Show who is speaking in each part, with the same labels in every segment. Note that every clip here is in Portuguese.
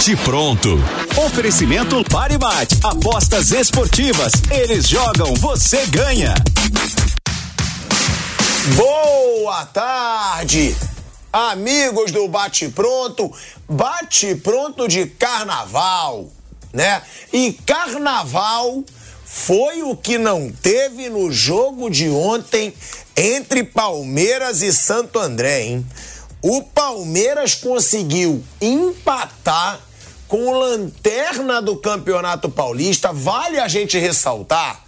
Speaker 1: Bate pronto. Oferecimento Paribate. Apostas esportivas. Eles jogam, você ganha.
Speaker 2: Boa tarde, amigos do Bate Pronto. Bate Pronto de carnaval, né? E carnaval foi o que não teve no jogo de ontem entre Palmeiras e Santo André, hein? O Palmeiras conseguiu empatar com lanterna do Campeonato Paulista. Vale a gente ressaltar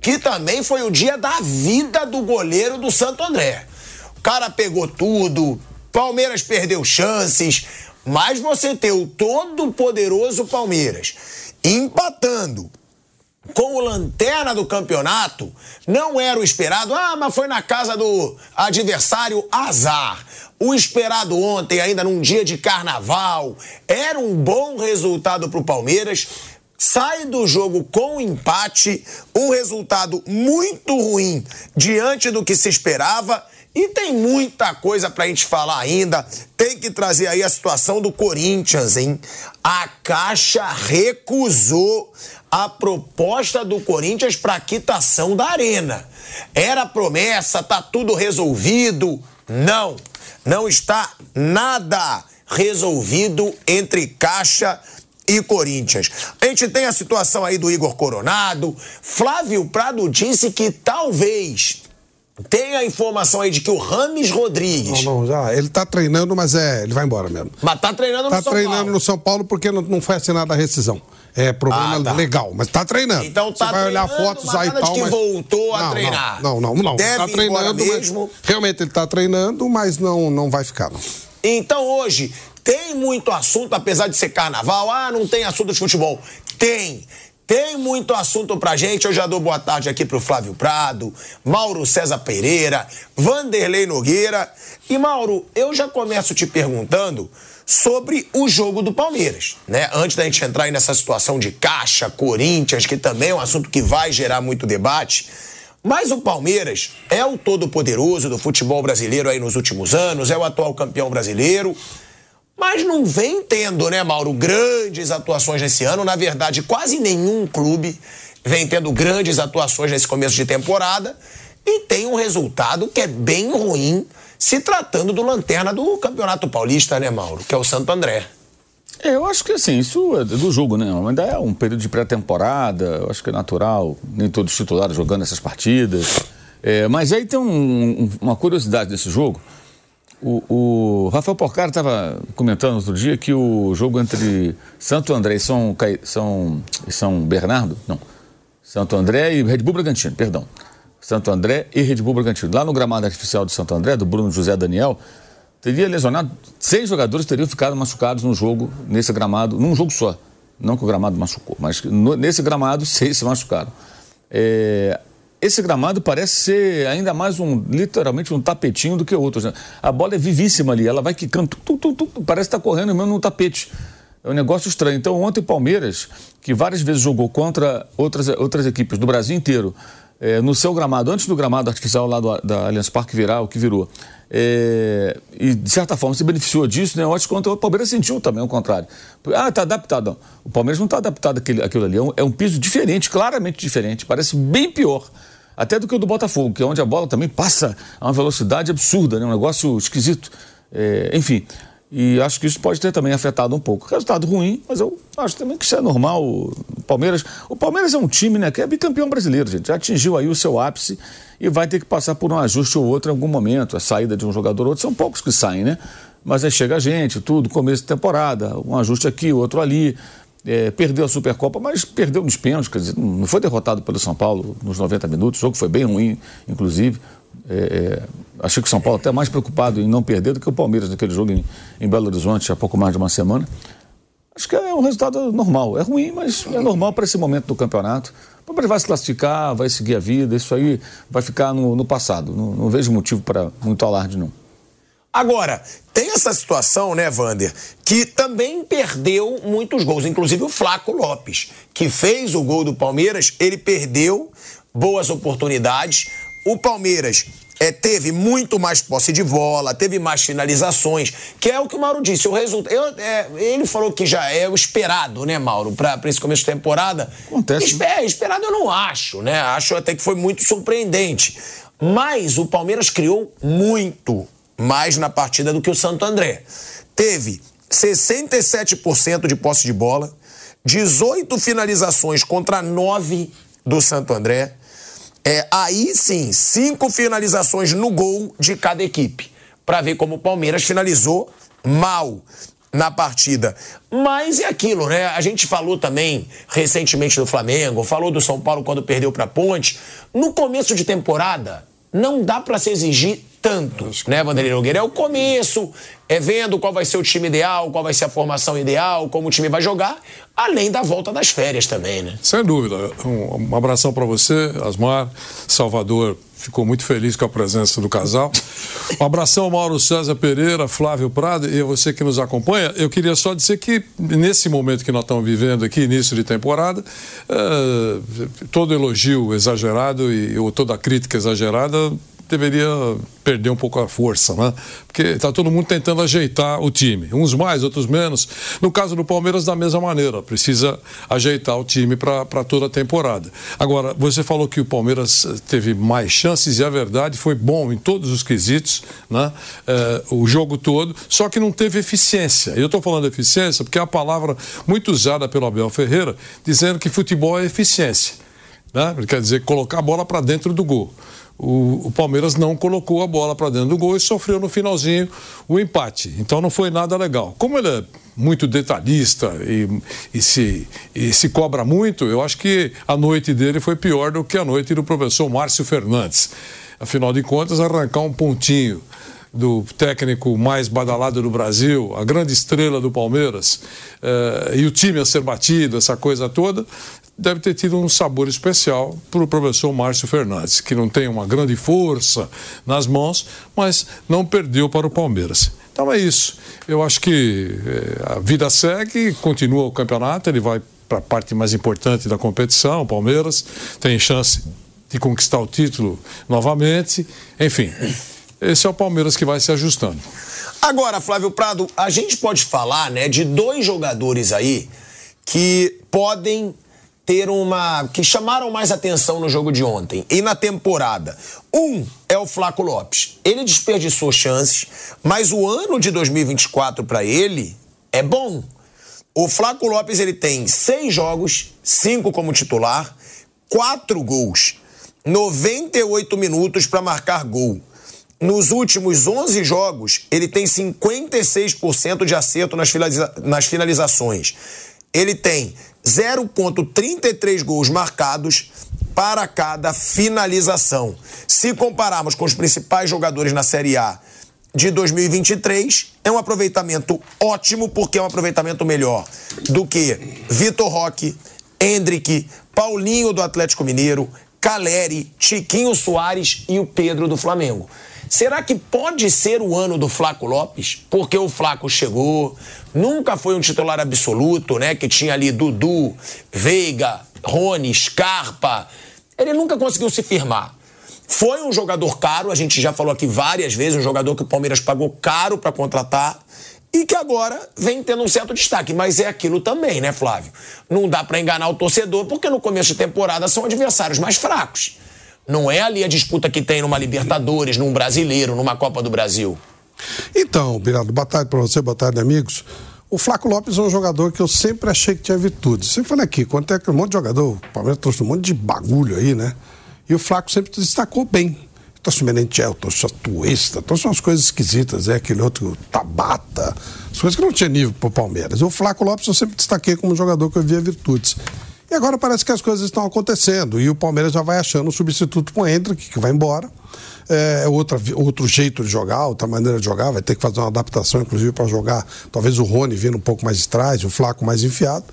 Speaker 2: que também foi o dia da vida do goleiro do Santo André. O cara pegou tudo, Palmeiras perdeu chances, mas você ter o todo poderoso Palmeiras empatando com o lanterna do campeonato, não era o esperado. Ah, mas foi na casa do adversário azar. O esperado ontem, ainda num dia de carnaval, era um bom resultado para o Palmeiras. Sai do jogo com empate, um resultado muito ruim diante do que se esperava. E tem muita coisa pra gente falar ainda. Tem que trazer aí a situação do Corinthians, hein? A Caixa recusou a proposta do Corinthians para quitação da Arena. Era promessa, tá tudo resolvido. Não, não está nada resolvido entre Caixa e Corinthians. A gente tem a situação aí do Igor Coronado. Flávio Prado disse que talvez tem a informação aí de que o Rames Rodrigues.
Speaker 3: Não, não, já. Ele tá treinando, mas é. Ele vai embora mesmo.
Speaker 2: Mas tá treinando no
Speaker 3: tá
Speaker 2: São
Speaker 3: treinando
Speaker 2: Paulo.
Speaker 3: no São Paulo porque não, não foi assinada a rescisão. É problema
Speaker 2: Ah, tá.
Speaker 3: legal, mas tá treinando.
Speaker 2: Então tá
Speaker 3: Você vai olhar fotos aí tal.
Speaker 2: que
Speaker 3: mas...
Speaker 2: voltou a
Speaker 3: não,
Speaker 2: treinar.
Speaker 3: Não, não, não. não.
Speaker 2: Deve
Speaker 3: tá
Speaker 2: ir embora
Speaker 3: treinando, mas
Speaker 2: mesmo.
Speaker 3: realmente ele tá treinando, mas não, não vai ficar, não.
Speaker 2: Então hoje tem muito assunto, apesar de ser carnaval. Ah, não tem assunto de futebol. Tem. Tem muito assunto pra gente. Eu já dou boa tarde aqui pro Flávio Prado, Mauro César Pereira, Vanderlei Nogueira. E Mauro, eu já começo te perguntando sobre o jogo do Palmeiras, né? Antes da gente entrar nessa situação de caixa, Corinthians, que também é um assunto que vai gerar muito debate. Mas o Palmeiras é o todo-poderoso do futebol brasileiro aí nos últimos anos, é o atual campeão brasileiro. Mas não vem tendo, né, Mauro, grandes atuações nesse ano. Na verdade, quase nenhum clube vem tendo grandes atuações nesse começo de temporada. E tem um resultado que é bem ruim, se tratando do lanterna do Campeonato Paulista, né, Mauro? Que é o Santo André.
Speaker 4: É, eu acho que assim, isso é do jogo, né? Ainda é um período de pré-temporada, eu acho que é natural, nem todos os titulares jogando essas partidas. É, mas aí tem um- um- uma curiosidade desse jogo. O, o Rafael Porcaro estava comentando outro dia que o jogo entre Santo André e São, São, São Bernardo, não, Santo André e Red Bull Bragantino, perdão. Santo André e Red Bull Bragantino. Lá no gramado artificial de Santo André, do Bruno José Daniel, teria lesionado, seis jogadores teriam ficado machucados no jogo, nesse gramado, num jogo só. Não que o gramado machucou, mas no- nesse gramado, seis se machucaram. É, esse gramado parece ser ainda mais um, literalmente, um tapetinho do que outros. né? A bola é vivíssima ali, ela vai quicando, tu, tu, tu, parece que está correndo mesmo no tapete. É um negócio estranho. Então, ontem o Palmeiras, que várias vezes jogou contra outras, outras equipes do Brasil inteiro, é, no seu gramado, antes do gramado artificial lá do, da Allianz Parque virar o que virou, é, e de certa forma se beneficiou disso, né? Que ontem o Palmeiras sentiu também o contrário. Ah, está adaptado. Não. O Palmeiras não está adaptado àquele, àquilo ali. É um, é um piso diferente, claramente diferente. Parece bem pior. Até do que o do Botafogo, que é onde a bola também passa a uma velocidade absurda, né? um negócio esquisito. É, enfim, e acho que isso pode ter também afetado um pouco. Resultado ruim, mas eu acho também que isso é normal. O Palmeiras, o Palmeiras é um time né, que é bicampeão brasileiro, gente. Já atingiu aí o seu ápice e vai ter que passar por um ajuste ou outro em algum momento. A saída de um jogador ou outro, são poucos que saem, né? Mas aí chega a gente, tudo, começo de temporada, um ajuste aqui, outro ali. É, perdeu a Supercopa, mas perdeu nos pênaltis, quer dizer, não foi derrotado pelo São Paulo nos 90 minutos, o jogo foi bem ruim, inclusive. É, é, achei que o São Paulo até mais preocupado em não perder do que o Palmeiras naquele jogo em, em Belo Horizonte há pouco mais de uma semana. Acho que é um resultado normal. É ruim, mas é normal para esse momento do campeonato. O Palmeiras vai se classificar, vai seguir a vida, isso aí vai ficar no, no passado. Não, não vejo motivo para muito alarde, não.
Speaker 2: Agora, tem essa situação, né, Vander, que também perdeu muitos gols, inclusive o Flaco Lopes, que fez o gol do Palmeiras, ele perdeu boas oportunidades. O Palmeiras é, teve muito mais posse de bola, teve mais finalizações, que é o que o Mauro disse. O resultado. É, ele falou que já é o esperado, né, Mauro, para esse começo de temporada.
Speaker 4: Acontece.
Speaker 2: É, esperado eu não acho, né? Acho até que foi muito surpreendente. Mas o Palmeiras criou muito mais na partida do que o Santo André. Teve 67% de posse de bola, 18 finalizações contra 9 do Santo André. É, aí sim, cinco finalizações no gol de cada equipe. Para ver como o Palmeiras finalizou mal na partida. Mas é aquilo, né? A gente falou também recentemente do Flamengo, falou do São Paulo quando perdeu para Ponte. No começo de temporada, não dá para se exigir tanto, né, Vanderlei Nogueira? É o começo, é vendo qual vai ser o time ideal, qual vai ser a formação ideal, como o time vai jogar, além da volta das férias também, né?
Speaker 5: Sem dúvida. Um, um abração para você, Asmar, Salvador. Ficou muito feliz com a presença do casal. Um abração ao Mauro César Pereira, Flávio Prado e a você que nos acompanha. Eu queria só dizer que nesse momento que nós estamos vivendo aqui, início de temporada, eh, todo elogio exagerado e ou toda crítica exagerada deveria perder um pouco a força, né? Porque está todo mundo tentando ajeitar o time, uns mais, outros menos. No caso do Palmeiras, da mesma maneira, precisa ajeitar o time para toda a temporada. Agora, você falou que o Palmeiras teve mais chances e a verdade foi bom em todos os quesitos, né? É, o jogo todo, só que não teve eficiência. Eu estou falando eficiência porque é a palavra muito usada pelo Abel Ferreira, dizendo que futebol é eficiência. Né? Quer dizer, colocar a bola para dentro do gol o, o Palmeiras não colocou a bola para dentro do gol e sofreu no finalzinho o empate. Então não foi nada legal. Como ele é muito detalhista e, e, se, e se cobra muito, eu acho que a noite dele foi pior do que a noite do professor Márcio Fernandes. Afinal de contas, arrancar um pontinho do técnico mais badalado do Brasil, a grande estrela do Palmeiras, eh, e o time a ser batido, essa coisa toda, deve ter tido um sabor especial para o professor Márcio Fernandes, que não tem uma grande força nas mãos, mas não perdeu para o Palmeiras. Então é isso. Eu acho que eh, a vida segue, continua o campeonato, ele vai para a parte mais importante da competição, o Palmeiras tem chance de conquistar o título novamente. Enfim, esse é o Palmeiras que vai se ajustando.
Speaker 2: Agora, Flávio Prado, a gente pode falar, né, de dois jogadores aí que podem ter uma. que chamaram mais atenção no jogo de ontem e na temporada. Um é o Flaco Lopes. Ele desperdiçou chances, mas o ano de 2024 para ele é bom. O Flaco Lopes ele tem seis jogos, cinco como titular, quatro gols, 98 minutos para marcar gol. Nos últimos 11 jogos, ele tem 56% de acerto nas, finaliza nas finalizações. Ele tem 0,33 gols marcados para cada finalização. Se compararmos com os principais jogadores na Série A de 2023, é um aproveitamento ótimo, porque é um aproveitamento melhor do que Vitor Roque, Hendrick, Paulinho do Atlético Mineiro, Caleri, Chiquinho Soares e o Pedro do Flamengo. Será que pode ser o ano do Flaco Lopes? Porque o Flaco chegou, nunca foi um titular absoluto, né? Que tinha ali Dudu, Veiga, Rony, Scarpa. Ele nunca conseguiu se firmar. Foi um jogador caro, a gente já falou aqui várias vezes, um jogador que o Palmeiras pagou caro para contratar e que agora vem tendo um certo destaque. Mas é aquilo também, né, Flávio? Não dá para enganar o torcedor, porque no começo de temporada são adversários mais fracos. Não é ali a disputa que tem numa Libertadores, num Brasileiro, numa Copa do Brasil.
Speaker 3: Então, Birado, boa tarde para você, boa tarde, amigos. O Flaco Lopes é um jogador que eu sempre achei que tinha virtude. Sempre falei aqui, quando tem um monte de jogador, o Palmeiras trouxe um monte de bagulho aí, né? E o Flaco sempre destacou bem. Trouxe o Menentiel, trouxe a Tuesta, trouxe umas coisas esquisitas, é aquele outro Tabata, as coisas que não tinha nível para o Palmeiras. O Flaco Lopes eu sempre destaquei como um jogador que eu via virtudes. E agora parece que as coisas estão acontecendo e o Palmeiras já vai achando um substituto para o Hendrick, que vai embora. É, é outra, outro jeito de jogar, outra maneira de jogar, vai ter que fazer uma adaptação, inclusive, para jogar. Talvez o Rony vindo um pouco mais de trás, o Flaco mais enfiado.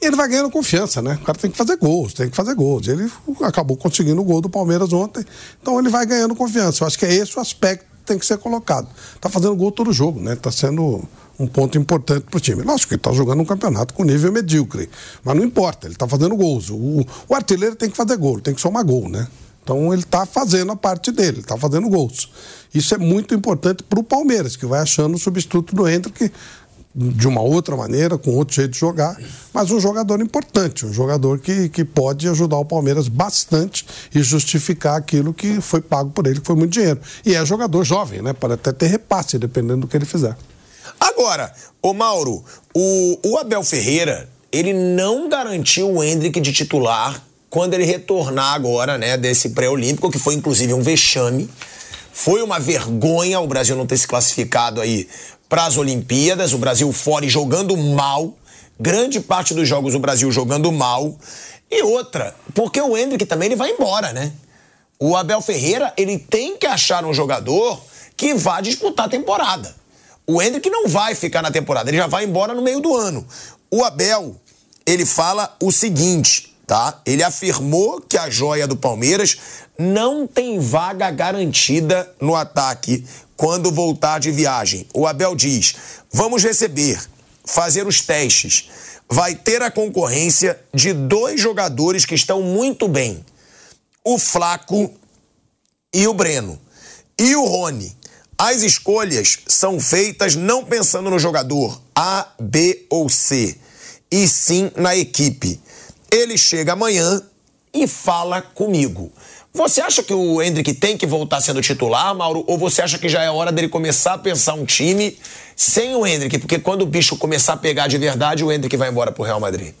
Speaker 3: E ele vai ganhando confiança, né? O cara tem que fazer gols, tem que fazer gols. Ele acabou conseguindo o gol do Palmeiras ontem, então ele vai ganhando confiança. Eu acho que é esse o aspecto que tem que ser colocado. Tá fazendo gol todo jogo, né? Tá sendo um ponto importante para o time. Lógico que ele está jogando um campeonato com nível medíocre, mas não importa, ele está fazendo gols. O, o, artilheiro tem que fazer gol, tem que somar gol, né? Então ele está fazendo a parte dele, está fazendo gols. Isso é muito importante para o Palmeiras, que vai achando o substituto do Hendrick de uma outra maneira, com outro jeito de jogar, mas um jogador importante, um jogador que, que pode ajudar o Palmeiras bastante e justificar aquilo que foi pago por ele, que foi muito dinheiro. E é jogador jovem, né? Pode até ter repasse, dependendo do que ele fizer.
Speaker 2: Agora, ô Mauro, o, o Abel Ferreira, ele não garantiu o Hendrick de titular quando ele retornar agora, né, desse pré-olímpico, que foi inclusive um vexame. Foi uma vergonha o Brasil não ter se classificado aí para as Olimpíadas, o Brasil fora e jogando mal. Grande parte dos jogos o Brasil jogando mal. E outra, porque o Hendrick também ele vai embora, né? O Abel Ferreira, ele tem que achar um jogador que vá disputar a temporada. O Hendrick não vai ficar na temporada, ele já vai embora no meio do ano. O Abel, ele fala o seguinte, tá? Ele afirmou que a joia do Palmeiras não tem vaga garantida no ataque quando voltar de viagem. O Abel diz: vamos receber, fazer os testes. Vai ter a concorrência de dois jogadores que estão muito bem: o Flaco e o Breno. E o Rony. As escolhas são feitas não pensando no jogador A, B ou C, e sim na equipe. Ele chega amanhã e fala comigo. Você acha que o Hendrick tem que voltar sendo titular, Mauro? Ou você acha que já é hora dele começar a pensar um time sem o Hendrick? Porque quando o bicho começar a pegar de verdade, o Hendrick vai embora pro Real Madrid.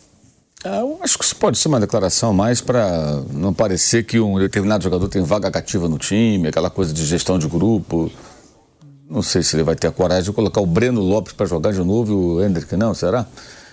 Speaker 4: É, eu acho que isso pode ser uma declaração mais para não parecer que um determinado jogador tem vaga cativa no time, aquela coisa de gestão de grupo. Não sei se ele vai ter a coragem de colocar o Breno Lopes para jogar de novo e o Hendrick não, será?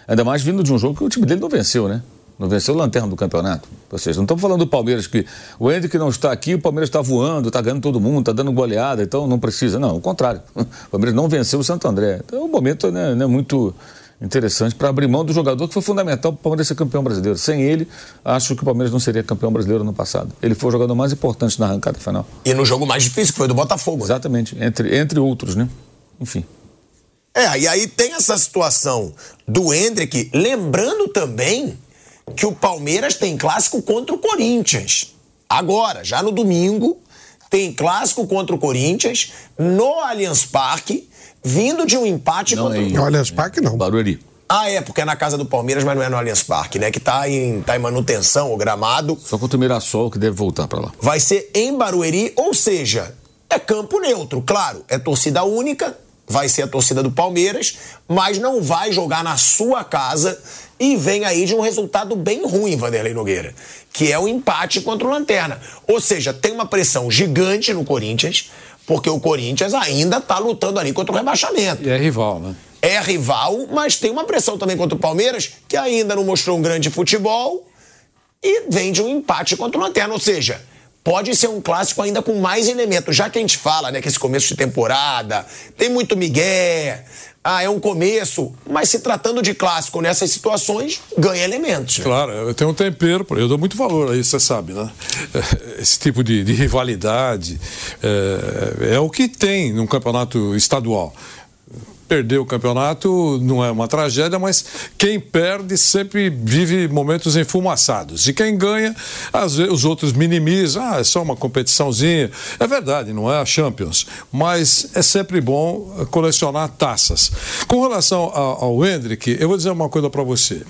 Speaker 4: Ainda mais vindo de um jogo que o time dele não venceu, né? Não venceu o lanterna do campeonato. Ou seja, não estamos falando do Palmeiras que o Hendrick não está aqui, o Palmeiras está voando, está ganhando todo mundo, está dando goleada, então não precisa. Não, o contrário. O Palmeiras não venceu o Santo André. Então o momento né, não é muito interessante para abrir mão do jogador que foi fundamental para o Palmeiras ser campeão brasileiro. Sem ele, acho que o Palmeiras não seria campeão brasileiro no passado. Ele foi o jogador mais importante na arrancada final.
Speaker 2: E no jogo mais difícil, que foi do Botafogo. Né?
Speaker 4: Exatamente, entre, entre outros, né? Enfim.
Speaker 2: É, e aí tem essa situação do Hendrick, lembrando também que o Palmeiras tem clássico contra o Corinthians. Agora, já no domingo, tem clássico contra o Corinthians no Allianz Parque vindo de um empate
Speaker 4: não,
Speaker 2: contra
Speaker 4: é,
Speaker 2: o.
Speaker 3: No Allianz Parque, não.
Speaker 4: Barueri.
Speaker 2: Ah, é, porque é na casa do Palmeiras, mas não é no Allianz Parque, né? Que tá em, tá em manutenção, o gramado.
Speaker 4: Só contra o Mirassol que deve voltar para lá.
Speaker 2: Vai ser em Barueri, ou seja, é campo neutro, claro. É torcida única, vai ser a torcida do Palmeiras, mas não vai jogar na sua casa e vem aí de um resultado bem ruim, Vanderlei Nogueira, que é o empate contra o Lanterna. Ou seja, tem uma pressão gigante no Corinthians, porque o Corinthians ainda está lutando ali contra o rebaixamento.
Speaker 5: E é rival, né?
Speaker 2: É rival, mas tem uma pressão também contra o Palmeiras, que ainda não mostrou um grande futebol e vem de um empate contra o Lanterna. Ou seja, pode ser um clássico ainda com mais elementos. Já que a gente fala, né, que esse começo de temporada tem muito migué, ah, é um começo, mas se tratando de clássico nessas situações, ganha elementos.
Speaker 5: Claro, eu tenho um tempero, eu dou muito valor a isso, você sabe, né? Esse tipo de, de rivalidade é, é o que tem num campeonato estadual perder o campeonato não é uma tragédia, mas quem perde sempre vive momentos enfumaçados. E quem ganha, às vezes, os outros minimizam. Ah, é só uma competiçãozinha. É verdade, não é a Champions. Mas é sempre bom colecionar taças. Com relação ao, ao Hendrick, eu vou dizer uma coisa para você.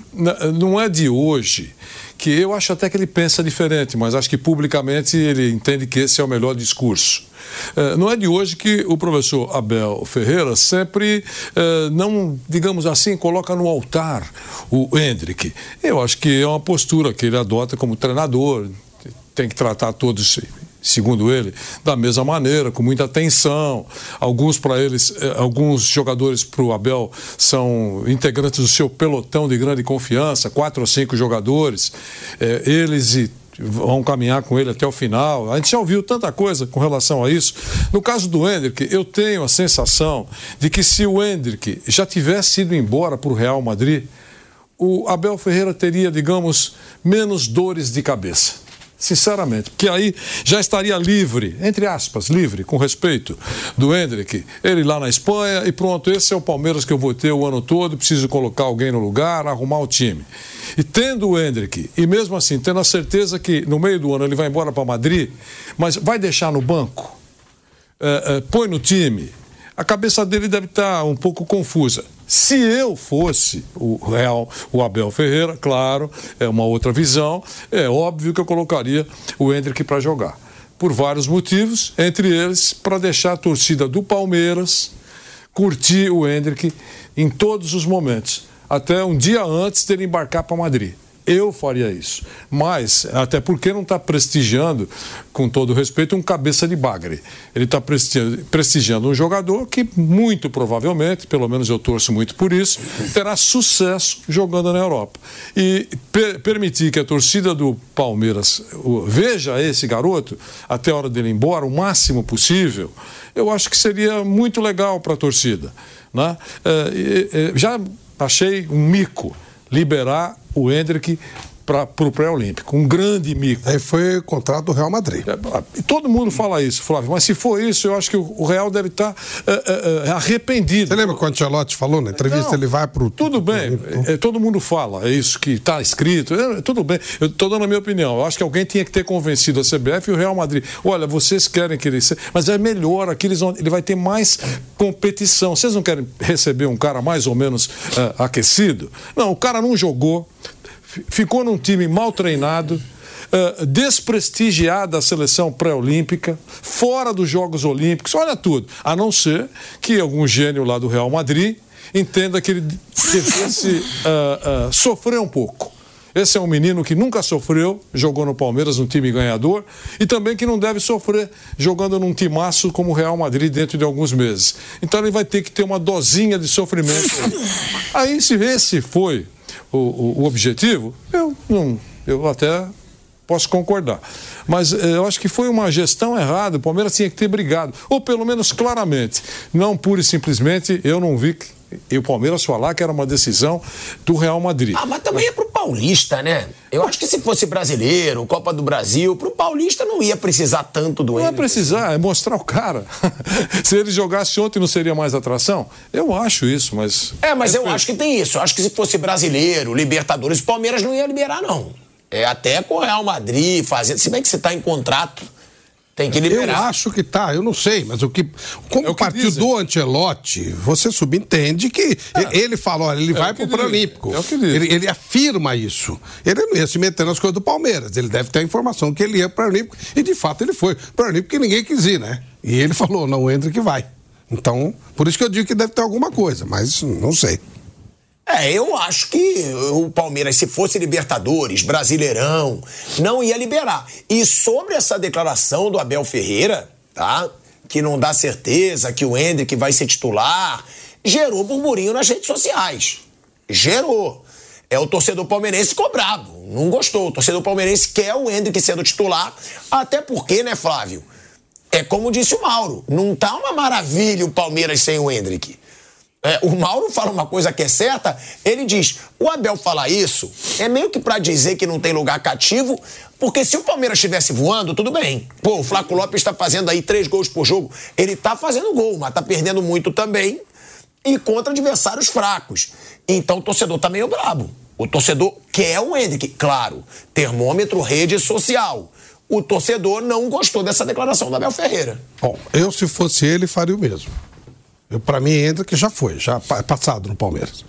Speaker 5: Não é de hoje que eu acho até que ele pensa diferente, mas acho que publicamente ele entende que esse é o melhor discurso. É, não é de hoje que o professor Abel Ferreira sempre, é, não, digamos assim, coloca no altar o Hendrick. Eu acho que é uma postura que ele adota como treinador, tem que tratar todos segundo ele, da mesma maneira, com muita atenção. Alguns para eles, eh, alguns jogadores para o Abel são integrantes do seu pelotão de grande confiança, quatro ou cinco jogadores. É, eles e vão caminhar com ele até o final. A gente já ouviu tanta coisa com relação a isso. No caso do Hendrick, eu tenho a sensação de que se o Hendrick já tivesse ido embora para o Real Madrid, o Abel Ferreira teria, digamos, menos dores de cabeça Sinceramente, porque aí já estaria livre, entre aspas, livre, com respeito, do Hendrick, ele lá na Espanha e pronto, esse é o Palmeiras que eu vou ter o ano todo, preciso colocar alguém no lugar, arrumar o time. E tendo o Hendrick, e mesmo assim, tendo a certeza que no meio do ano ele vai embora para Madrid, mas vai deixar no banco, é, é, põe no time, a cabeça dele deve estar um pouco confusa. Se eu fosse o Real, o Abel Ferreira, claro, é uma outra visão, é óbvio que eu colocaria o Hendrick para jogar. Por vários motivos, entre eles, para deixar a torcida do Palmeiras curtir o Hendrick em todos os momentos, até um dia antes dele embarcar para Madrid. Eu faria isso. Mas, até porque não está prestigiando, com todo respeito, um cabeça de bagre. Ele está prestigiando um jogador que, muito provavelmente, pelo menos eu torço muito por isso, terá sucesso jogando na Europa. E per permitir que a torcida do Palmeiras veja esse garoto até a hora dele ir embora, o máximo possível, eu acho que seria muito legal para a torcida. Né? É, já achei um mico liberar o Hendrick para o pré-olímpico. Um grande mico.
Speaker 3: Aí foi o contrato do Real Madrid. É,
Speaker 5: todo mundo fala isso, Flávio, mas se for isso, eu acho que o Real deve estar tá, é, é, arrependido.
Speaker 3: Você lembra quando o Ancelotti falou na entrevista? Não, ele vai para o.
Speaker 5: Tudo bem, todo mundo fala, é isso que está escrito, é, tudo bem. Eu estou dando a minha opinião. Eu acho que alguém tinha que ter convencido a CBF e o Real Madrid. Olha, vocês querem que ele. Mas é melhor, aqui eles vão, ele vai ter mais competição. Vocês não querem receber um cara mais ou menos aquecido? Não, o cara não jogou ficou num time mal treinado, uh, desprestigiada a seleção pré-olímpica, fora dos Jogos Olímpicos, olha tudo. A não ser que algum gênio lá do Real Madrid entenda que ele devesse uh, uh, sofrer um pouco. Esse é um menino que nunca sofreu, jogou no Palmeiras, um time ganhador, e também que não deve sofrer jogando num timaço como o Real Madrid dentro de alguns meses. Então ele vai ter que ter uma dosinha de sofrimento. Aí, se esse foi o, o, o objetivo, eu, não, eu até posso concordar. Mas eh, eu acho que foi uma gestão errada. O Palmeiras tinha que ter brigado. Ou pelo menos claramente. Não pura e simplesmente, eu não vi e o Palmeiras falar que era uma decisão do Real Madrid.
Speaker 2: Ah, mas também é pro Paulista, né? Eu acho que se fosse brasileiro, Copa do Brasil, pro Paulista não ia precisar tanto do
Speaker 5: Não ia precisar, é mostrar o cara. se ele jogasse ontem não seria mais atração? Eu acho isso, mas.
Speaker 2: É, mas eu acho que tem isso. Eu acho que se fosse brasileiro, Libertadores, o Palmeiras não ia liberar, não. É até com o Real Madrid fazendo. Se bem que você está em contrato tem que liberar.
Speaker 3: Eu acho que tá, eu não sei, mas o que. Como é o partiu do Ancelotti, você subentende que é. ele fala, olha, ele é vai pro Pré-Olímpico. É ele, ele afirma isso. Ele não ia se meter nas coisas do Palmeiras. Ele deve ter a informação que ele ia pro Pré-Olímpico. E de fato ele foi. Pré-Olímpico que ninguém quis ir, né? E ele falou, não entra que vai. Então, por isso que eu digo que deve ter alguma coisa, mas não sei.
Speaker 2: É, eu acho que o Palmeiras, se fosse Libertadores, Brasileirão, não ia liberar. E sobre essa declaração do Abel Ferreira, tá? Que não dá certeza que o Hendrick vai ser titular, gerou burburinho nas redes sociais. Gerou. É o torcedor palmeirense ficou não gostou. O torcedor palmeirense quer o Hendrick sendo titular, até porque, né, Flávio? É como disse o Mauro, não tá uma maravilha o Palmeiras sem o Hendrick é, o Mauro fala uma coisa que é certa, ele diz: o Abel falar isso é meio que para dizer que não tem lugar cativo, porque se o Palmeiras estivesse voando, tudo bem. Pô, o Flaco Lopes está fazendo aí três gols por jogo. Ele está fazendo gol, mas está perdendo muito também e contra adversários fracos. Então o torcedor tá meio brabo. O torcedor quer o Hendrick, claro. Termômetro, rede social. O torcedor não gostou dessa declaração do Abel Ferreira.
Speaker 3: Bom, eu se fosse ele faria o mesmo. Para mim, que já foi, já é passado no Palmeiras.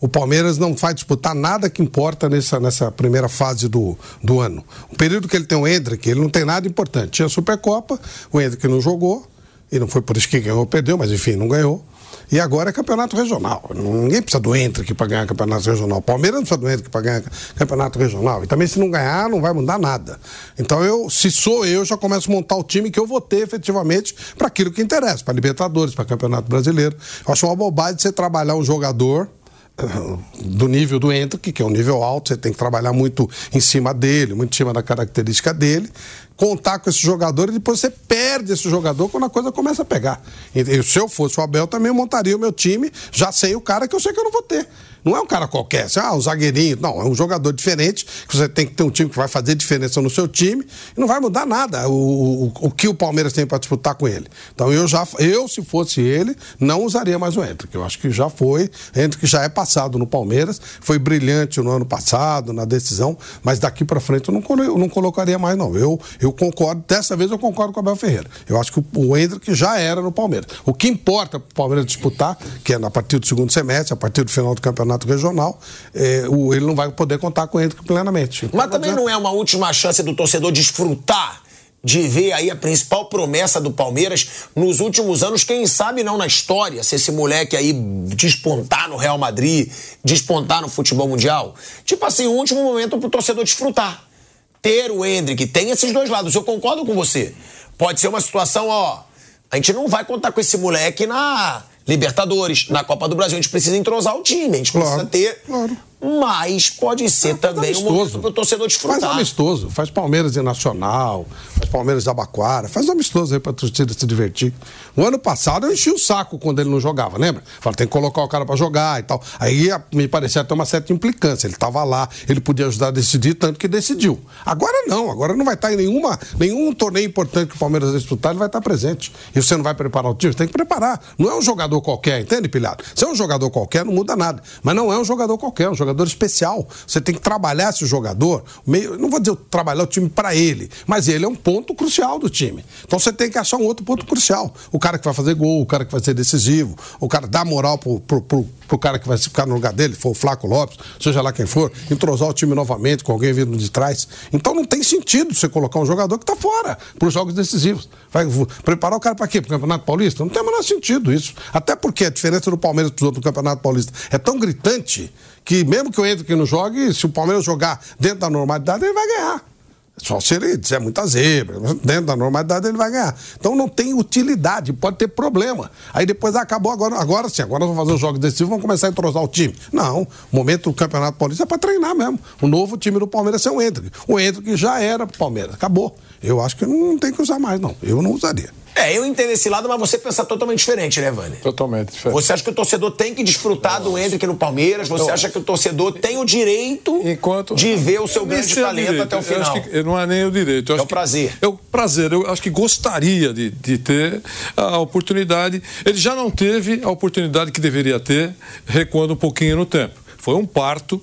Speaker 3: O Palmeiras não vai disputar nada que importa nessa, nessa primeira fase do, do ano. O período que ele tem o Hendrick, ele não tem nada importante. Tinha a Supercopa, o Hendrick não jogou, e não foi por isso que ganhou ou perdeu, mas enfim, não ganhou. E agora é campeonato regional. Ninguém precisa do Hendrick para ganhar campeonato regional. Palmeiras não precisa do Hendrick para ganhar campeonato regional. E também, se não ganhar, não vai mudar nada. Então, eu, se sou eu, já começo a montar o time que eu vou ter efetivamente para aquilo que interessa, para Libertadores, para Campeonato Brasileiro. Eu acho uma bobagem você trabalhar um jogador do nível do Hendrick, que é um nível alto, você tem que trabalhar muito em cima dele, muito em cima da característica dele, contar com esse jogador e depois você perde esse jogador quando a coisa começa a pegar. E, se eu fosse o Abel, também montaria o meu time já sem o cara que eu sei que eu não vou ter. Não é um cara qualquer, assim, ah, o zagueirinho. Não, é um jogador diferente, que você tem que ter um time que vai fazer diferença no seu time e não vai mudar nada o, o, o que o Palmeiras tem para disputar com ele. Então eu já, eu, se fosse ele, não usaria mais o Hendrick. Eu acho que já foi. Hendrick já é passado no Palmeiras, foi brilhante no ano passado, na decisão, mas daqui para frente eu não, eu não colocaria mais, não. Eu, eu concordo, dessa vez eu concordo com o Abel Ferreira. Eu acho que o, o Hendrick já era no Palmeiras. O que importa para o Palmeiras disputar, que é a partir do segundo semestre, a partir do final do campeonato campeonato regional, é, o, ele não vai poder contar com ele plenamente.
Speaker 2: Mas também não é uma última chance do torcedor desfrutar de ver aí a principal promessa do Palmeiras nos últimos anos, quem sabe não na história, se esse moleque aí despontar no Real Madrid, despontar no futebol mundial. Tipo assim, o último momento pro torcedor desfrutar. Ter o Hendrick, tem esses dois lados, eu concordo com você. Pode ser uma situação, ó, a gente não vai contar com esse moleque na Libertadores, na Copa do Brasil. A gente precisa entrosar o time, a gente claro, precisa ter claro mas pode ser ah, também amistoso. um para o torcedor desfrutar.
Speaker 3: Faz amistoso, faz Palmeiras e Nacional, faz Palmeiras e Abaquara, faz amistoso aí para a torcida se divertir. O ano passado eu enchi o saco quando ele não jogava, lembra? Falei, tem que colocar o cara para jogar e tal. Aí me parecia até uma certa implicância. Ele estava lá, ele podia ajudar a decidir, tanto que decidiu. Agora não, agora não vai estar em nenhuma, nenhum torneio importante que o Palmeiras vai disputar, ele vai estar presente. E você não vai preparar o time, você tem que preparar. Não é um jogador qualquer, entende, Pilhado? Se é um jogador qualquer, não muda nada. Mas não é um jogador qualquer, é um jogador jogador especial. Você tem que trabalhar esse jogador, meio, não vou dizer trabalhar o time para ele, mas ele é um ponto crucial do time. Então você tem que achar um outro ponto crucial. O cara que vai fazer gol, o cara que vai ser decisivo, o cara dá moral pro, pro, pro, pro cara que vai ficar no lugar dele, for o Flaco Lopes, seja lá quem for, entrosar o time novamente com alguém vindo de trás. Então não tem sentido você colocar um jogador que está fora para os jogos decisivos. Vai preparar o cara para quê? Para o Campeonato Paulista? Não tem o menor sentido isso. Até porque a diferença do Palmeiras outros do Campeonato Paulista é tão gritante que mesmo que eu entre que não jogue, se o Palmeiras jogar dentro da normalidade, ele vai ganhar. Só se ele disser muita zebra, dentro da normalidade ele vai ganhar. Então não tem utilidade, pode ter problema. Aí depois acabou, agora, agora sim, agora vamos fazer os jogos decisivos, vamos começar a entrosar o time. Não, o momento do Campeonato Paulista é para treinar mesmo. O novo time do Palmeiras é o Hendrick. O Hendrick já era pro Palmeiras, acabou. Eu acho que não tem que usar mais, não. Eu não usaria.
Speaker 2: É, eu entendo esse lado, mas você pensa totalmente diferente, né, Vani?
Speaker 5: Totalmente diferente.
Speaker 2: Você acha que o torcedor tem que desfrutar do Hendrick no Palmeiras? Você acha que o torcedor tem o direito Enquanto... de ver o seu grande talento direito. até o final?
Speaker 5: Eu que não é nem o direito.
Speaker 2: é o prazer.
Speaker 5: É o prazer. Eu acho que gostaria de, de ter a oportunidade. Ele já não teve a oportunidade que deveria ter, recuando um pouquinho no tempo. Foi um parto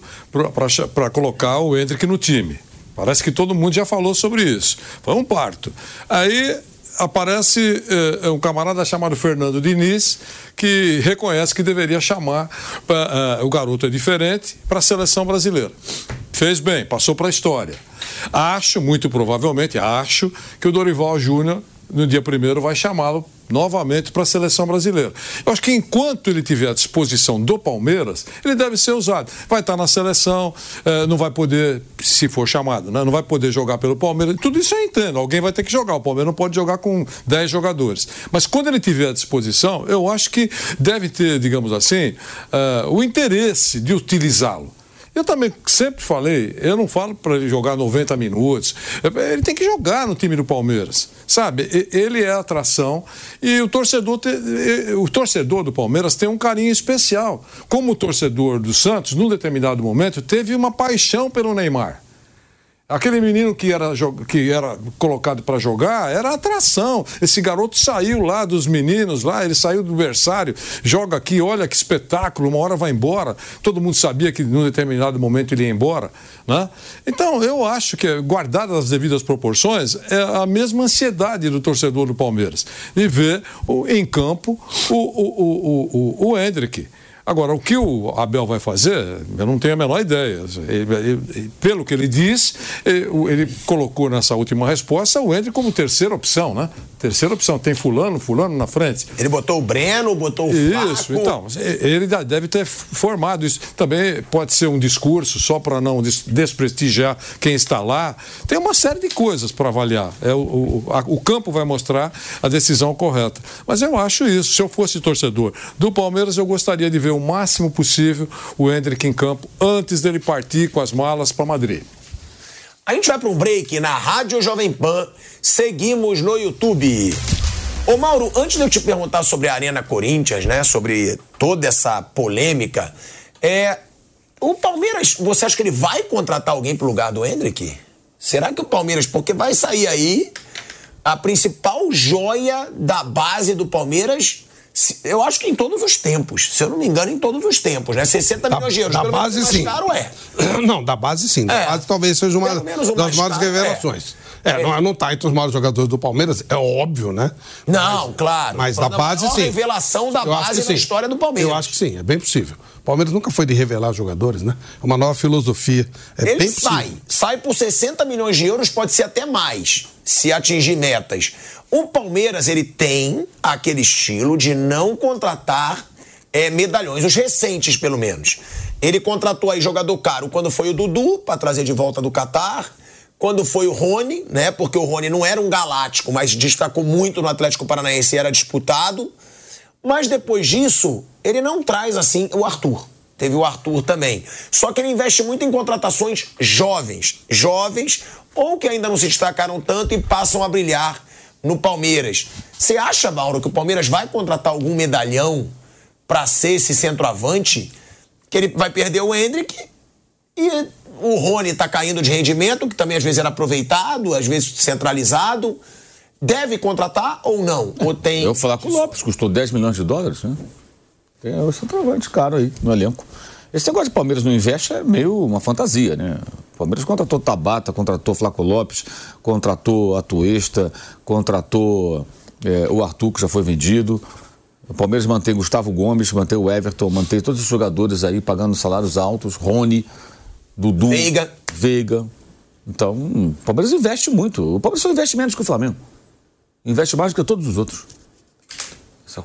Speaker 5: para colocar o Hendrick no time. Parece que todo mundo já falou sobre isso. Foi um parto. Aí aparece eh, um camarada chamado Fernando Diniz, que reconhece que deveria chamar eh, o garoto é diferente para a seleção brasileira. Fez bem, passou para a história. Acho, muito provavelmente, acho que o Dorival Júnior no dia primeiro vai chamá-lo novamente para a seleção brasileira. Eu acho que enquanto ele tiver à disposição do Palmeiras, ele deve ser usado. Vai estar na seleção, eh, não vai poder, se for chamado, né, não vai poder jogar pelo Palmeiras. Tudo isso eu entendo. Alguém vai ter que jogar. O Palmeiras não pode jogar com 10 jogadores. Mas quando ele tiver à disposição, eu acho que deve ter, digamos assim, eh, o interesse de utilizá-lo. Eu também sempre falei, eu não falo para ele jogar 90 minutos. Ele tem que jogar no time do Palmeiras. Sabe? Ele é atração e o torcedor, o torcedor do Palmeiras tem um carinho especial. Como o torcedor do Santos, num determinado momento, teve uma paixão pelo Neymar. Aquele menino que era, que era colocado para jogar era atração. Esse garoto saiu lá dos meninos, lá, ele saiu do berçário, joga aqui, olha que espetáculo, uma hora vai embora. Todo mundo sabia que num determinado momento ele ia embora. Né? Então, eu acho que, guardadas as devidas proporções, é a mesma ansiedade do torcedor do Palmeiras de ver em campo o, o, o, o, o Hendrick. Agora, o que o Abel vai fazer, eu não tenho a menor ideia. Ele, ele, pelo que ele diz, ele colocou nessa última resposta o Hendrick como terceira opção, né? Terceira opção. Tem fulano, fulano na frente.
Speaker 2: Ele botou o Breno, botou o
Speaker 5: Isso, Flaco. então. Ele deve ter formado isso. Também pode ser um discurso só para não desprestigiar quem está lá. Tem uma série de coisas para avaliar. É, o, o, a, o campo vai mostrar a decisão correta. Mas eu acho isso. Se eu fosse torcedor do Palmeiras, eu gostaria de ver o máximo possível o Hendrick em campo antes dele partir com as malas para Madrid.
Speaker 2: A gente vai para um break na Rádio Jovem Pan. Seguimos no YouTube. Ô Mauro, antes de eu te perguntar sobre a Arena Corinthians, né? Sobre toda essa polêmica, é. O Palmeiras, você acha que ele vai contratar alguém pro lugar do Hendrick? Será que o Palmeiras, porque vai sair aí a principal joia da base do Palmeiras eu acho que em todos os tempos, se eu não me engano, em todos os tempos, né? 60 da, milhões de euros.
Speaker 3: Da base, sim.
Speaker 2: Caro é.
Speaker 3: Não, da base sim. Da é. base talvez seja uma das maiores caro, revelações. É. É, não, não tá entre os maiores jogadores do Palmeiras, é óbvio, né?
Speaker 2: Não, mas, claro.
Speaker 3: Mas da base, sim.
Speaker 2: revelação da eu base na história do Palmeiras.
Speaker 3: Eu acho que sim, é bem possível. O Palmeiras nunca foi de revelar jogadores, né? É uma nova filosofia. É
Speaker 2: Ele
Speaker 3: bem
Speaker 2: sai.
Speaker 3: Possível.
Speaker 2: Sai por 60 milhões de euros, pode ser até mais, se atingir metas. O Palmeiras, ele tem aquele estilo de não contratar é, medalhões, os recentes pelo menos. Ele contratou aí jogador caro quando foi o Dudu, para trazer de volta do Catar. Quando foi o Rony, né? Porque o Rony não era um galáctico, mas destacou muito no Atlético Paranaense e era disputado. Mas depois disso, ele não traz assim o Arthur. Teve o Arthur também. Só que ele investe muito em contratações jovens. Jovens ou que ainda não se destacaram tanto e passam a brilhar no Palmeiras. Você acha, Mauro, que o Palmeiras vai contratar algum medalhão para ser esse centroavante? Que ele vai perder o Hendrick e o Rony está caindo de rendimento, que também às vezes era aproveitado, às vezes centralizado. Deve contratar ou não? Ou tem.
Speaker 4: Eu vou falar com o Lopes, custou 10 milhões de dólares, né? Tem o centroavante caro aí no elenco. Esse negócio de Palmeiras não investe é meio uma fantasia, né? O Palmeiras contratou Tabata, contratou Flaco Lopes, contratou Atuesta, contratou é, o Arthur, que já foi vendido. O Palmeiras mantém Gustavo Gomes, mantém o Everton, mantém todos os jogadores aí pagando salários altos, Rony, Dudu,
Speaker 2: Veiga.
Speaker 4: Veiga. Então, o Palmeiras investe muito. O Palmeiras só investe menos que o Flamengo. Investe mais do que todos os outros.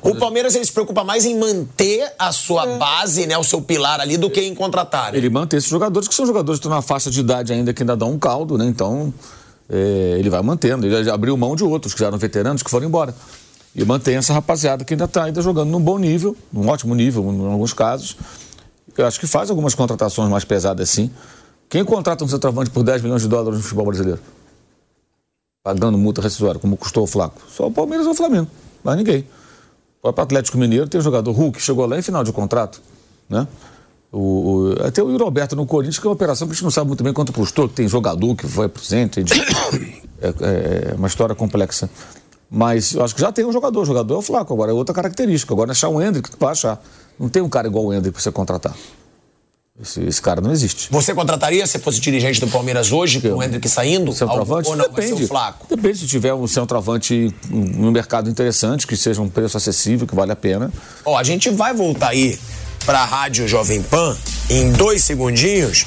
Speaker 2: O Palmeiras ele se preocupa mais em manter a sua é. base, né, o seu pilar ali, do que em contratar. Né?
Speaker 4: Ele mantém esses jogadores, que são jogadores que estão na faixa de idade ainda, que ainda dão um caldo, né? Então, é, ele vai mantendo. Ele abriu mão de outros que já eram veteranos, que foram embora. E mantém essa rapaziada que ainda está ainda jogando num bom nível, num ótimo nível, em alguns casos. Eu acho que faz algumas contratações mais pesadas, sim. Quem contrata um centroavante por 10 milhões de dólares no futebol brasileiro? Pagando multa rescisória, como custou o Flaco? Só o Palmeiras ou o Flamengo. Mais ninguém. O Atlético Mineiro, tem o jogador Hulk, chegou lá em final de contrato, né? O, o, até o Yuri Alberto no Corinthians, que é uma operação que a gente não sabe muito bem quanto custou, tem jogador que foi o centro. É, é, é, uma história complexa. Mas eu acho que já tem um jogador. O jogador é o Flaco, agora é outra característica. Agora achar um Hendrick, tu vai achar. Não tem um cara igual o Hendrick para você contratar. Esse, esse, cara não existe.
Speaker 2: Você contrataria se fosse dirigente do Palmeiras hoje, com o Hendrick saindo?
Speaker 4: Centroavante?
Speaker 2: Ou não?
Speaker 4: Depende.
Speaker 2: Flaco?
Speaker 4: Depende se tiver um centroavante no mercado interessante, que seja um preço acessível, que vale a pena.
Speaker 2: Ó, a gente vai voltar aí para a Rádio Jovem Pan em dois segundinhos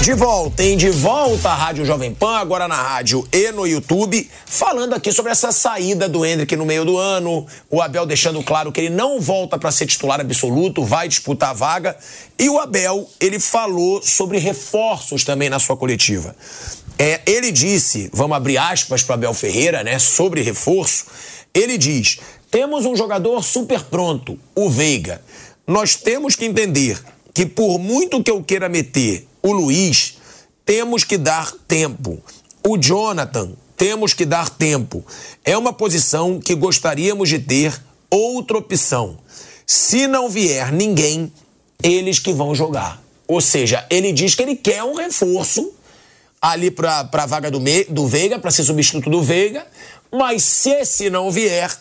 Speaker 2: de volta, hein? De volta à Rádio Jovem Pan, agora na rádio e no YouTube, falando aqui sobre essa saída do Hendrick no meio do ano. O Abel deixando claro que ele não volta para ser titular absoluto, vai disputar a vaga. E o Abel, ele falou sobre reforços também na sua coletiva. É, ele disse, vamos abrir aspas para Abel Ferreira, né, sobre reforço. Ele diz: temos um jogador super pronto, o Veiga. Nós temos que entender que por muito que eu queira meter o Luiz, temos que dar tempo. O Jonathan, temos que dar tempo. É uma posição que gostaríamos de ter outra opção. Se não vier ninguém, eles que vão jogar. Ou seja, ele diz que ele quer um reforço ali para a vaga do, Me, do Veiga, para ser substituto do Veiga, mas se esse não vier,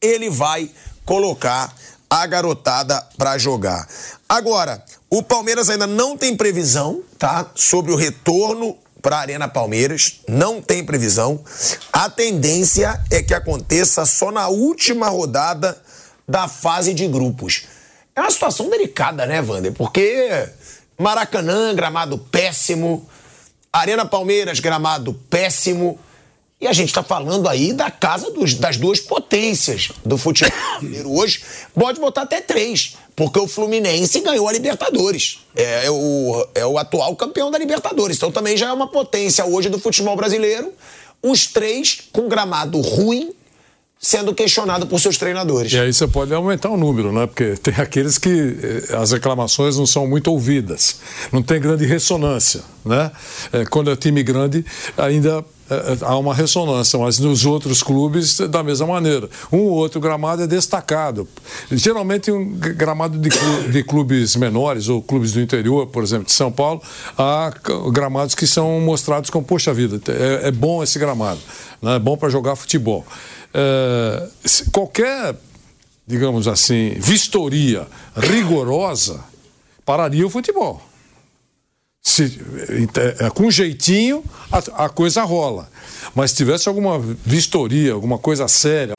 Speaker 2: ele vai colocar a garotada para jogar. Agora, o Palmeiras ainda não tem previsão, tá? Sobre o retorno para a Arena Palmeiras, não tem previsão. A tendência é que aconteça só na última rodada da fase de grupos. É uma situação delicada, né, Wander? Porque Maracanã, gramado péssimo, Arena Palmeiras, gramado péssimo. E a gente está falando aí da casa dos, das duas potências do futebol brasileiro hoje. Pode botar até três, porque o Fluminense ganhou a Libertadores. É, é, o, é o atual campeão da Libertadores. Então também já é uma potência hoje do futebol brasileiro. Os três com gramado ruim, sendo questionado por seus treinadores.
Speaker 5: E aí você pode aumentar o número, né? Porque tem aqueles que eh, as reclamações não são muito ouvidas, não tem grande ressonância, né? É, quando é time grande, ainda há uma ressonância, mas nos outros clubes da mesma maneira. Um ou outro gramado é destacado. Geralmente um gramado de, de clubes menores ou clubes do interior, por exemplo, de São Paulo, há gramados que são mostrados como, poxa vida, é, é bom esse gramado, né? é bom para jogar futebol é, qualquer, digamos assim, vistoria rigorosa pararia o futebol. Se, é, com jeitinho, a, a coisa rola. Mas se tivesse alguma vistoria, alguma coisa séria.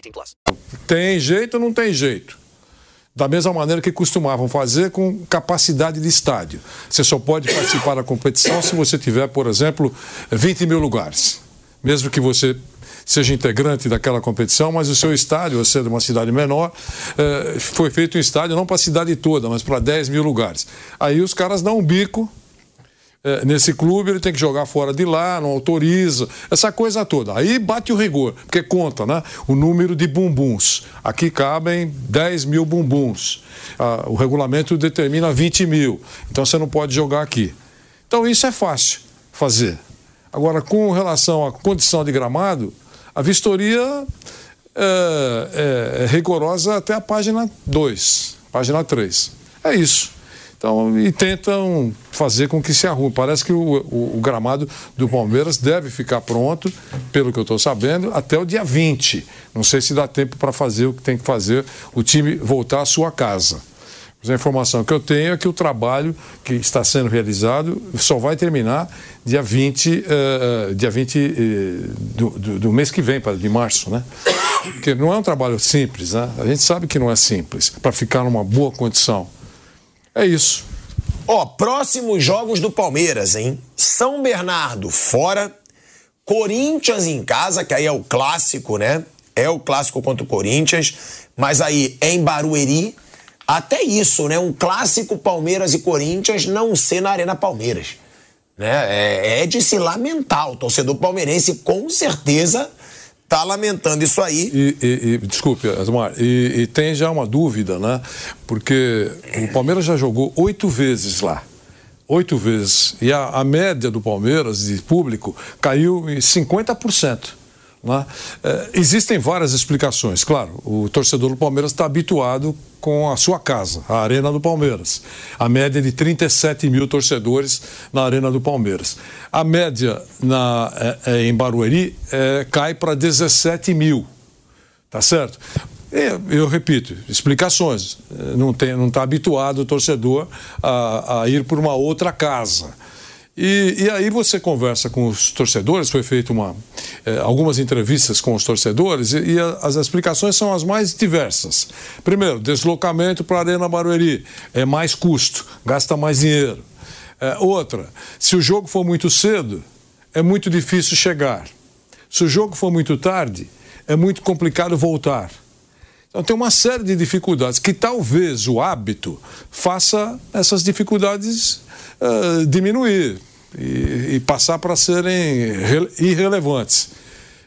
Speaker 5: 18 plus. Tem jeito ou não tem jeito? Da mesma maneira que costumavam fazer com capacidade de estádio. Você só pode participar da competição se você tiver, por exemplo, 20 mil lugares. Mesmo que você seja integrante daquela competição, mas o seu estádio, ou seja, uma cidade menor, eh, foi feito um estádio não para a cidade toda, mas para 10 mil lugares. Aí os caras dão um bico é, nesse clube, ele tem que jogar fora de lá, não autoriza, essa coisa toda. Aí bate o rigor, porque conta, né? O número de bumbuns. Aqui cabem 10 mil bumbuns. Ah, o regulamento determina 20 mil. Então você não pode jogar aqui. Então isso é fácil fazer. Agora, com relação à condição de gramado, a vistoria é, é, é rigorosa até a página 2, página 3. É isso. Então, e tentam fazer com que se arrume. Parece que o, o, o gramado do Palmeiras deve ficar pronto, pelo que eu estou sabendo, até o dia 20. Não sei se dá tempo para fazer o que tem que fazer, o time voltar à sua casa. Mas a informação que eu tenho é que o trabalho que está sendo realizado só vai terminar dia 20, uh, eh, eh, dia 20 uh, eh, do, do, do, mês que vem, de março, né? Porque não é um trabalho simples, né? A gente sabe que não é simples, para ficar numa boa condição. É isso.
Speaker 2: Ó, próximos jogos do Palmeiras, hein? São Bernardo fora, Corinthians em casa, que aí é o clássico, né? É o clássico contra o Corinthians, mas aí é em Barueri até isso, né? Um clássico Palmeiras e Corinthians não ser na Arena Palmeiras. Né? É, é de se lamentar. O torcedor palmeirense com certeza está lamentando isso aí.
Speaker 5: E, e, e desculpe, Asmar, e, e, tem já uma dúvida, né? Porque o Palmeiras já jogou oito vezes lá. Oito vezes. E a, a média do Palmeiras de público caiu em 50%. Né? É, existem várias explicações. Claro, o torcedor do Palmeiras está habituado com a sua casa, a Arena do Palmeiras. A média é de 37 mil torcedores na Arena do Palmeiras. A média na, é, é, em Barueri é, cai para 17 mil. Tá certo? Eu, eu, repito, explicações. Não está não tá habituado o torcedor a, a ir por uma outra casa. E, e, aí você conversa com os torcedores, foi feita uma, eh, algumas entrevistas com os torcedores e, e a, as explicações são as mais diversas. Primeiro, deslocamento para a Arena Barueri é mais custo, gasta mais dinheiro. Eh, outra, se o jogo for muito cedo, é muito difícil chegar. Se o jogo for muito tarde, é muito complicado voltar. Então tem uma série de dificuldades que talvez o hábito faça essas dificuldades uh, diminuir e, e passar para serem irrelevantes.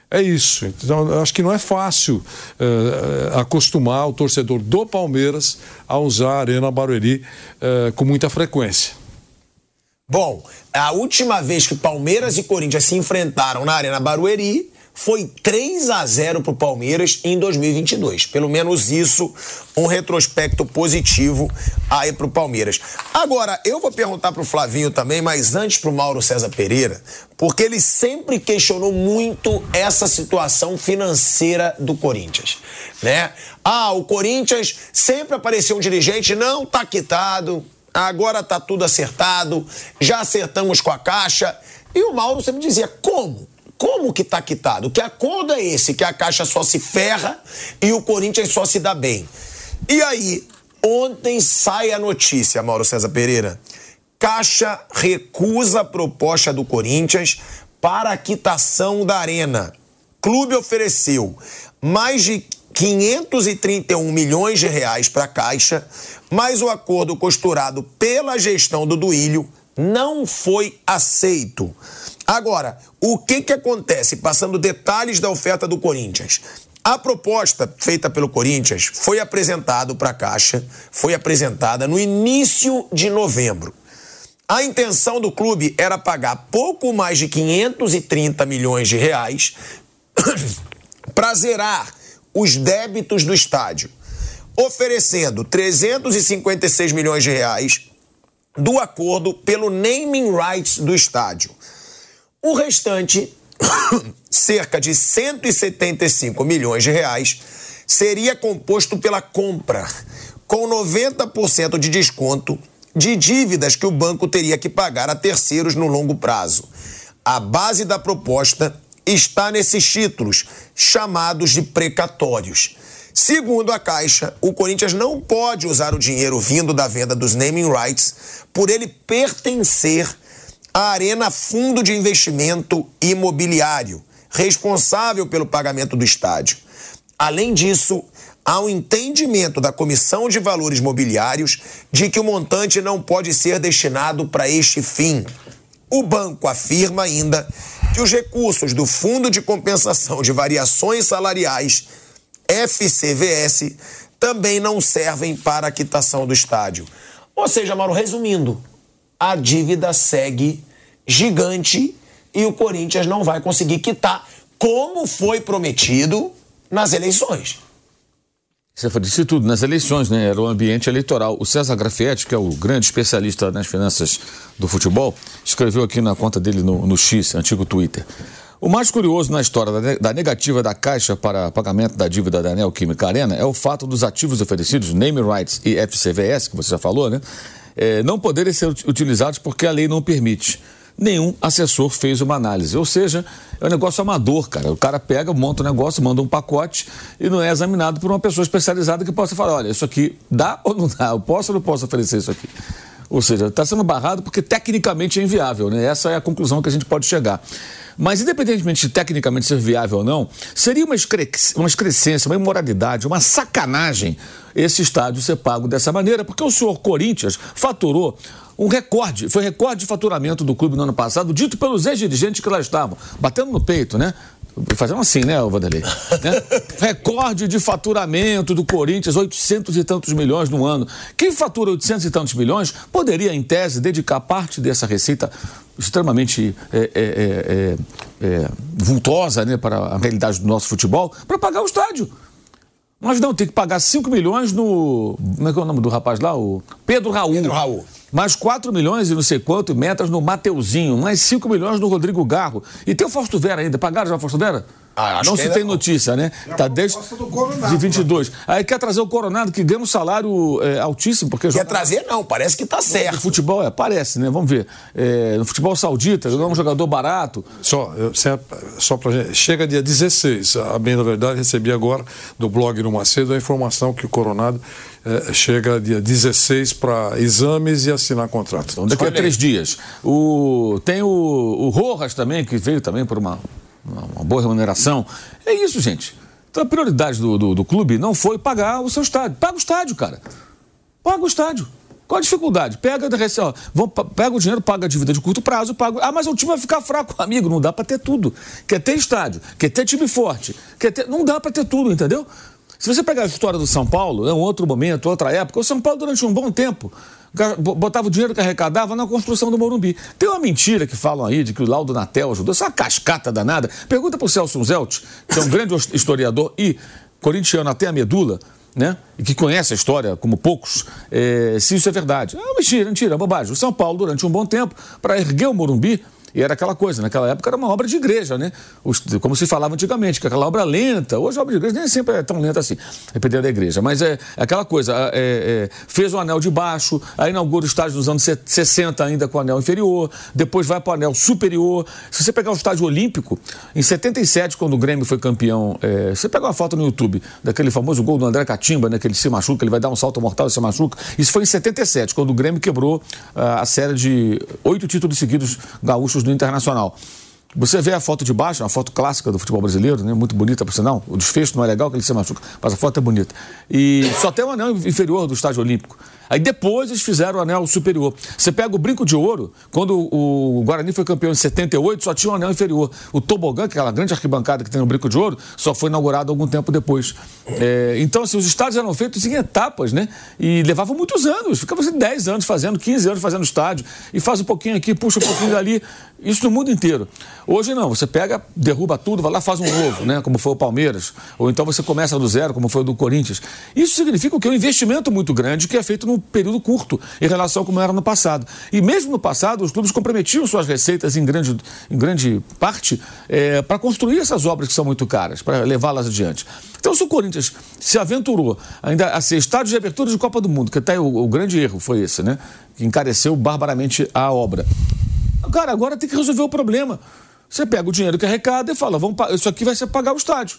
Speaker 5: É isso. Então, acho que não é fácil uh, acostumar o torcedor do Palmeiras a usar a Arena Barueri uh, com muita frequência.
Speaker 2: Bom, a última vez que Palmeiras e Corinthians se enfrentaram na Arena Barueri foi 3 a 0 para o Palmeiras em 2022. Pelo menos isso, um retrospecto positivo aí para o Palmeiras. Agora, eu vou perguntar para o Flavinho também, mas antes para o Mauro César Pereira, porque ele sempre questionou muito essa situação financeira do Corinthians, né? Ah, o Corinthians sempre apareceu um dirigente, não tá quitado, agora tá tudo acertado, já acertamos com a Caixa. E o Mauro sempre dizia, como? Como que tá quitado? Que acordo é esse que a Caixa só se ferra e o Corinthians só se dá bem? E aí, ontem sai a notícia, Mauro César Pereira. Caixa recusa a proposta do Corinthians para a quitação da Arena. Clube ofereceu mais de 531 milhões de reais para a Caixa, mas o acordo costurado pela gestão do Duílio não foi aceito. Agora, o que, que acontece? Passando detalhes da oferta do Corinthians. A proposta feita pelo Corinthians foi apresentada para a Caixa, foi apresentada no início de novembro. A intenção do clube era pagar pouco mais de 530 milhões de reais para zerar os débitos do estádio, oferecendo 356 milhões de reais do acordo pelo naming rights do estádio. O restante, cerca de 175 milhões de reais, seria composto pela compra, com 90% de desconto de dívidas que o banco teria que pagar a terceiros no longo prazo. A base da proposta está nesses títulos, chamados de precatórios. Segundo a Caixa, o Corinthians não pode usar o dinheiro vindo da venda dos naming rights por ele pertencer à Arena Fundo de Investimento Imobiliário, responsável pelo pagamento do estádio. Além disso, há um entendimento da Comissão de Valores Mobiliários de que o montante não pode ser destinado para este fim. O banco afirma ainda que os recursos do Fundo de Compensação de Variações Salariais FCVS também não servem para a quitação do estádio. Ou seja, Mauro, resumindo, a dívida segue gigante e o Corinthians não vai conseguir quitar como foi prometido nas eleições.
Speaker 4: Você disse tudo, nas eleições, né? Era o ambiente eleitoral. O César Grafietti, que é o grande especialista nas finanças do futebol, escreveu aqui na conta dele no, no X, antigo Twitter. O mais curioso na história da negativa da Caixa para pagamento da dívida da Neoquímica Arena é o fato dos ativos oferecidos, name rights e FCVS, que você já falou, né? É, não poderem ser utilizados porque a lei não permite. Nenhum assessor fez uma análise. Ou seja, é um negócio amador, cara. O cara pega, monta um negócio, manda um pacote e não é examinado por uma pessoa especializada que possa falar: olha, isso aqui dá ou não dá? Eu posso ou não posso oferecer isso aqui? Ou seja, está sendo barrado porque tecnicamente é inviável, né? Essa é a conclusão que a gente pode chegar. Mas, independentemente de tecnicamente ser viável ou não, seria uma, excre uma excrescência, uma imoralidade, uma sacanagem esse estádio ser pago dessa maneira, porque o senhor Corinthians faturou um recorde, foi recorde de faturamento do clube no ano passado, dito pelos ex-dirigentes que lá estavam, batendo no peito, né? Fazendo assim, né, Vanderlei? né? Recorde de faturamento do Corinthians, 800 e tantos milhões no ano. Quem fatura 800 e tantos milhões poderia, em tese, dedicar parte dessa receita extremamente é, é, é, é, vultosa né, para a realidade do nosso futebol para pagar o estádio. Nós não, tem que pagar 5 milhões no. Como é que é o nome do rapaz lá? O Pedro Raul.
Speaker 2: Pedro Raul.
Speaker 4: Mais 4 milhões e não sei quanto metros no Mateuzinho. Mais 5 milhões no Rodrigo Garro. E tem o Fausto Vera ainda. Pagaram já o Fausto Vera?
Speaker 2: Ah,
Speaker 4: não se tem notícia, né? Tá desde de 22.
Speaker 3: né?
Speaker 4: Aí quer trazer o Coronado, que ganha um salário é, altíssimo. Porque
Speaker 2: Quer trazer? Não, parece que tá
Speaker 4: No
Speaker 2: certo.
Speaker 4: futebol, é, parece, né? Vamos ver. É, no futebol saudita, é um jogador barato.
Speaker 5: Só, eu- é- só pra gente. Chega dia 16. A bem da verdade, recebi agora do blog no Macedo a informação que o Coronado eh, chega dia 16 para exames e assinar contrato.
Speaker 4: Então, daqui a três dias. O, tem o, o Rojas também, que veio também por uma, uma, boa remuneração. É isso, gente. Então a prioridade do, do, do clube não foi pagar o seu estádio. Paga o estádio, cara. Paga o estádio. Qual a dificuldade? Pega, ó, vão, pega o dinheiro, paga a dívida de curto prazo, paga. Ah, mas o time vai ficar fraco, amigo. Não dá pra ter tudo. Quer ter estádio, quer ter time forte, quer ter. Não dá pra ter tudo, entendeu? Se você pegar a história do São Paulo, é um outro momento, outra época, o São Paulo, durante um bom tempo, botava o dinheiro que arrecadava na construção do Morumbi. Tem uma mentira que falam aí de que o Laudo Natel ajudou, isso é uma cascata danada. Pergunta pro Celso Zelt, que é um grande his- historiador e corintiano até a medula, né? E que conhece a história como poucos, é, se isso é verdade. É uma mentira, mentira, é bobagem. O São Paulo, durante um bom tempo, para erguer o Morumbi, E era aquela coisa, naquela época era uma obra de igreja, né? Como se falava antigamente, que aquela obra lenta. Hoje a obra de igreja nem sempre é tão lenta assim, dependendo da igreja. Mas é, é aquela coisa, é, é, fez o anel de baixo, aí inaugura o estádio nos anos 60 ainda com o anel inferior, depois vai para o anel superior. Se você pegar o estádio olímpico, em 77, quando o Grêmio foi campeão, é, você pega uma foto no YouTube daquele famoso gol do André Catimba, né? Que ele se machuca, ele vai dar um salto mortal e se machuca. Isso foi em 77, quando o Grêmio quebrou a série de oito títulos seguidos gaúchos do Internacional. Você vê a foto de baixo, uma foto clássica do futebol brasileiro, né? muito bonita por sinal. O desfecho não é legal, que ele se machuca, mas a foto é bonita. E só tem o anel inferior do estádio olímpico. Aí depois eles fizeram o anel superior. Você pega o brinco de ouro, quando o Guarani foi campeão em 78, só tinha o um anel inferior. O tobogã, que é aquela grande arquibancada que tem no brinco de ouro, só foi inaugurado algum tempo depois. É, então, assim, os estádios eram feitos em etapas, né? E levavam muitos anos. Ficava assim, 10 anos fazendo, 15 anos fazendo estádio. E faz um pouquinho aqui, puxa um pouquinho dali. Isso no mundo inteiro. Hoje não, você pega, derruba tudo, vai lá faz um novo, né? Como foi o Palmeiras. Ou então você começa do zero, como foi o do Corinthians. Isso significa que? Um investimento muito grande que é feito num período curto em relação a como era no passado. E mesmo no passado, os clubes comprometiam suas receitas em grande, em grande parte é, para construir essas obras que são muito caras, para levá-las adiante. Então, se o Corinthians se aventurou ainda a ser estádio de abertura de Copa do Mundo, que até o, o grande erro foi esse, né? Que encareceu barbaramente a obra. Cara, agora tem que resolver o problema. Você pega o dinheiro que arrecada e fala, vamos, isso aqui vai ser pagar o estádio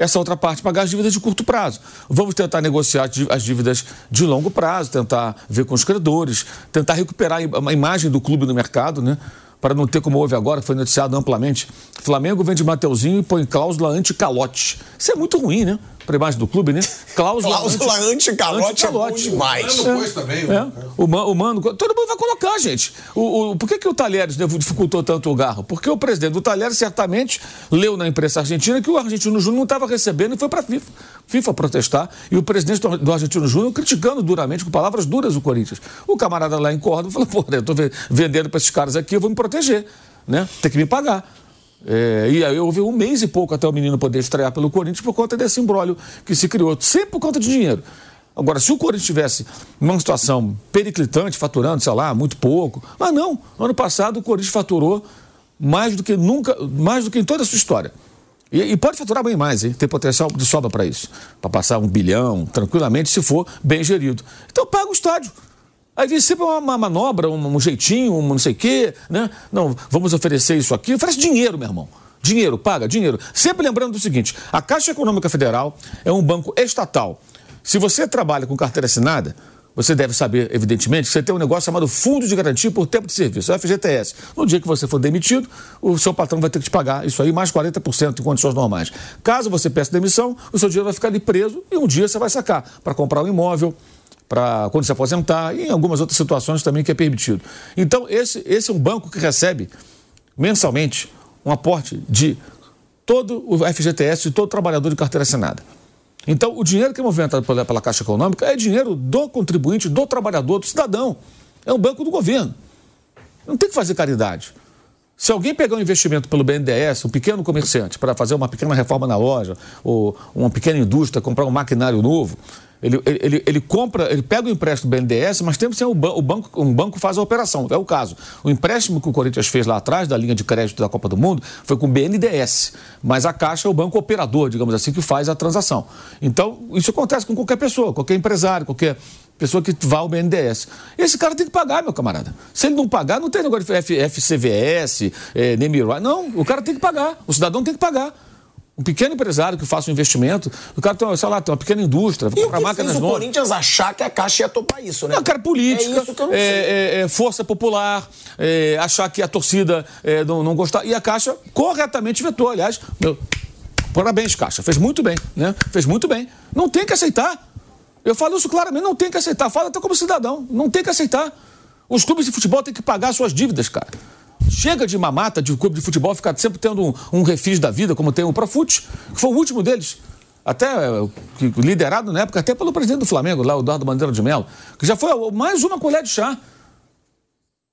Speaker 4: essa outra parte pagar as dívidas de curto prazo. Vamos tentar negociar as dívidas de longo prazo, tentar ver com os credores, tentar recuperar a imagem do clube no mercado, né? Para não ter como houve agora, foi noticiado amplamente. Flamengo vende Mateuzinho e põe cláusula anti-calote. Isso é muito ruim, né? Para a imagem do clube, né?
Speaker 2: Cláusula, Cláusula anti-calote anti é demais.
Speaker 3: O Mano é. também. É.
Speaker 4: O, man, o Mano, todo mundo vai colocar, gente. O, o, por que, que o Talheres dificultou tanto o Garro? Porque o presidente do Talheres certamente leu na imprensa argentina que o Argentino Júnior não estava recebendo e foi para a FIFA, FIFA protestar. E o presidente do, do Argentino Júnior criticando duramente, com palavras duras, o Corinthians. O camarada lá em Córdoba falou, pô, eu estou vendendo para esses caras aqui, eu vou me proteger, né? Tem que me pagar. É, e aí houve um mês e pouco até o menino poder estrear pelo Corinthians por conta desse imbróglio que se criou, sempre por conta de dinheiro. Agora, se o Corinthians tivesse uma situação periclitante, faturando, sei lá, muito pouco, mas não, ano passado o Corinthians faturou mais do que nunca, mais do que em toda a sua história. E, e pode faturar bem mais, hein? tem potencial de sobra para isso, para passar um bilhão tranquilamente, se for bem gerido. Então paga o estádio. Aí vem sempre uma, uma manobra, um, um, jeitinho, um não sei o quê, né? Não, vamos oferecer isso aqui. Oferece dinheiro, meu irmão. Dinheiro, paga, dinheiro. Sempre lembrando do seguinte: a Caixa Econômica Federal é um banco estatal. Se você trabalha com carteira assinada, você deve saber, evidentemente, que você tem um negócio chamado Fundo de Garantia por Tempo de Serviço, FGTS. No dia que você for demitido, o seu patrão vai ter que te pagar isso aí, mais 40% em condições normais. Caso você peça demissão, o seu dinheiro vai ficar ali preso e um dia você vai sacar para comprar um imóvel, para quando se aposentar e em algumas outras situações também que é permitido. Então, esse, esse é um banco que recebe mensalmente um aporte de todo o FGTS, de todo trabalhador de carteira assinada. Então, o dinheiro que é movimentado pela, pela Caixa Econômica é dinheiro do contribuinte, do trabalhador, do cidadão. É um banco do governo. Não tem que fazer caridade. Se alguém pegar um investimento pelo BNDES, um pequeno comerciante, para fazer uma pequena reforma na loja, ou uma pequena indústria, comprar um maquinário novo, ele, ele, ele compra, ele pega o empréstimo do BNDES, mas tem que ser o, o banco, um banco faz a operação. É o caso. O empréstimo que o Corinthians fez lá atrás, da linha de crédito da Copa do Mundo, foi com o BNDES. Mas a Caixa é o banco operador, digamos assim, que faz a transação. Então, isso acontece com qualquer pessoa, qualquer empresário, qualquer pessoa que vá ao BNDES. Esse cara tem que pagar, meu camarada. Se ele não pagar, não tem negócio de FCVS, é, NEMIROI. Não, o cara tem que pagar. O cidadão tem que pagar. Um pequeno empresário que faça um investimento, o cara tem, sei lá, tem uma pequena indústria,
Speaker 2: e comprar máquinas novas. o Corinthians achar que a Caixa ia topar isso, né?
Speaker 4: Não, cara, política, é, isso que eu não é, é, é força popular, é, achar que a torcida é, não, não gostar. E a Caixa corretamente vetou, aliás, meu, parabéns, Caixa, fez muito bem, né? Fez muito bem. Não tem que aceitar. Eu falo isso claramente, não tem que aceitar. Fala até como cidadão, não tem que aceitar. Os clubes de futebol têm que pagar suas dívidas, cara. Chega de mamata de clube de futebol ficar sempre tendo um, um refis da vida, como tem o Profute, que foi o último deles. Até liderado na época até pelo presidente do Flamengo, lá, o Eduardo Bandeira de Mello, que já foi mais uma colher de chá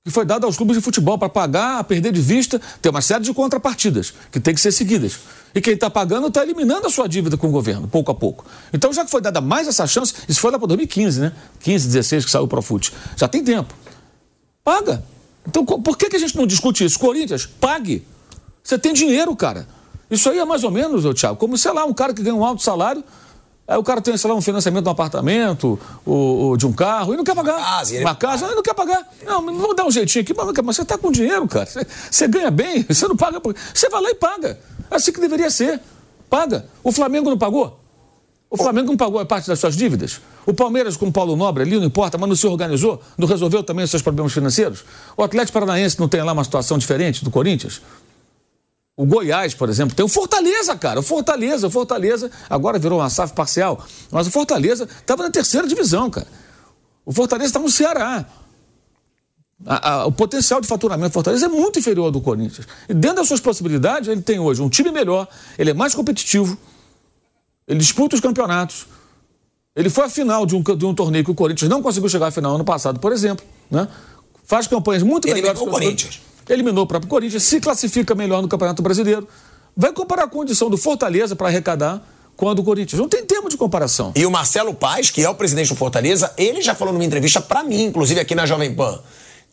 Speaker 4: que foi dada aos clubes de futebol para pagar, perder de vista, tem uma série de contrapartidas que tem que ser seguidas. E quem está pagando está eliminando a sua dívida com o governo, pouco a pouco. Então, já que foi dada mais essa chance, isso foi lá para 2015, né? 15, 16 que saiu o Profute. Já tem tempo. Paga. Então, por que, que a gente não discute isso? Corinthians, pague. Você tem dinheiro, cara. Isso aí é mais ou menos, ô, Thiago, como, sei lá, um cara que ganha um alto salário, aí o cara tem, sei lá, um financiamento de um apartamento, ou, ou de um carro, e não quer pagar. Uma casa, ele... Uma casa, ele não quer pagar. Não, vamos dar um jeitinho aqui, mas, mas você está com dinheiro, cara. Você, você, ganha bem, você não paga. Você vai lá e paga. É assim que deveria ser. Paga. O Flamengo não pagou? O Flamengo não pagou a parte das suas dívidas? O Palmeiras com o Paulo Nobre ali, não importa, mas não se organizou? Não resolveu também os seus problemas financeiros? O Atlético Paranaense não tem lá uma situação diferente do Corinthians? O Goiás, por exemplo, tem o Fortaleza, cara. O Fortaleza, o Fortaleza, agora virou uma SAF parcial, mas o Fortaleza estava na terceira divisão, cara. O Fortaleza está no Ceará. A, a, o potencial de faturamento do Fortaleza é muito inferior ao do Corinthians. E dentro das suas possibilidades, ele tem hoje um time melhor, ele é mais competitivo, ele disputa os campeonatos. Ele foi à final de um, de um torneio que o Corinthians não conseguiu chegar à final ano passado, por exemplo. Né? Faz campanhas muito melhores
Speaker 2: que o Corinthians
Speaker 4: eliminou o próprio Corinthians, se classifica melhor no Campeonato Brasileiro. Vai comparar a condição do Fortaleza para arrecadar com a do Corinthians. Não tem termo de comparação.
Speaker 2: E o Marcelo Paz, que é o presidente do Fortaleza, ele já falou numa entrevista para mim, inclusive aqui na Jovem Pan.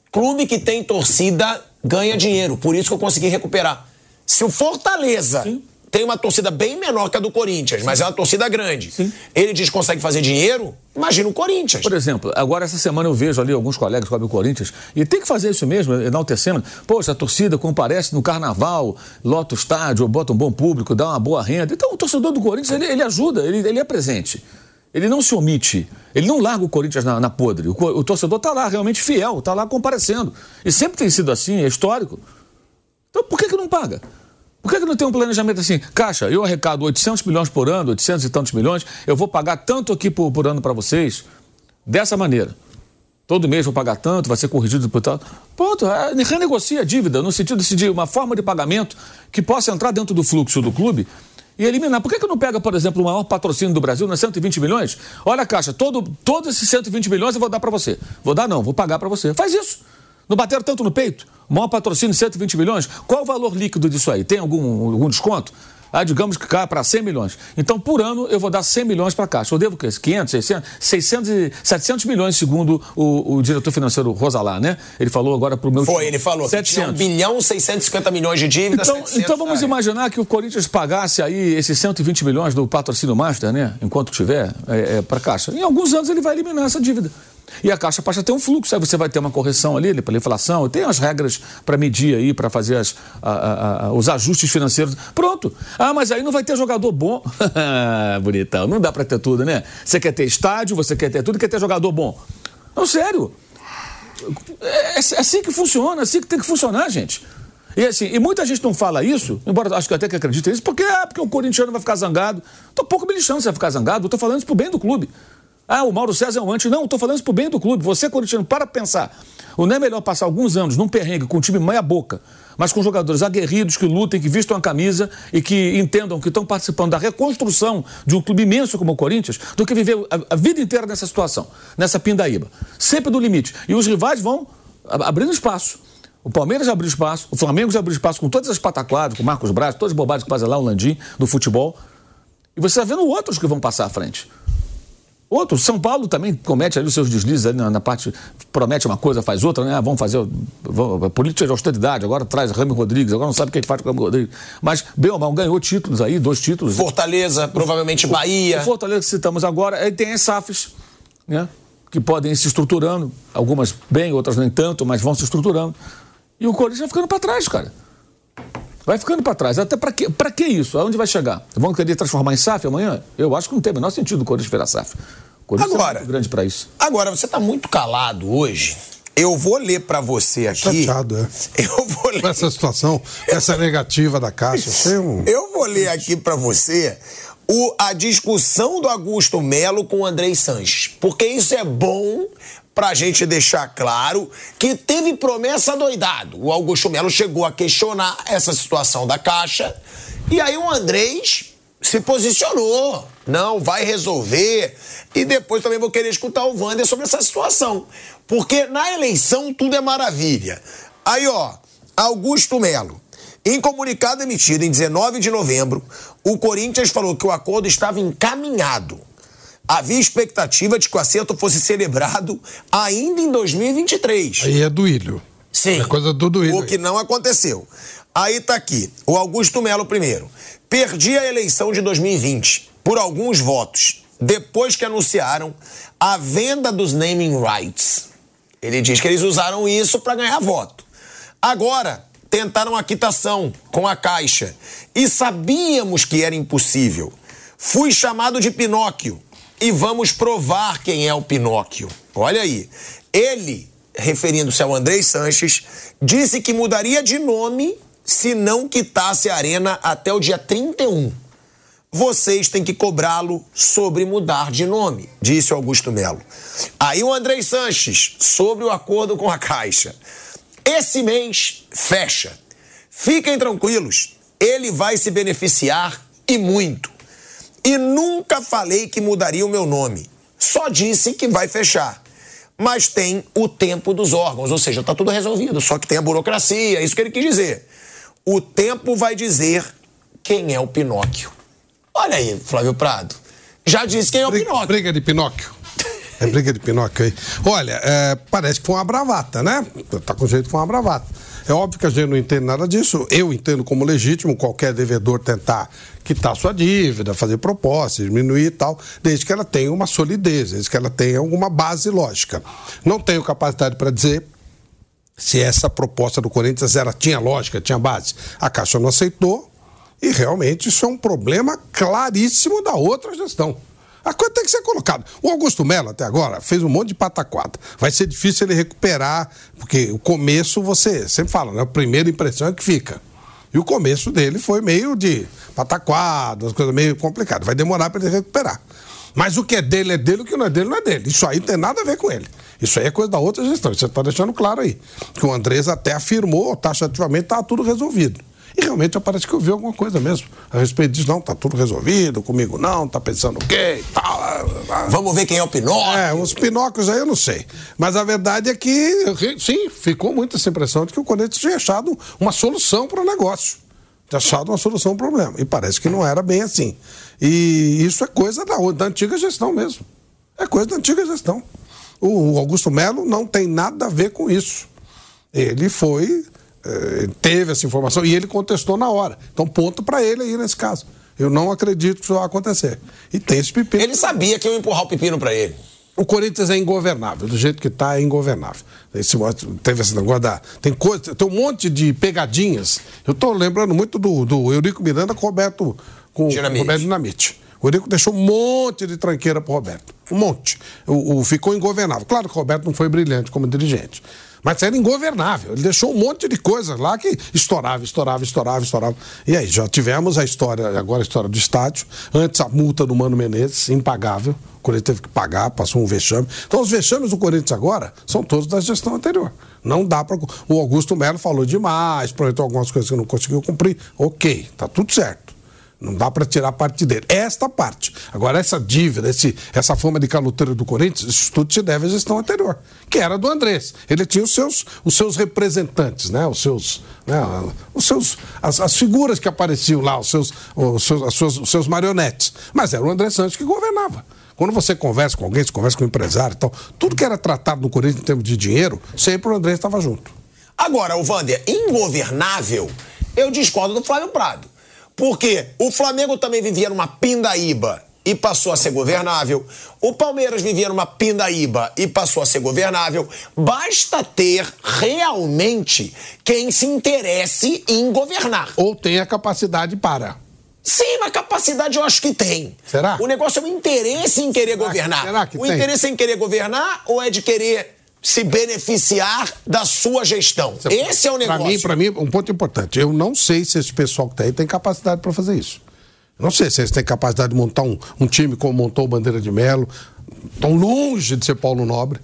Speaker 2: Clube que tem torcida ganha dinheiro, por isso que eu consegui recuperar. Se o Fortaleza Sim tem uma torcida bem menor que a do Corinthians, Sim. mas é uma torcida grande. Sim. Ele diz que consegue fazer dinheiro, imagina o Corinthians.
Speaker 4: Por exemplo, agora essa semana eu vejo ali alguns colegas que cobrem o Corinthians, e tem que fazer isso mesmo, enaltecendo. Poxa, a torcida comparece no carnaval, lota o estádio, bota um bom público, dá uma boa renda. Então o torcedor do Corinthians, ele, ele ajuda, ele, ele é presente. Ele não se omite, ele não larga o Corinthians na, na podre. O, o torcedor está lá realmente fiel, está lá comparecendo. E sempre tem sido assim, é histórico. Então por que, que não paga? Por que, que não tem um planejamento assim? Caixa, eu arrecado 800 milhões por ano, 800 e tantos milhões, eu vou pagar tanto aqui por, por ano para vocês, dessa maneira. Todo mês vou pagar tanto, vai ser corrigido por tal. Pronto, é, renegocia a dívida, no sentido de decidir uma forma de pagamento que possa entrar dentro do fluxo do clube e eliminar. Por que, que não pega, por exemplo, o maior patrocínio do Brasil, nas 120 milhões? Olha, Caixa, todo, todos esses 120 milhões eu vou dar para você. Vou dar não, vou pagar para você. Faz isso. Não bateram tanto no peito? maior patrocínio, 120 milhões. Qual o valor líquido disso aí? Tem algum, algum desconto? Ah, digamos que cai para 100 milhões. Então, por ano, eu vou dar 100 milhões para a Caixa. Eu devo o quê? 500, 600, 600 e 700 milhões, segundo o, o diretor financeiro Rosalá, né? Ele falou agora para o meu...
Speaker 2: Foi, ele falou 700. 1 bilhão 650 milhões de dívidas.
Speaker 4: Então, então vamos imaginar que o Corinthians pagasse aí esses 120 milhões do patrocínio Master, né? Enquanto tiver, é, é, para a Caixa. Em alguns anos ele vai eliminar essa dívida. E a Caixa passa a ter um fluxo, aí você vai ter uma correção ali pela inflação, tem as regras para medir aí, para fazer as, a, a, a, os ajustes financeiros. Pronto. Ah, mas aí não vai ter jogador bom. Bonitão, não dá para ter tudo, né? Você quer ter estádio, você quer ter tudo, quer ter jogador bom. Não, sério. É, é, é assim que funciona, é assim que tem que funcionar, gente. E assim, e muita gente não fala isso, embora acho que até que acredita nisso, porque, ah, porque o corintiano vai ficar zangado. Tô pouco me lixando se vai ficar zangado, eu tô falando isso pro bem do clube. Ah, o Mauro César é um anti. Não, estou falando isso pro bem do clube. Você, corintiano, para pensar. Não é melhor passar alguns anos num perrengue com um time meia-boca, mas com jogadores aguerridos que lutem, que vistam a camisa e que entendam que estão participando da reconstrução de um clube imenso como o Corinthians, do que viver a, vida inteira nessa situação, nessa pindaíba. Sempre do limite. E os rivais vão abrindo espaço. O Palmeiras abriu espaço, o Flamengo já abriu espaço com todas as pataquadas, com Marcos Braz, todas as bobagens que fazem lá o Landim, do futebol. E você está vendo outros que vão passar à frente. Outro, São Paulo também comete ali os seus deslizes ali na, na parte, promete uma coisa, faz outra, né? Ah, vamos fazer vamos, política de austeridade, agora traz Rami Rodrigues, agora não sabe o que, é faz com o Rami Rodrigues. Mas, bem ou mal, ganhou títulos aí, dois títulos.
Speaker 2: Fortaleza, provavelmente Bahia.
Speaker 4: O, o Fortaleza que citamos agora, aí tem as SAFs, né? Que podem ir se estruturando, algumas bem, outras nem tanto, mas vão se estruturando. E o Corinthians vai ficando para trás, cara. Vai ficando para trás. Até para que, pra que isso? Aonde vai chegar? Vão querer transformar em SAF amanhã? Eu acho que não tem o menor sentido o Corinthians virar SAF. Corinthians é agora, é muito grande para isso.
Speaker 2: Agora, você está muito calado hoje. Eu vou ler para você aqui.
Speaker 3: Chateado, é.
Speaker 2: Eu vou ler.
Speaker 3: Essa situação, essa negativa da Caixa. Um...
Speaker 2: Eu vou ler aqui para você o, a discussão do Augusto Melo com o Andrei Sanches. Porque isso é bom pra gente deixar claro que teve promessa doidado. O Augusto Melo chegou a questionar essa situação da Caixa. E aí o Andrés se posicionou. Não, vai resolver. E depois também vou querer escutar o Wander sobre essa situação. Porque na eleição tudo é maravilha. Aí, ó, Augusto Melo. Em comunicado emitido em 19 de novembro, o Corinthians falou que o acordo estava encaminhado. Havia expectativa de que o acerto fosse celebrado ainda em 2023.
Speaker 3: Aí é do Ilho.
Speaker 2: Sim.
Speaker 3: É coisa do Duílio.
Speaker 2: O que não aconteceu. Aí tá aqui, o Augusto Melo primeiro. Perdi a eleição de 2020 por alguns votos, depois que anunciaram a venda dos naming rights. Ele diz que eles usaram isso para ganhar voto. Agora, tentaram a quitação com a Caixa e sabíamos que era impossível. Fui chamado de Pinóquio e vamos provar quem é o Pinóquio. Olha aí. Ele, referindo-se ao Andrei Sanches, disse que mudaria de nome se não quitasse a arena até o dia 31. Vocês têm que cobrá-lo sobre mudar de nome, disse Augusto Melo. Aí o Andrei Sanches, sobre o acordo com a Caixa. Esse mês fecha. Fiquem tranquilos, ele vai se beneficiar e muito. E nunca falei que mudaria o meu nome. Só disse que vai fechar. Mas tem o tempo dos órgãos, ou seja, está tudo resolvido, só que tem a burocracia, é isso que ele quis dizer. O tempo vai dizer quem é o Pinóquio. Olha aí, Flávio Prado. Já disse quem é o
Speaker 3: Briga,
Speaker 2: Pinóquio.
Speaker 3: briga de Pinóquio. É briga de Pinóquio aí. Olha, é, parece que foi uma bravata, né? Tá com jeito que foi uma bravata. É óbvio que a gente não entende nada disso. Eu entendo como legítimo qualquer devedor tentar quitar sua dívida, fazer propostas, diminuir e tal, desde que ela tenha uma solidez, desde que ela tenha alguma base lógica. Não tenho capacidade para dizer se essa proposta do Corinthians era, tinha lógica, tinha base. A Caixa não aceitou e realmente isso é um problema claríssimo da outra gestão. A coisa tem que ser colocada. O Augusto Melo, até agora, fez um monte de pataquada. Vai ser difícil ele recuperar, porque o começo, você sempre fala, né? A primeira impressão é que fica. E o começo dele foi meio de pataquado, as coisas meio complicadas. Vai demorar para ele recuperar. Mas o que é dele é dele, o que não é dele não é dele. Isso aí não tem nada a ver com ele. Isso aí é coisa da outra gestão. Você está deixando claro aí. Que o Andrés até afirmou, taxativamente, estava tudo resolvido. E realmente parece que eu vi alguma coisa mesmo a respeito disso. Não, tá tudo resolvido, comigo não, tá pensando o quê e tal.
Speaker 2: Vamos ver quem é o Pinóquio.
Speaker 3: É, os Pinóquios aí eu não sei. Mas a verdade é que, sim, ficou muito essa impressão de que o Corinthians tinha achado uma solução para o negócio. Tinha achado uma solução para o problema. E parece que não era bem assim. E isso é coisa da, da antiga gestão mesmo. É coisa da antiga gestão. O Augusto Melo não tem nada a ver com isso. Ele foi teve essa informação e ele contestou na hora. Então, ponto para ele aí nesse caso. Eu não acredito que isso vai acontecer. E tem esse pepino.
Speaker 2: Ele sabia que eu ia empurrar o pepino para ele.
Speaker 3: O Corinthians é ingovernável, do jeito que está é ingovernável. Esse, teve esse negócio da. Tem, coisa, tem um monte de pegadinhas. Eu estou lembrando muito do, do Eurico Miranda com o Roberto, com
Speaker 2: Dinamite.
Speaker 3: Roberto Dinamite. O Eurico deixou um monte de tranqueira para o Roberto. Um monte. O, o, ficou ingovernável. Claro que o Roberto não foi brilhante como dirigente. Mas era ingovernável. Ele deixou um monte de coisas lá que estourava, estourava, estourava, estourava. E aí, já tivemos a história, agora a história do estádio. Antes a multa do Mano Menezes, impagável. O Corinthians teve que pagar, passou um vexame. Então, os vexames do Corinthians agora são todos da gestão anterior. Não dá para. O Augusto Melo falou demais, prometeu algumas coisas que não conseguiu cumprir. Ok, tá tudo certo. Não dá para tirar parte dele. Esta parte. Agora, essa dívida, esse, essa fama de caloteiro do Corinthians, isso tudo se deve à gestão anterior, que era do Andrés. Ele tinha os seus, os seus representantes, né? Os seus. Né? Os seus as, as figuras que apareciam lá, os seus, os seus, as suas, os seus marionetes. Mas era o André Santos que governava. Quando você conversa com alguém, você conversa com um empresário e tal, tudo que era tratado no Corinthians em termos de dinheiro, sempre o André estava junto.
Speaker 2: Agora, o Vander, ingovernável, eu discordo do Flávio Prado. Porque o Flamengo também vivia numa pindaíba e passou a ser governável. O Palmeiras vivia numa pindaíba e passou a ser governável. Basta ter realmente quem se interesse em governar.
Speaker 3: Ou tem a capacidade para.
Speaker 2: Sim, mas capacidade eu acho que tem.
Speaker 3: Será?
Speaker 2: O negócio é o interesse em querer
Speaker 3: Será-
Speaker 2: governar.
Speaker 3: será que
Speaker 2: o
Speaker 3: tem?
Speaker 2: interesse em querer governar ou é de querer se beneficiar da sua gestão? Esse é o negócio.
Speaker 3: Para mim, para mim, um ponto importante. Eu não sei se esse pessoal que está aí tem capacidade para fazer isso. Não sei se eles têm capacidade de montar um, um time como montou o Bandeira de Melo. Estão longe de ser Paulo Nobre.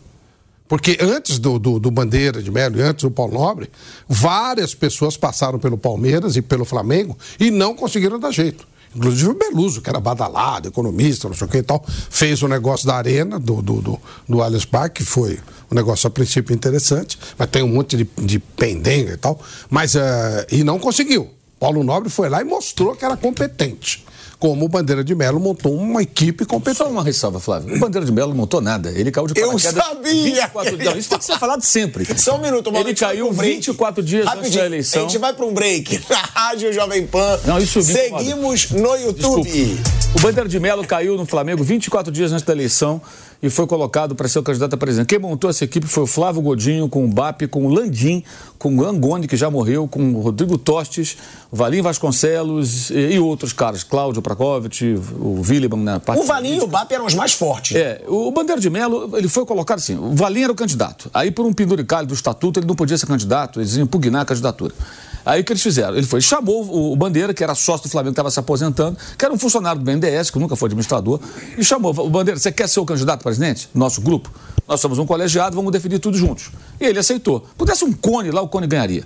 Speaker 3: Porque antes do, do, do Bandeira de Melo e antes do Paulo Nobre, várias pessoas passaram pelo Palmeiras e pelo Flamengo e não conseguiram dar jeito. Inclusive o Beluso, que era badalado, economista, não sei o que e tal, fez o negócio da arena, do, do, do, do Allianz Parque, que foi um negócio a princípio interessante, mas tem um monte de, de pendenga e tal, mas eh, e não conseguiu. Paulo Nobre foi lá e mostrou que era competente. Como o Bandeira de Melo montou uma equipe competente.
Speaker 4: Só uma ressalva, Flávio. O Bandeira de Melo não montou nada. Ele caiu de
Speaker 2: Eu
Speaker 4: paraquedas
Speaker 2: sabia
Speaker 4: 24
Speaker 2: que
Speaker 4: dias. Isso tem que ser falado sempre.
Speaker 2: Só um minuto, Mauro,
Speaker 4: Ele caiu
Speaker 2: break.
Speaker 4: 24 dias antes
Speaker 2: Rapidinho,
Speaker 4: da eleição.
Speaker 2: A gente vai para um break na Rádio Jovem Pan.
Speaker 4: Não, isso.
Speaker 2: Seguimos no YouTube.
Speaker 4: Desculpa. O Bandeira de Melo caiu no Flamengo 24 dias antes da eleição e foi colocado para ser o candidato a presidente. Quem montou essa equipe foi o Flávio Godinho, com o BAP, com o Landim, com o Angoni, que já morreu, com o Rodrigo Tostes, o Valim Vasconcelos e, e outros caras, Cláudio Prakovic, o William na parte
Speaker 2: O Valinho e o BAP eram os mais fortes.
Speaker 4: é, o Bandeira de Melo, ele foi colocado assim, o Valim era o candidato. Aí, por um penduricalho do estatuto, ele não podia ser candidato, eles iam impugnar a candidatura. Aí o que eles fizeram? Ele foi, chamou o- Bandeira, que era sócio do Flamengo, que estava se aposentando, que era um funcionário do BNDES, que nunca foi administrador, e chamou, o Bandeira, você quer ser o candidato a presidente? Nosso grupo? Nós somos um colegiado, vamos definir tudo juntos. E ele aceitou. Pudesse um cone lá, o cone ganharia.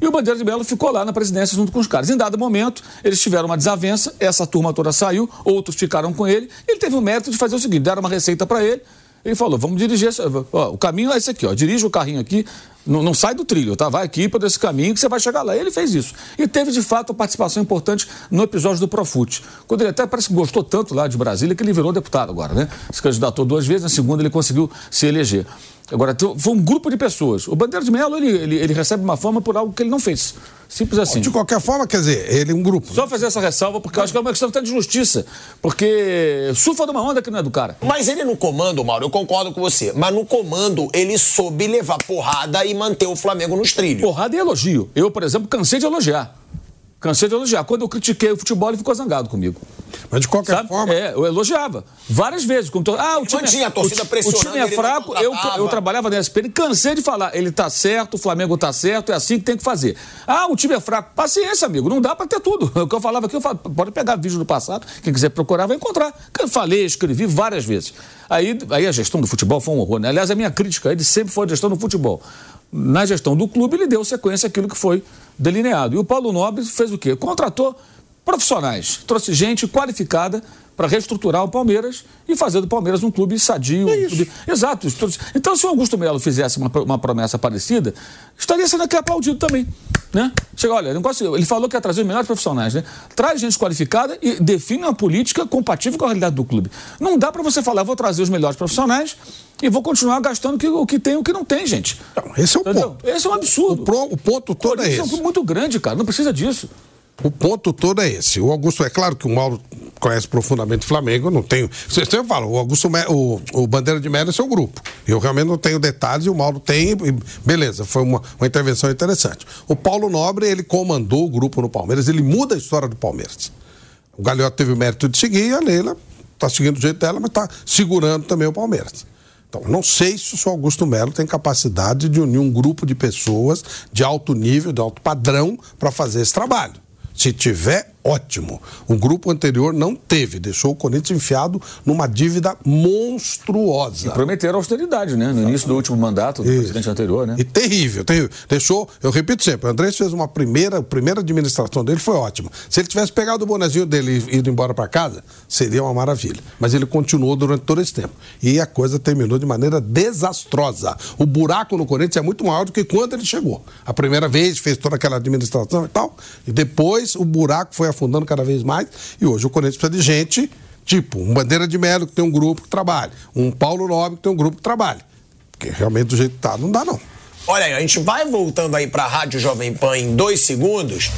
Speaker 4: E o Bandeira de Melo ficou lá na presidência junto com os caras. Em dado momento, eles tiveram uma desavença, essa turma toda saiu, outros ficaram com ele. Ele teve o mérito de fazer o seguinte: deram uma receita para ele. Ele falou: vamos dirigir. ó, o caminho é esse aqui, ó. Dirige o carrinho aqui, não, não sai do trilho, tá? Vai aqui para esse caminho que você vai chegar lá. Ele fez isso. E teve, de fato, a participação importante no episódio do Profute. Quando ele até parece que gostou tanto lá de Brasília que ele virou deputado agora, né? Se candidatou duas vezes, na segunda ele conseguiu se eleger. Agora, foi um grupo de pessoas. O Bandeira de Melo, ele, ele, ele recebe uma fama por algo que ele não fez. Simples assim.
Speaker 3: De qualquer forma, quer dizer, ele é um grupo.
Speaker 4: Só fazer essa ressalva, porque eu acho que é uma questão até de justiça. Porque surfa de uma onda que não é do cara.
Speaker 2: Mas ele no comando, Mauro, eu concordo com você. Mas no comando, ele soube levar porrada e manter o Flamengo nos trilhos.
Speaker 4: Porrada e elogio. Eu, por exemplo, cansei de elogiar. Cansei de elogiar. Quando eu critiquei o futebol, ele ficou zangado comigo.
Speaker 3: Mas de qualquer
Speaker 4: Sabe?
Speaker 3: forma.
Speaker 4: É, eu elogiava. Várias vezes. To... Ah, o time,
Speaker 2: tinha a torcida
Speaker 4: o,
Speaker 2: pressionando,
Speaker 4: O time é fraco. Eu, eu trabalhava na SPN, cansei de falar. Ele tá certo, o Flamengo tá certo, é assim que tem que fazer. Ah, o time é fraco. Paciência, amigo. Não dá pra ter tudo. O que eu falava aqui, eu falo, pode pegar vídeo do passado. Quem quiser procurar, vai encontrar. Eu falei, escrevi várias vezes. Aí, aí a gestão do futebol foi um horror. Né? Aliás, a minha crítica ele sempre foi a gestão do futebol. Na gestão do clube, ele deu sequência àquilo que foi delineado. E o Paulo Nobre fez o quê? Contratou profissionais, trouxe gente qualificada para reestruturar o Palmeiras e fazer do Palmeiras um clube sadio. um clube- Exato. Então, se o Augusto Melo fizesse uma, uma promessa parecida, estaria sendo aqui aplaudido também. Né? Chega, olha, negócio, ele falou que ia trazer os melhores profissionais, né? Traz gente qualificada e define uma política compatível com a realidade do clube. Não dá para você falar, vou trazer os melhores profissionais e vou continuar gastando o que- o que tem e o que não tem, gente.
Speaker 3: Então, esse é o
Speaker 4: Entendeu?
Speaker 3: ponto.
Speaker 4: Esse é um absurdo.
Speaker 3: O, pro- o ponto todo é
Speaker 4: Corinthians é um
Speaker 3: esse.
Speaker 4: clube muito grande, cara. Não precisa disso.
Speaker 3: O ponto todo é esse. O Augusto, é claro que o Mauro conhece profundamente o Flamengo, não tenho. Você sempre fala, o Augusto, o, o Bandeira de Melo é seu grupo. Eu realmente não tenho detalhes e o Mauro tem. beleza, foi uma, uma intervenção interessante. O Paulo Nobre, ele comandou o grupo no Palmeiras, ele muda a história do Palmeiras. O Galhoto teve o mérito de seguir a Leila está seguindo do jeito dela, mas está segurando também o Palmeiras. Então, não sei se o senhor Augusto Melo tem capacidade de unir um grupo de pessoas de alto nível, de alto padrão, para fazer esse trabalho. Se tiver, ótimo. O grupo anterior não teve, deixou o Corinthians enfiado numa dívida monstruosa.
Speaker 4: Prometeram austeridade, né? No início do último mandato do
Speaker 3: Isso.
Speaker 4: presidente anterior, né?
Speaker 3: E terrível, terrível. Deixou, eu repito sempre, o Andrés fez uma primeira, a primeira administração dele foi ótima. Se ele tivesse pegado o bonezinho dele e ido embora para casa, seria uma maravilha. Mas ele continuou durante todo esse tempo. E a coisa terminou de maneira desastrosa. O buraco no Corinthians é muito maior do que quando ele chegou. A primeira vez fez toda aquela administração e tal, e depois o buraco foi afundando cada vez mais, e hoje o Corinthians precisa de gente Tipo, um Bandeira de Melo que tem um grupo que trabalha, um Paulo Nobre que tem um grupo que trabalha. Porque realmente do jeito que tá, não dá não.
Speaker 2: Olha aí, a gente vai voltando aí pra Rádio Jovem Pan em dois segundos.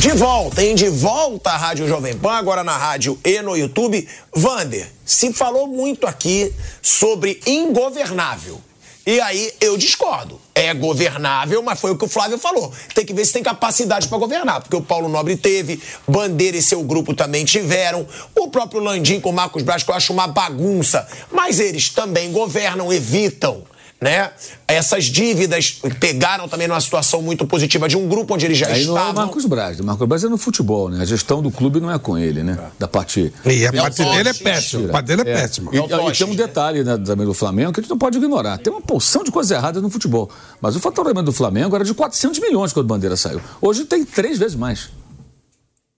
Speaker 2: De volta, hein? De volta à Rádio Jovem Pan, agora na rádio e no YouTube. Vander, se falou muito aqui sobre ingovernável. E aí eu discordo. É governável, mas foi o que o Flávio falou. Tem que ver se tem capacidade para governar, porque o Paulo Nobre teve, Bandeira e seu grupo também tiveram, o próprio Landim com o Marcos Braz, que eu acho uma bagunça, mas eles também governam, evitam né? Essas dívidas pegaram também numa situação muito positiva de um grupo onde eles já
Speaker 4: Aí não é o. Marcos Braz. O Marcos Braz é no futebol, né? A gestão do clube não é com ele, né? Da parte.
Speaker 3: E a
Speaker 2: É
Speaker 3: parte dele é péssima. A parte dele é, péssima.
Speaker 4: E,
Speaker 2: É
Speaker 4: e
Speaker 2: Totti,
Speaker 4: tem um
Speaker 2: né?
Speaker 4: detalhe né, também do Flamengo que a gente não pode ignorar. Tem uma porção de coisas erradas no futebol. Mas o faturamento do Flamengo era de 400 milhões quando o Bandeira saiu. Hoje tem três vezes mais.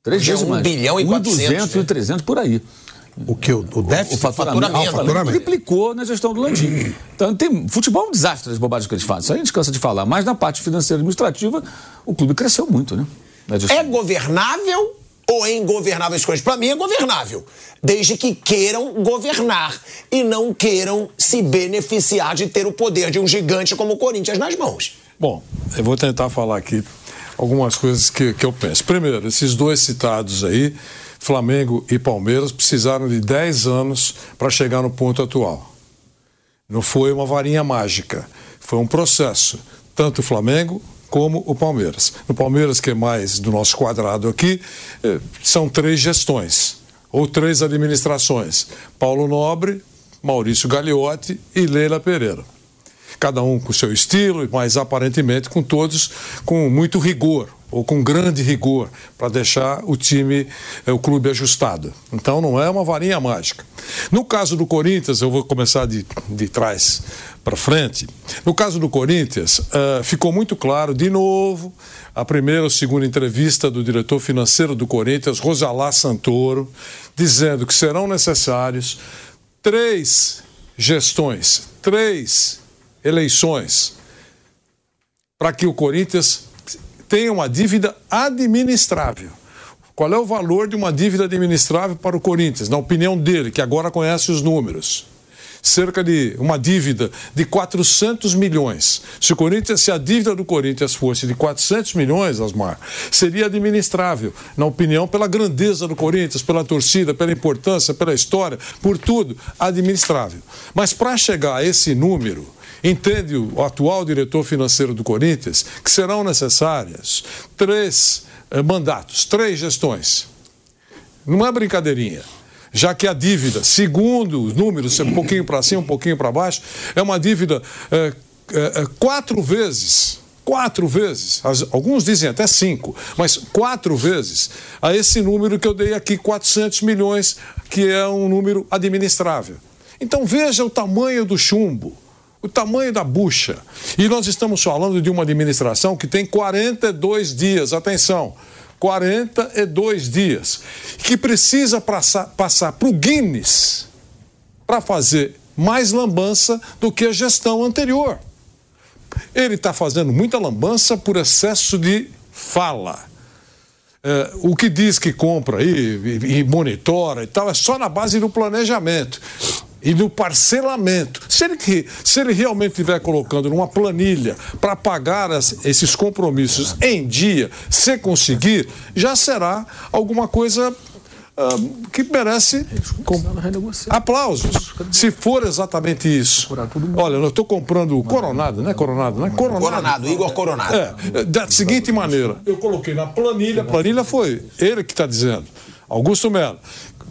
Speaker 4: Três
Speaker 2: Hoje é
Speaker 4: vezes
Speaker 2: um
Speaker 4: mais.
Speaker 2: bilhão e 400,
Speaker 4: 200
Speaker 2: né?
Speaker 4: e 300 por aí.
Speaker 3: O que? O, o déficit?
Speaker 4: O faturamento,
Speaker 3: Ah, o faturamento.
Speaker 4: triplicou na gestão do Landim. Então, tem, futebol é um desastre as bobagens que eles fazem. Isso aí a gente cansa de falar. Mas na parte financeira e administrativa, o clube cresceu muito, né?
Speaker 2: É governável ou é ingovernável as coisas? Para mim é governável, desde que queiram governar e não queiram se beneficiar de ter o poder de um gigante como o Corinthians nas mãos.
Speaker 5: Bom, eu vou tentar falar aqui algumas coisas que, que eu penso. Primeiro, esses dois citados aí, Flamengo e Palmeiras, precisaram de 10 anos para chegar no ponto atual. Não foi uma varinha mágica, foi um processo. Tanto o Flamengo como o Palmeiras. No Palmeiras, que é mais do nosso quadrado aqui, eh, são três gestões, ou três administrações: Paulo Nobre, Maurício Gagliotti e Leila Pereira. Cada um com seu estilo, mas aparentemente com todos com muito rigor, ou com grande rigor, para deixar o time, eh, o clube ajustado. Então não é uma varinha mágica. No caso do Corinthians, eu vou começar de, de trás para frente. No caso do Corinthians, uh, ficou muito claro, de novo, a primeira ou segunda entrevista do diretor financeiro do Corinthians, Rosalá Santoro, dizendo que serão necessários três gestões, três eleições, para que o Corinthians tenha uma dívida administrável. Qual é o valor de uma dívida administrável para o Corinthians, na opinião dele, que agora conhece os números? cerca de uma dívida de 400 milhões. Se o Corinthians, se a dívida do Corinthians fosse de 400 milhões, Asmar, seria administrável, na opinião, pela grandeza do Corinthians, pela torcida, pela importância, pela história, por tudo, administrável. Mas para chegar a esse número, entende o atual diretor financeiro do Corinthians que serão necessárias três eh, mandatos, três gestões. Não é brincadeirinha já que a dívida, segundo os números, um pouquinho para cima, um pouquinho para baixo, é uma dívida é, é, quatro vezes quatro vezes, alguns dizem até cinco, mas quatro vezes a esse número que eu dei aqui, 400 milhões, que é um número administrável. Então veja o tamanho do chumbo, o tamanho da bucha. E nós estamos falando de uma administração que tem 42 dias, atenção, 42 dias, que precisa passar, passar para o Guinness para fazer mais lambança do que a gestão anterior. Ele está fazendo muita lambança por excesso de fala. É, o que diz que compra aí e, e monitora e tal é só na base do planejamento e no parcelamento. Se ele, se ele realmente estiver colocando numa planilha para pagar as, esses compromissos em dia, se conseguir, já será alguma coisa Uh, que merece aplausos. Se for exatamente isso. Olha, eu estou comprando Coronado, né? Coronado, né?
Speaker 2: Coronado. Coronado, Igor Coronado.
Speaker 5: É, da seguinte maneira, eu coloquei na planilha, a planilha foi ele que está dizendo, Augusto Melo,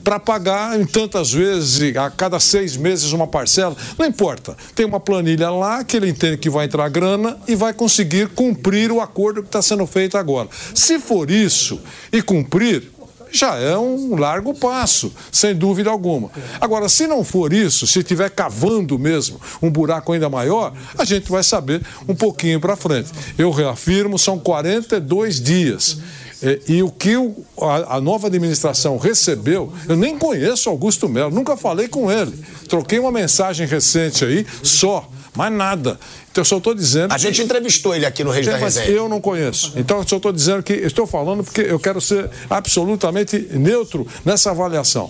Speaker 5: para pagar em tantas vezes, a cada seis meses uma parcela. Não importa. Tem uma planilha lá que ele entende que vai entrar grana e vai conseguir cumprir o acordo que está sendo feito agora. Se for isso e cumprir, já é um largo passo, sem dúvida alguma. Agora, se não for isso, se estiver cavando mesmo um buraco ainda maior, a gente vai saber um pouquinho para frente. Eu reafirmo, são 42 dias. É, e o que o, a, a, nova administração recebeu, eu nem conheço Augusto Melo, nunca falei com ele. Troquei uma mensagem recente aí, só, mais nada. Então, eu só estou dizendo.
Speaker 2: A que... gente entrevistou ele aqui no Reis é, da Resenha.
Speaker 5: eu não conheço. Então, eu só estou dizendo que. Estou falando porque eu quero ser absolutamente neutro nessa avaliação.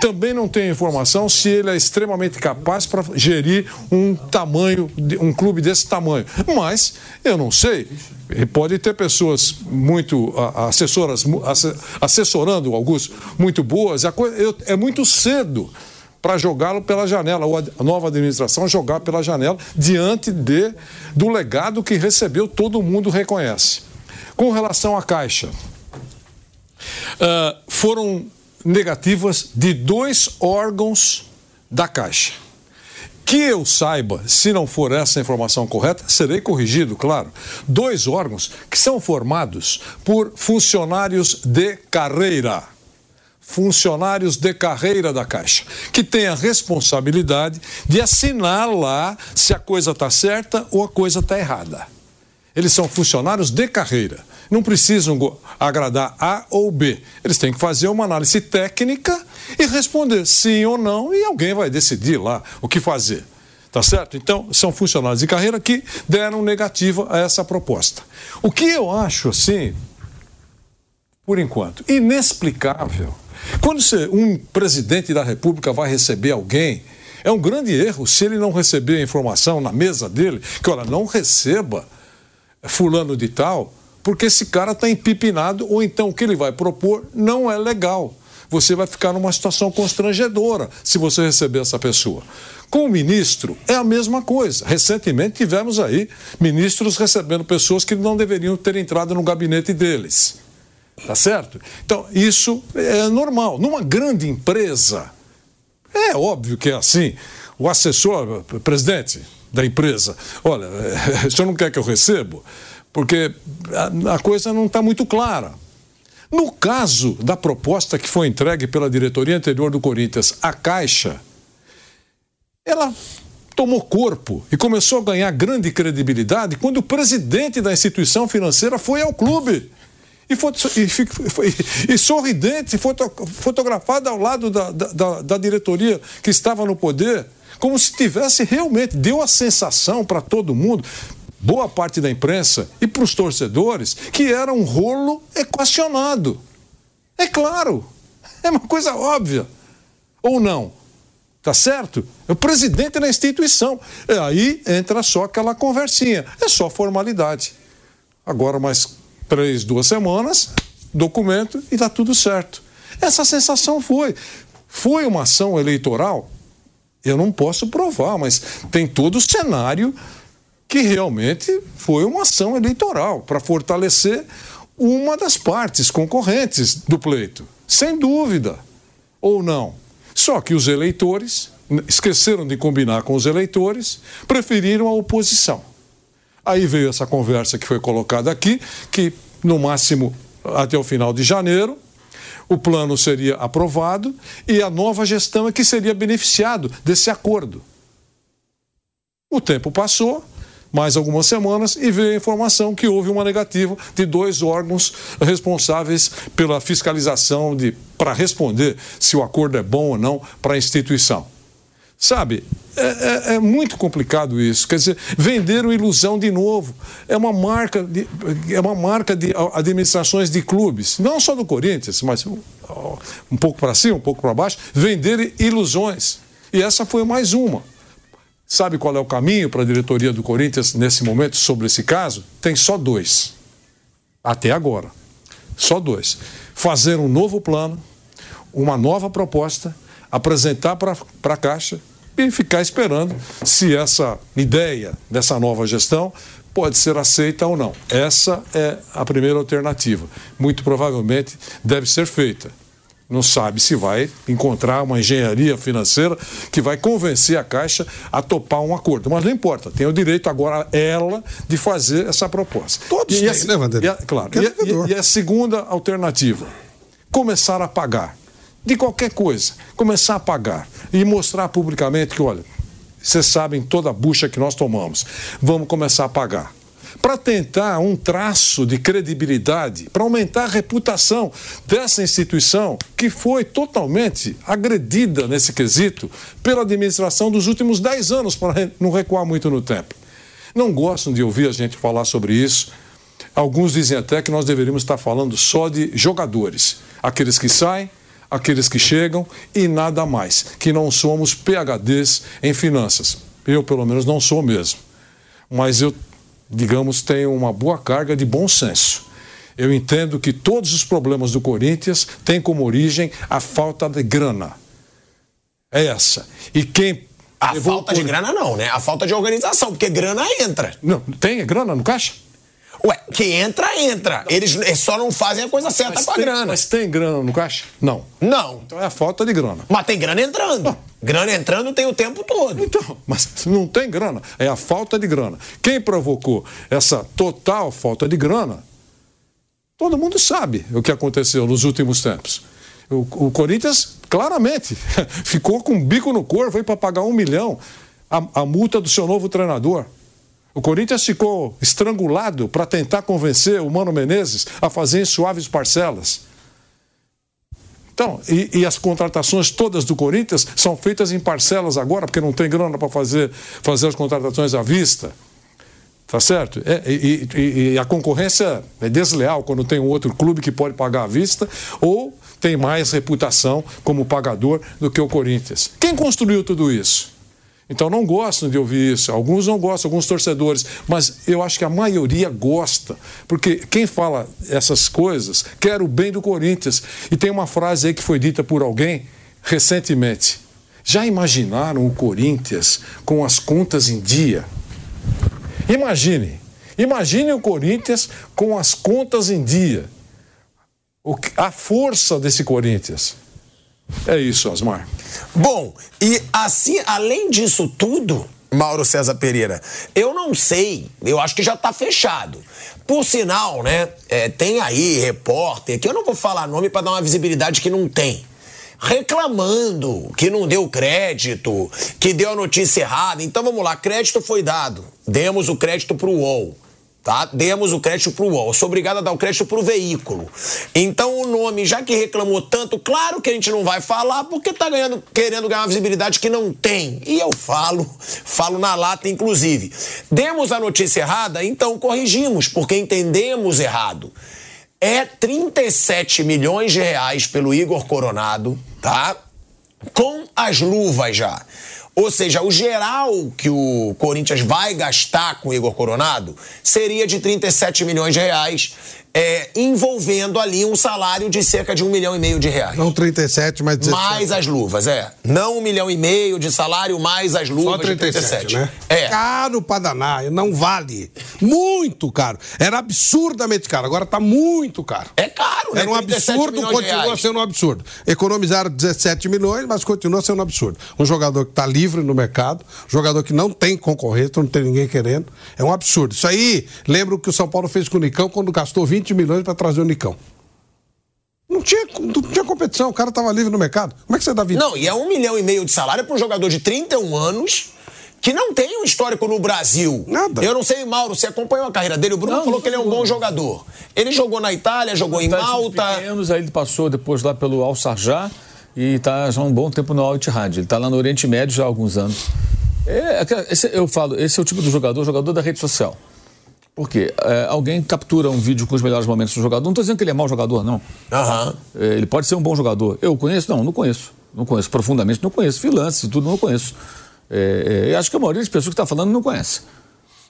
Speaker 5: Também não tenho informação se ele é extremamente capaz para gerir um tamanho, um clube desse tamanho. Mas eu não sei. Pode ter pessoas muito assessoras, assessorando o Augusto, muito boas. É muito cedo para jogá-lo pela janela, ou a nova administração jogar pela janela, diante de, do legado que recebeu, todo mundo reconhece. Com relação à Caixa, uh, foram negativas de dois órgãos da Caixa. Que eu saiba, se não for essa informação correta, serei corrigido, claro. Dois órgãos que são formados por funcionários de carreira. Funcionários de carreira da Caixa, que têm a responsabilidade de assinar lá se a coisa está certa ou a coisa está errada. Eles são funcionários de carreira não precisam agradar A ou B. Eles têm que fazer uma análise técnica e responder sim ou não, e alguém vai decidir lá o que fazer. Tá certo? Então, são funcionários de carreira que deram negativa a essa proposta. O que eu acho, assim, por enquanto. Inexplicável. Quando um presidente da República vai receber alguém, é um grande erro se ele não receber a informação na mesa dele, que olha, não receba fulano de tal, porque esse cara está empipinado, ou então o que ele vai propor não é legal. Você vai ficar numa situação constrangedora se você receber essa pessoa. Com o ministro, é a mesma coisa. Recentemente tivemos aí ministros recebendo pessoas que não deveriam ter entrado no gabinete deles. Tá certo? Então, isso é normal. Numa grande empresa, é óbvio que é assim. O assessor, presidente da empresa, olha, o senhor não quer que eu recebo? Porque a, a coisa não está muito clara. No caso da proposta que foi entregue pela diretoria anterior do Corinthians à Caixa, ela tomou corpo e começou a ganhar grande credibilidade quando o presidente da instituição financeira foi ao clube. E, foi, e, e sorridente, foto, fotografado ao lado da, da, da diretoria que estava no poder, como se tivesse realmente, deu a sensação para todo mundo, boa parte da imprensa e para os torcedores que era um rolo equacionado. É claro, é uma coisa óbvia. Ou não? Tá certo? É o presidente da instituição. E aí entra só aquela conversinha. É só formalidade. Agora, mais três, duas semanas, documento e está tudo certo. Essa sensação foi. Foi uma ação eleitoral? Eu não posso provar, mas tem todo o cenário que realmente foi uma ação eleitoral para fortalecer uma das partes concorrentes do pleito. Sem dúvida. Ou não? Só que os eleitores esqueceram de combinar com os eleitores, preferiram a oposição. Aí veio essa conversa que foi colocada aqui, que no máximo até o final de janeiro, o plano seria aprovado e a nova gestão é que seria beneficiado desse acordo. O tempo passou, mais algumas semanas e veio a informação que houve uma negativa de dois órgãos responsáveis pela fiscalização de para responder se o acordo é bom ou não para a instituição. Sabe, é, é, é, muito complicado isso. Quer dizer, venderam ilusão de novo. É uma marca de, é uma marca de administrações de clubes, não só do Corinthians, mas um pouco para cima, um pouco para baixo, vender ilusões. E essa foi mais uma. Sabe qual é o caminho para a diretoria do Corinthians nesse momento sobre esse caso? Tem só dois. Até agora. Só dois. Fazer um novo plano, uma nova proposta, apresentar para a Caixa e ficar esperando se essa ideia dessa nova gestão pode ser aceita ou não. Essa é a primeira alternativa. Muito provavelmente deve ser feita não sabe se vai encontrar uma engenharia financeira que vai convencer a Caixa a topar um acordo. Mas não importa, tem o direito agora ela de fazer essa proposta.
Speaker 3: Todos e
Speaker 5: têm,
Speaker 3: a, né, Vanderlei?
Speaker 5: Claro. E, e, e a segunda alternativa, começar a pagar. De qualquer coisa, começar a pagar e mostrar publicamente que, olha, vocês sabem toda a bucha que nós tomamos, vamos começar a pagar para tentar um traço de credibilidade, para aumentar a reputação dessa instituição que foi totalmente agredida nesse quesito pela administração dos últimos 10 anos, para não recuar muito no tempo. Não gostam de ouvir a gente falar sobre isso. Alguns dizem até que nós deveríamos estar falando só de jogadores, aqueles que saem, aqueles que chegam e nada mais, que não somos PHDs em finanças. Eu, pelo menos, não sou mesmo. Mas eu digamos, tem uma boa carga de bom senso. Eu entendo que todos os problemas do Corinthians têm como origem a falta de grana. É essa. E quem.
Speaker 2: A falta de grana não, né? A falta de organização, porque grana entra.
Speaker 5: Não, tem grana no caixa?
Speaker 2: Ué, quem entra, entra. Eles só não fazem a coisa certa
Speaker 5: mas
Speaker 2: com a
Speaker 5: tem,
Speaker 2: grana.
Speaker 5: Mas tem grana no caixa? Não.
Speaker 2: Não.
Speaker 5: Então é a falta de grana.
Speaker 2: Mas tem grana entrando. Não. Grana entrando tem o tempo todo.
Speaker 5: Então, mas não tem grana. É a falta de grana. Quem provocou essa total falta de grana? Todo mundo sabe o que aconteceu nos últimos tempos. O, o Corinthians, claramente, ficou com um bico no corpo, veio para pagar um milhão a, a multa do seu novo treinador. O Corinthians ficou estrangulado para tentar convencer o Mano Menezes a fazer em suaves parcelas. Então, e, e, as contratações todas do Corinthians são feitas em parcelas agora, porque não tem grana para fazer, fazer as contratações à vista. Tá certo? É, e, e, e, a concorrência é desleal quando tem um outro clube que pode pagar à vista ou tem mais reputação como pagador do que o Corinthians. Quem construiu tudo isso? Então não gostam de ouvir isso. Alguns não gostam, alguns torcedores, mas eu acho que a maioria gosta, porque quem fala essas coisas quer o bem do Corinthians. E tem uma frase aí que foi dita por alguém recentemente. Já imaginaram o Corinthians com as contas em dia? Imagine, imagine o Corinthians com as contas em dia. A força desse Corinthians. É isso, Osmar.
Speaker 2: Bom, e assim, além disso tudo, Mauro César Pereira, eu não sei, eu acho que já está fechado. Por sinal, né, é, tem aí repórter, que eu não vou falar nome para dar uma visibilidade que não tem reclamando que não deu crédito, que deu a notícia errada. Então vamos lá, crédito foi dado. Demos o crédito para o UOL tá? Demos o crédito para o UOL. Eu sou obrigado a dar o crédito para o veículo. Então o nome, já que reclamou tanto, claro que a gente não vai falar porque tá ganhando, querendo ganhar uma visibilidade que não tem. E eu falo, falo na lata, inclusive. Demos a notícia errada, então corrigimos, porque entendemos errado. É 37 milhões de reais pelo Igor Coronado, tá? Com as luvas já. Ou seja, o geral que o Corinthians vai gastar com o Igor Coronado seria de 37 milhões de reais é, envolvendo ali um salário de cerca de um milhão e meio de reais.
Speaker 3: Não 37, mas 17.
Speaker 2: Mais as luvas, é. Não um milhão e meio de salário, mais as luvas
Speaker 3: Só 37, 37. né?
Speaker 2: É.
Speaker 3: Caro pra danar, não vale. Muito caro. Era absurdamente caro, agora tá muito caro.
Speaker 2: É caro, né?
Speaker 3: Era um absurdo, continua sendo um absurdo. Economizaram 17 milhões, mas continua sendo um absurdo. Um jogador que tá livre no mercado, um jogador que não tem concorrente, não tem ninguém querendo, é um absurdo. Isso aí, lembra o que o São Paulo fez com o Nicão quando gastou 20 20 milhões para trazer o Nicão. Não tinha, não tinha competição, o cara estava livre no mercado. Como é que você dá vida?
Speaker 2: Não, e é um milhão e meio de salário para um jogador de 31 anos que não tem um histórico no Brasil.
Speaker 3: Nada.
Speaker 2: Eu não sei, Mauro, você acompanhou a carreira dele? O Bruno não, falou não que ele é um bom jogador. Ele jogou na Itália, jogou em Malta.
Speaker 4: Pequenos, aí ele passou depois lá pelo Al Sarjah e está já há um bom tempo no Al Ittihad. Ele está lá no Oriente Médio já há alguns anos. É, esse, eu falo, esse é o tipo do jogador, jogador da rede social. Porque é, alguém captura um vídeo com os melhores momentos do jogador. Não estou dizendo que ele é mau jogador, não.
Speaker 2: Uhum.
Speaker 4: É, ele pode ser um bom jogador. Eu conheço? Não, não conheço. Não conheço profundamente, não conheço. Filantes e tudo, não conheço. É, é, acho que a maioria das pessoas que está falando não conhece.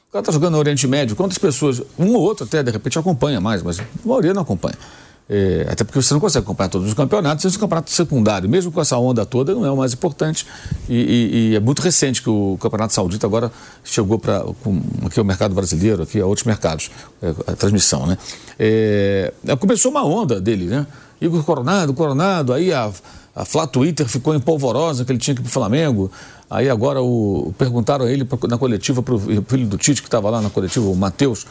Speaker 4: O cara está jogando no Oriente Médio, quantas pessoas, um ou outro até, de repente, acompanha mais, mas a maioria não acompanha. É, até porque você não consegue acompanhar todos os campeonatos, esse é um campeonato secundário, mesmo com essa onda toda, não é o mais importante. E, e, e é muito recente que o Campeonato Saudita agora chegou para aqui ao mercado brasileiro, aqui a outros mercados, é, a transmissão, né? É, começou uma onda dele, né? Igor Coronado, Coronado, aí a, a Flá Twitter ficou empolvorosa que ele tinha que ir para o Flamengo. Aí agora o, perguntaram a ele na coletiva para o filho do Tite, que estava lá na coletiva, o Matheus.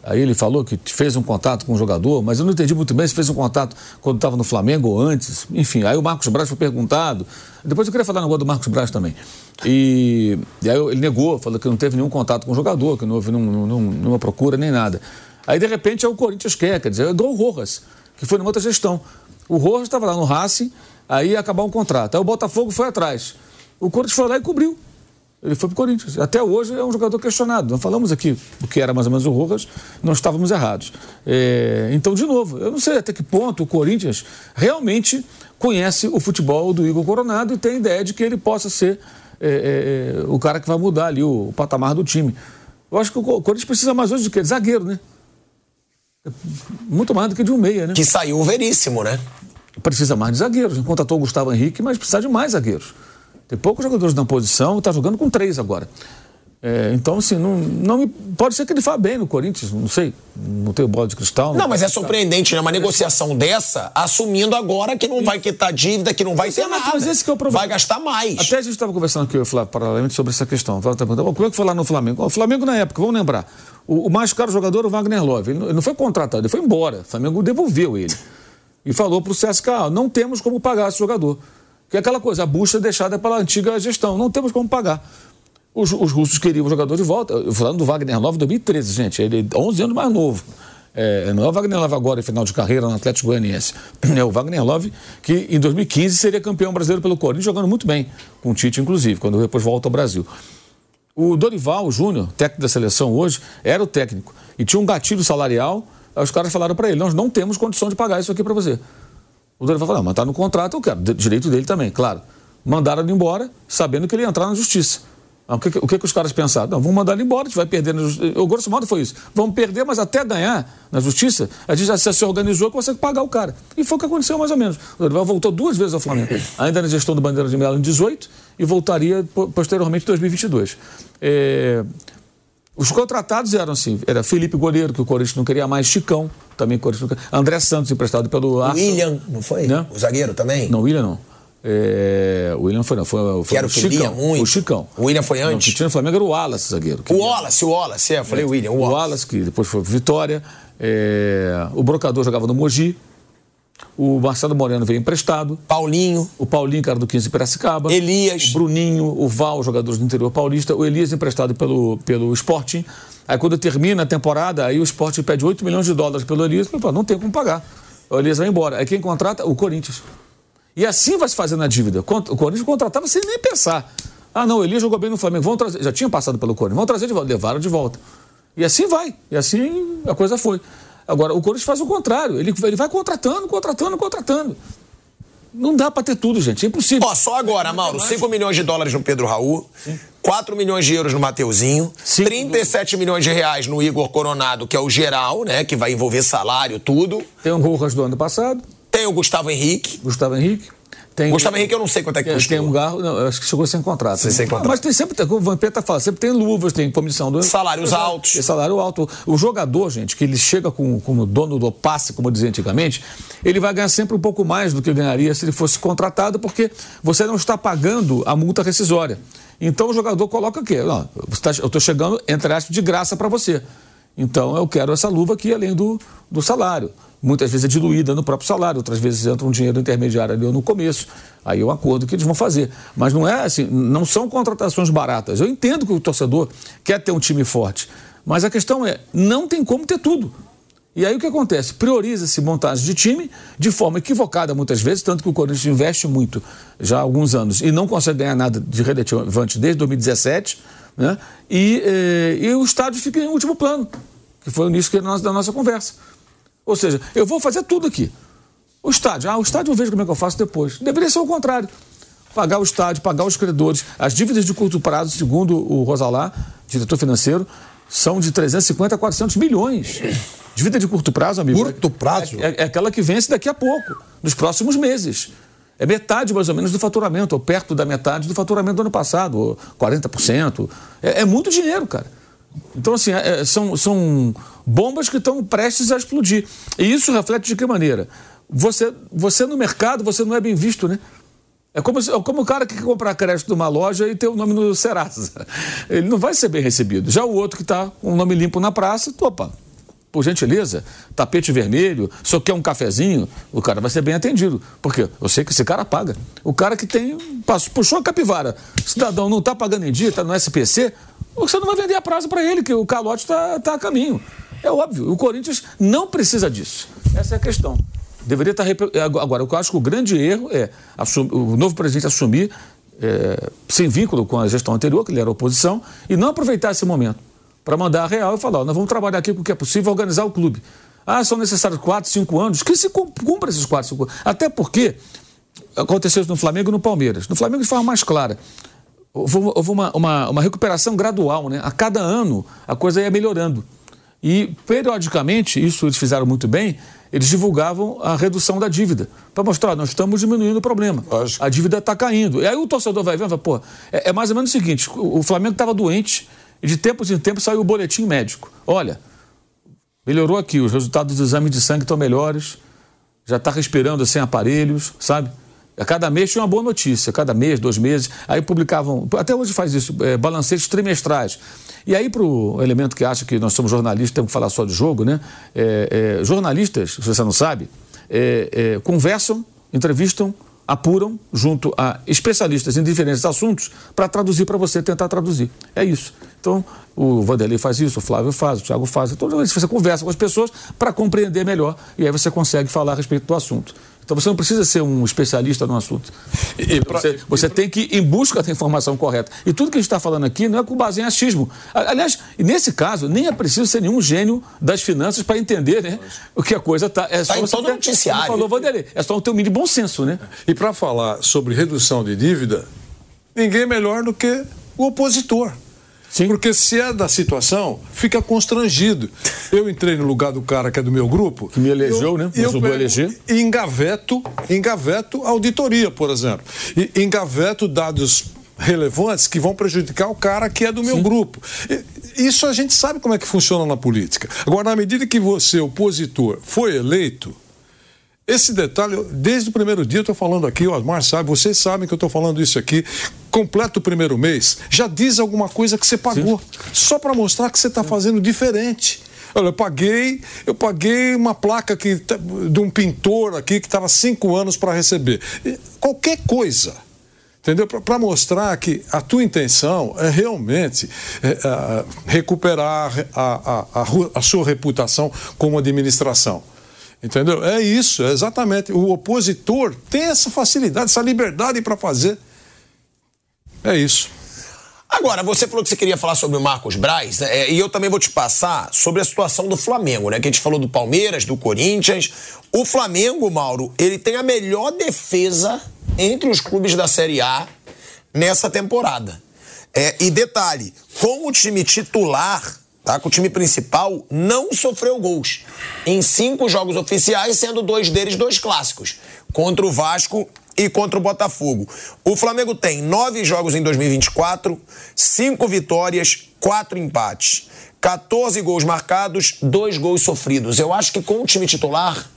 Speaker 4: Aí ele falou que fez um contato com o jogador, mas eu não entendi muito bem se fez um contato quando estava no Flamengo ou antes. Enfim, aí o Marcos Braz foi perguntado. Depois eu queria falar no negócio do Marcos Braz também. E, e aí ele negou, falou que não teve nenhum contato com o jogador, que não houve nenhuma procura nem nada. Aí de repente é o Corinthians quer, quer dizer, é igual o Rojas, que foi numa outra gestão. O Rojas estava lá no Racing, aí ia acabar um contrato. Aí o Botafogo foi atrás. O Corinthians foi lá e cobriu. Ele foi para o Corinthians. Até hoje é um jogador questionado. Nós falamos aqui o que era mais ou menos o Rojas, não estávamos errados. É, então, de novo, eu não sei até que ponto o Corinthians realmente conhece o futebol do Igor Coronado e tem ideia de que ele possa ser é, é, o cara que vai mudar ali o, o, patamar do time. Eu acho que o Corinthians precisa mais hoje de quê? De zagueiro, né? Muito mais do que de um meia, né?
Speaker 2: Que saiu veríssimo, né?
Speaker 4: Precisa mais de zagueiros. Contratou o Gustavo Henrique, mas precisa de mais zagueiros. Tem poucos jogadores na posição, está jogando com três agora. É, então, assim, não, não me, pode ser que ele vá bem no Corinthians, não sei, não tenho bola de cristal.
Speaker 2: Não, não mas é surpreendente, né? Uma negociação dessa, assumindo agora que não vai quitar dívida, que não vai ter nada. Mas esse que é o problema. Vai gastar mais.
Speaker 4: Até a gente estava conversando aqui, eu Flávio, paralelamente, sobre essa questão. Como é que foi lá no Flamengo? O Flamengo, na época, vamos lembrar, o, o mais caro jogador, o Wagner Love, ele não, ele não foi contratado, ele foi embora. O Flamengo devolveu ele. E falou para o CSK, não temos como pagar esse jogador. Que é aquela coisa, a bucha deixada pela antiga gestão. Não temos como pagar. Os, os russos queriam o jogador de volta. Falando do Wagner Love 2013, gente. Ele é 11 anos mais novo. É, não é o Wagner Love agora, em final de carreira no Atlético Goianiense. É o Wagner Love que em 2015 seria campeão brasileiro pelo Corinthians, jogando muito bem, com o Tite, inclusive, quando depois volta ao Brasil. O Dorival Júnior, técnico da seleção hoje, era o técnico. E tinha um gatilho salarial. Aí os caras falaram para ele: Nós não temos condição de pagar isso aqui para você. O Dorival falou: Não, mas tá no contrato, eu quero. Direito dele também, claro. Mandaram ele embora, sabendo que ele ia entrar na justiça. O que, o que, que os caras pensaram? Não, vamos mandar ele embora, a gente vai perder na justiça. O grosso modo foi isso. Vamos perder, mas até ganhar na justiça, a gente já se organizou que você pagar o cara. E foi o que aconteceu mais ou menos. O Dorival voltou duas vezes ao Flamengo, ainda na gestão do Bandeira de Melo em 18 e voltaria posteriormente em 2022. É... Os contratados eram assim, era Felipe Goleiro, que o Corinthians não queria mais, Chicão, também o Corinthians não queria, André Santos, emprestado pelo
Speaker 2: Arsenal. William, não foi? Né? O zagueiro também?
Speaker 4: Não, William não. É, o William foi, não, foi, foi
Speaker 2: que era o
Speaker 4: Chicão.
Speaker 2: Muito.
Speaker 4: O Chicão.
Speaker 2: O William foi antes? Não,
Speaker 4: o que tinha no Flamengo era o Wallace, zagueiro.
Speaker 2: O Wallace, o Wallace, é, eu falei é, William. O Wallace.
Speaker 4: o Wallace. que depois foi Vitória. É, o Brocador jogava no Mogi. O Marcelo Moreno veio emprestado.
Speaker 2: Paulinho.
Speaker 4: O Paulinho, cara do 15 Piracicaba.
Speaker 2: Elias.
Speaker 4: O Bruninho, o Val, jogadores do interior paulista. O Elias emprestado pelo, pelo Sporting. Aí quando termina a temporada, aí o Sporting pede 8 milhões de dólares pelo Elias. Fala, não tem como pagar. O Elias vai embora. Aí quem contrata? O Corinthians. E assim vai se fazendo a dívida. O Corinthians contratava sem nem pensar. Ah, não, o Elias jogou bem no Flamengo. Vão trazer. Já tinha passado pelo Corinthians. Vão trazer de volta. Levaram de volta. E assim vai. E assim a coisa foi. Agora, o Corinthians faz o contrário. Ele, ele vai contratando, contratando, contratando. Não dá para ter tudo, gente. É impossível.
Speaker 2: Ó, só agora, Mauro, 5 milhões de dólares no Pedro Raul, Sim. 4 milhões de euros no Mateuzinho, Sim. 37 milhões de reais no Igor Coronado, que é o geral, né? Que vai envolver salário, tudo.
Speaker 4: Tem o Rojas do ano passado.
Speaker 2: Tem o Gustavo Henrique.
Speaker 4: Gustavo Henrique.
Speaker 2: Tem, Gustavo Henrique eu não sei quanto é que custa.
Speaker 4: Tem um carro, não, acho que chegou sem contrato.
Speaker 2: Sem, sem contrato.
Speaker 4: Mas tem sempre, como o Vampeta fala, sempre tem luvas, tem comissão do.
Speaker 2: Salários altos.
Speaker 4: Tem salário alto. O jogador, gente, que ele chega com, como dono do passe, como dizia antigamente, ele vai ganhar sempre um pouco mais do que ganharia se ele fosse contratado, porque você não está pagando a multa rescisória. Então o jogador coloca o quê? Não, tá, eu estou chegando, entre aspas, de graça para você. Então eu quero essa luva aqui além do, do salário muitas vezes é diluída no próprio salário, outras vezes entra um dinheiro intermediário ali no começo. Aí é um acordo que eles vão fazer. Mas não é assim, não são contratações baratas. Eu entendo que o torcedor quer ter um time forte, mas a questão é, não tem como ter tudo. E aí o que acontece? Prioriza-se montagem de time de forma equivocada muitas vezes, tanto que o Corinthians investe muito já há alguns anos e não consegue ganhar nada de relevante desde 2017, né? E, eh, e o estádio fica em último plano, que foi o início da nossa conversa. Ou seja, eu vou fazer tudo aqui. O estádio, ah, o estádio eu vejo como é que eu faço depois. Deveria ser o contrário. Pagar o estádio, pagar os credores. As dívidas de curto prazo, segundo o Rosalá, diretor financeiro, são de 350 a 400 milhões. Dívida de curto prazo, amigo.
Speaker 3: Curto prazo?
Speaker 4: É, é, é aquela que vence daqui a pouco, nos próximos meses. É metade, mais ou menos, do faturamento, ou perto da metade do faturamento do ano passado, ou 40%. É, é muito dinheiro, cara. Então, assim, é, são, são bombas que estão prestes a explodir. E isso reflete de que maneira? Você, você no mercado, você não é bem visto, né? É como, é como o cara que quer comprar crédito numa loja e ter o nome no Serasa. Ele não vai ser bem recebido. Já o outro que está com o nome limpo na praça, opa, por gentileza, tapete vermelho, só quer um cafezinho, o cara vai ser bem atendido. Porque eu sei que esse cara paga. O cara que tem. puxou a capivara, o cidadão não está pagando em dia, está no SPC, você não vai vender a prazo para ele, que o calote está tá a caminho. É óbvio, o Corinthians não precisa disso. Essa é a questão. Deveria estar. Tá agora, o que eu acho que o grande erro é assumir, o novo presidente assumir é, sem vínculo com a gestão anterior, que ele era oposição, e não aproveitar esse momento para mandar a real e falar: ó, nós vamos trabalhar aqui com o que é possível, organizar o clube. Ah, são necessários quatro, cinco anos. Que se cumpra esses quatro, cinco anos. Até porque aconteceu isso no Flamengo e no Palmeiras. No Flamengo de forma mais clara. Houve uma, uma, uma recuperação gradual, né? A cada ano a coisa ia melhorando. E, periodicamente, isso eles fizeram muito bem, eles divulgavam a redução da dívida. Para mostrar, nós estamos diminuindo o problema. Lógico. A dívida está caindo. E aí o torcedor vai vendo e fala, pô, é, é mais ou menos o seguinte: o Flamengo estava doente de tempos em tempos saiu o boletim médico. Olha, melhorou aqui, os resultados dos exames de sangue estão melhores, já está respirando sem aparelhos, sabe? A cada mês tinha uma boa notícia, cada mês, dois meses. Aí publicavam, até hoje faz isso, é, balancetes trimestrais. E aí, para o elemento que acha que nós somos jornalistas, temos que falar só de jogo, né? É, é, jornalistas, se você não sabe, é, é, conversam, entrevistam, apuram junto a especialistas em diferentes assuntos para traduzir para você, tentar traduzir. É isso. Então, o Vanderlei faz isso, o Flávio faz, o Thiago faz. Vez você conversa com as pessoas para compreender melhor e aí você consegue falar a respeito do assunto. Então você não precisa ser um especialista no assunto. E, pra, você, você tem que ir em busca da informação correta. E tudo que a gente está falando aqui não é com base em achismo. Aliás, nesse caso, nem é preciso ser nenhum gênio das finanças para entender né, o que a coisa está.
Speaker 2: É tá em todo ter, noticiário.
Speaker 4: Falou, Vanderlei, é só ter um mínimo de bom senso, né?
Speaker 5: E para falar sobre redução de dívida, ninguém melhor do que o opositor. Sim. Porque se é da situação, fica constrangido. Eu entrei no lugar do cara que é do meu grupo.
Speaker 4: Que me elegeu, eu, né? Me
Speaker 5: eu pego, eleger. Engaveto, engaveto auditoria, por exemplo. E engaveto dados relevantes que vão prejudicar o cara que é do meu Sim. grupo. Isso a gente sabe como é que funciona na política. Agora, na medida que você, opositor, foi eleito, esse detalhe, desde o primeiro dia eu estou falando aqui, o Osmar sabe, vocês sabem que eu estou falando isso aqui. Completa o primeiro mês, já diz alguma coisa que você pagou, Sim. só para mostrar que você está fazendo diferente. Olha, eu paguei, eu paguei uma placa que, de um pintor aqui que estava cinco anos para receber. Qualquer coisa entendeu? Para mostrar que a tua intenção é realmente é, é, recuperar a, a, a, a, sua reputação como administração. Entendeu? É isso, é exatamente. O opositor tem essa facilidade, essa liberdade para fazer. É isso.
Speaker 2: Agora, você falou que você queria falar sobre o Marcos Braz, é, e eu também vou te passar sobre a situação do Flamengo, né? Que a gente falou do Palmeiras, do Corinthians. O Flamengo, Mauro, ele tem a melhor defesa entre os clubes da Série A nessa temporada. É, e detalhe, com o time titular tá? Que o time principal não sofreu gols em cinco jogos oficiais, sendo dois deles dois clássicos, contra o Vasco e contra o Botafogo. O Flamengo tem nove jogos em 2024, cinco vitórias, quatro empates. 14 gols marcados, dois gols sofridos. Eu acho que com o time titular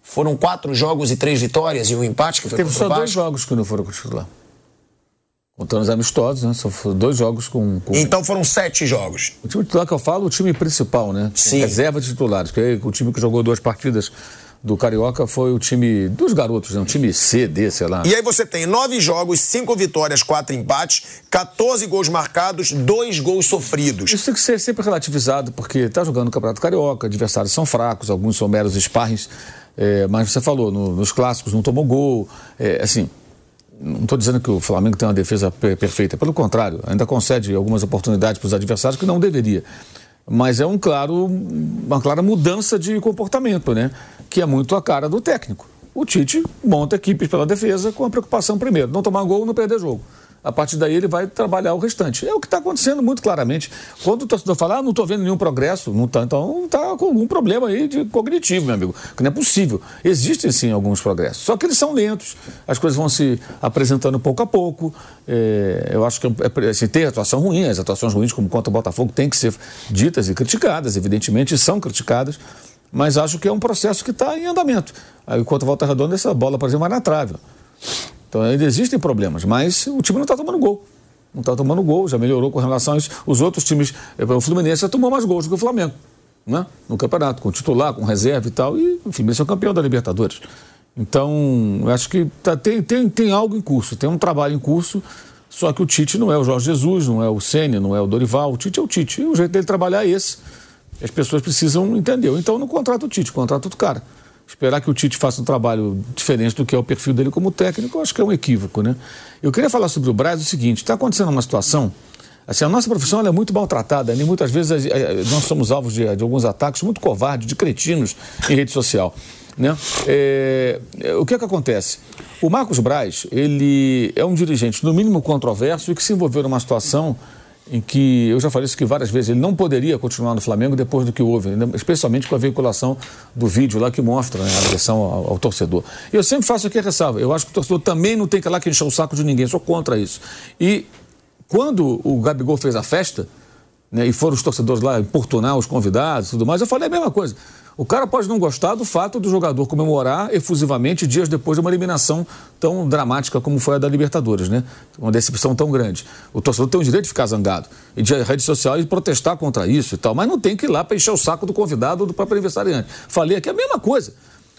Speaker 2: foram quatro jogos e três vitórias e um empate que foi
Speaker 4: Teve só dois jogos que não foram com o titular. Contando os amistosos, né? Só foram dois jogos com, com,
Speaker 2: Então foram sete jogos.
Speaker 4: O time titular que eu falo, o time principal, né?
Speaker 2: Sim.
Speaker 4: Reserva de titulares. Que é o time que jogou duas partidas do Carioca foi o time dos garotos, né? Um time C, D, sei lá.
Speaker 2: E aí você tem nove jogos, cinco vitórias, quatro empates, 14 gols marcados, dois gols sofridos.
Speaker 4: Isso tem que ser sempre relativizado, porque tá jogando o Campeonato Carioca, adversários são fracos, alguns são meros sparrings, é, mas você falou, no, nos clássicos não tomou gol, é, assim não estou dizendo que o Flamengo tem uma defesa per perfeita, pelo contrário, ainda concede algumas oportunidades para os adversários que não deveria. Mas é um claro, uma clara mudança de comportamento, né? Que é muito a cara do técnico. O Tite monta equipes pela defesa com a preocupação primeiro, não tomar gol, não perder jogo. A partir daí ele vai trabalhar o restante. É o que está acontecendo muito claramente. Quando o torcedor fala, ah, não estou vendo nenhum progresso, não tá, então está com algum problema aí de cognitivo, meu amigo. Que não é possível. Existem sim alguns progressos. Só que eles são lentos, as coisas vão se apresentando pouco a pouco. É, eu acho que é, assim, tem atuação ruim, as atuações ruins, como contra o Botafogo, têm que ser ditas e criticadas, evidentemente, e são criticadas. Mas acho que é um processo que está em andamento. Enquanto volta redonda, essa bola, por exemplo, vai na trave. Então ainda existem problemas, mas o time não está tomando gol. Não está tomando gol, já melhorou com relação a isso. Os outros times, eh, o Fluminense já tomou mais gols do que o Flamengo, né? No campeonato, com titular, com reserva e tal. E o Fluminense é o campeão da Libertadores. Então, acho que tá, tem, tem, tem algo em curso, tem um trabalho em curso. Só que o Tite não é o Jorge Jesus, não é o Sênia, não é o Dorival. O Tite é o Tite. E o jeito dele trabalhar é esse. As pessoas precisam entender. Então não contrata o Tite, contrata outro cara esperar que o Tite faça um trabalho diferente do que é o perfil dele como técnico, eu acho que é um equívoco, né? Eu queria falar sobre o Braz o seguinte, está acontecendo uma situação, assim, a nossa profissão é muito maltratada, né? muitas vezes nós somos alvos de, de, alguns ataques muito covardes, de cretinos em rede social, né? É, o que é que acontece? O Marcos Braz, ele é um dirigente no mínimo controverso e que se envolveu numa situação em que eu já falei isso que várias vezes, ele não poderia continuar no Flamengo depois do que houve, especialmente com a veiculação do vídeo lá que mostra né, a agressão ao, ao, torcedor. E eu sempre faço aqui a ressalva, eu acho que o torcedor também não tem que ir lá que encher o saco de ninguém, sou contra isso. E quando o Gabigol fez a festa, né, e foram os torcedores lá importunar os convidados e tudo mais, eu falei a mesma coisa. O cara pode não gostar do fato do jogador comemorar efusivamente dias depois de uma eliminação tão dramática como foi a da Libertadores, né? Uma decepção tão grande. O torcedor tem o direito de ficar zangado e de rede social e protestar contra isso e tal, mas não tem que ir lá para encher o saco do convidado ou do próprio aniversariante. Falei aqui a mesma coisa.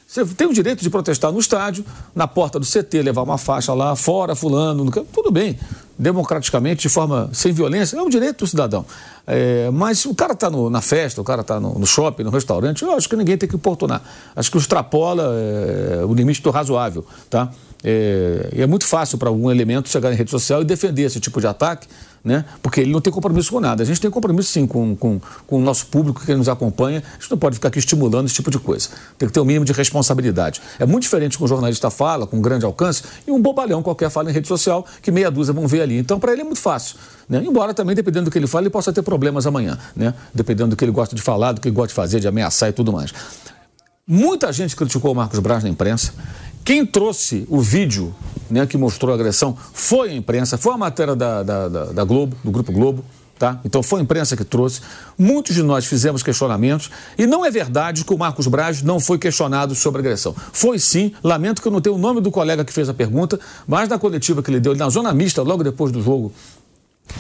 Speaker 4: Você tem o direito de protestar no estádio, na porta do CT, levar uma faixa lá, fora, fulano, no... tudo bem. Democraticamente, de forma sem violência, é um direito do cidadão. É, mas o cara está na festa, o cara está no, no, shopping, no restaurante, eu acho que ninguém tem que importunar. Acho que extrapola é, o limite do razoável. Tá? É, e é muito fácil para algum elemento chegar em rede social e defender esse tipo de ataque né? porque ele não tem compromisso com nada. A gente tem compromisso, sim, com, com, com o nosso público que nos acompanha. A gente não pode ficar aqui estimulando esse tipo de coisa. Tem que ter o um mínimo de responsabilidade. É muito diferente com um jornalista fala, com grande alcance, e um bobalhão qualquer fala em rede social, que meia dúzia vão ver ali. Então, para ele é muito fácil. Né? Embora também, dependendo do que ele fala, ele possa ter problemas amanhã, né? dependendo do que ele gosta de falar, do que ele gosta de fazer, de ameaçar e tudo mais. Muita gente criticou o Marcos Braz na imprensa. Quem trouxe o vídeo né, que mostrou a agressão foi a imprensa, foi a matéria da, da, da, da Globo, do Grupo Globo. Tá? Então foi a imprensa que trouxe. Muitos de nós fizemos questionamentos e não é verdade que o Marcos Braz não foi questionado sobre agressão. Foi sim, lamento que eu não tenho o nome do colega que fez a pergunta, mas na coletiva que ele deu na zona mista, logo depois do jogo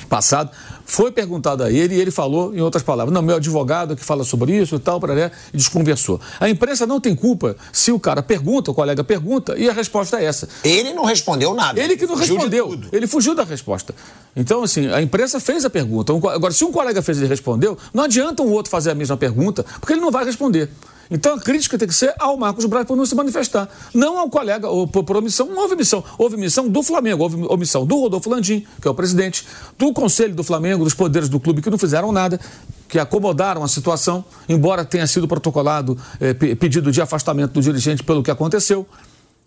Speaker 4: passado, foi perguntado a ele e ele falou, em outras palavras, não, meu advogado que fala sobre isso e tal, para e desconversou. A imprensa não tem culpa se o cara pergunta, o colega pergunta, e a resposta é essa.
Speaker 2: Ele não respondeu nada.
Speaker 4: Ele que não fugiu respondeu. Ele fugiu da resposta. Então, assim, a imprensa fez a pergunta. Agora, se um colega fez e ele respondeu, não adianta um outro fazer a mesma pergunta, porque ele não vai responder. Então a crítica tem que ser ao Marcos Braz por não se manifestar, não ao colega, ou por, por omissão. Não houve omissão. Houve omissão do Flamengo, houve omissão do Rodolfo Landim, que é o presidente, do Conselho do Flamengo, dos poderes do clube, que não fizeram nada, que acomodaram a situação, embora tenha sido protocolado eh, pedido de afastamento do dirigente pelo que aconteceu,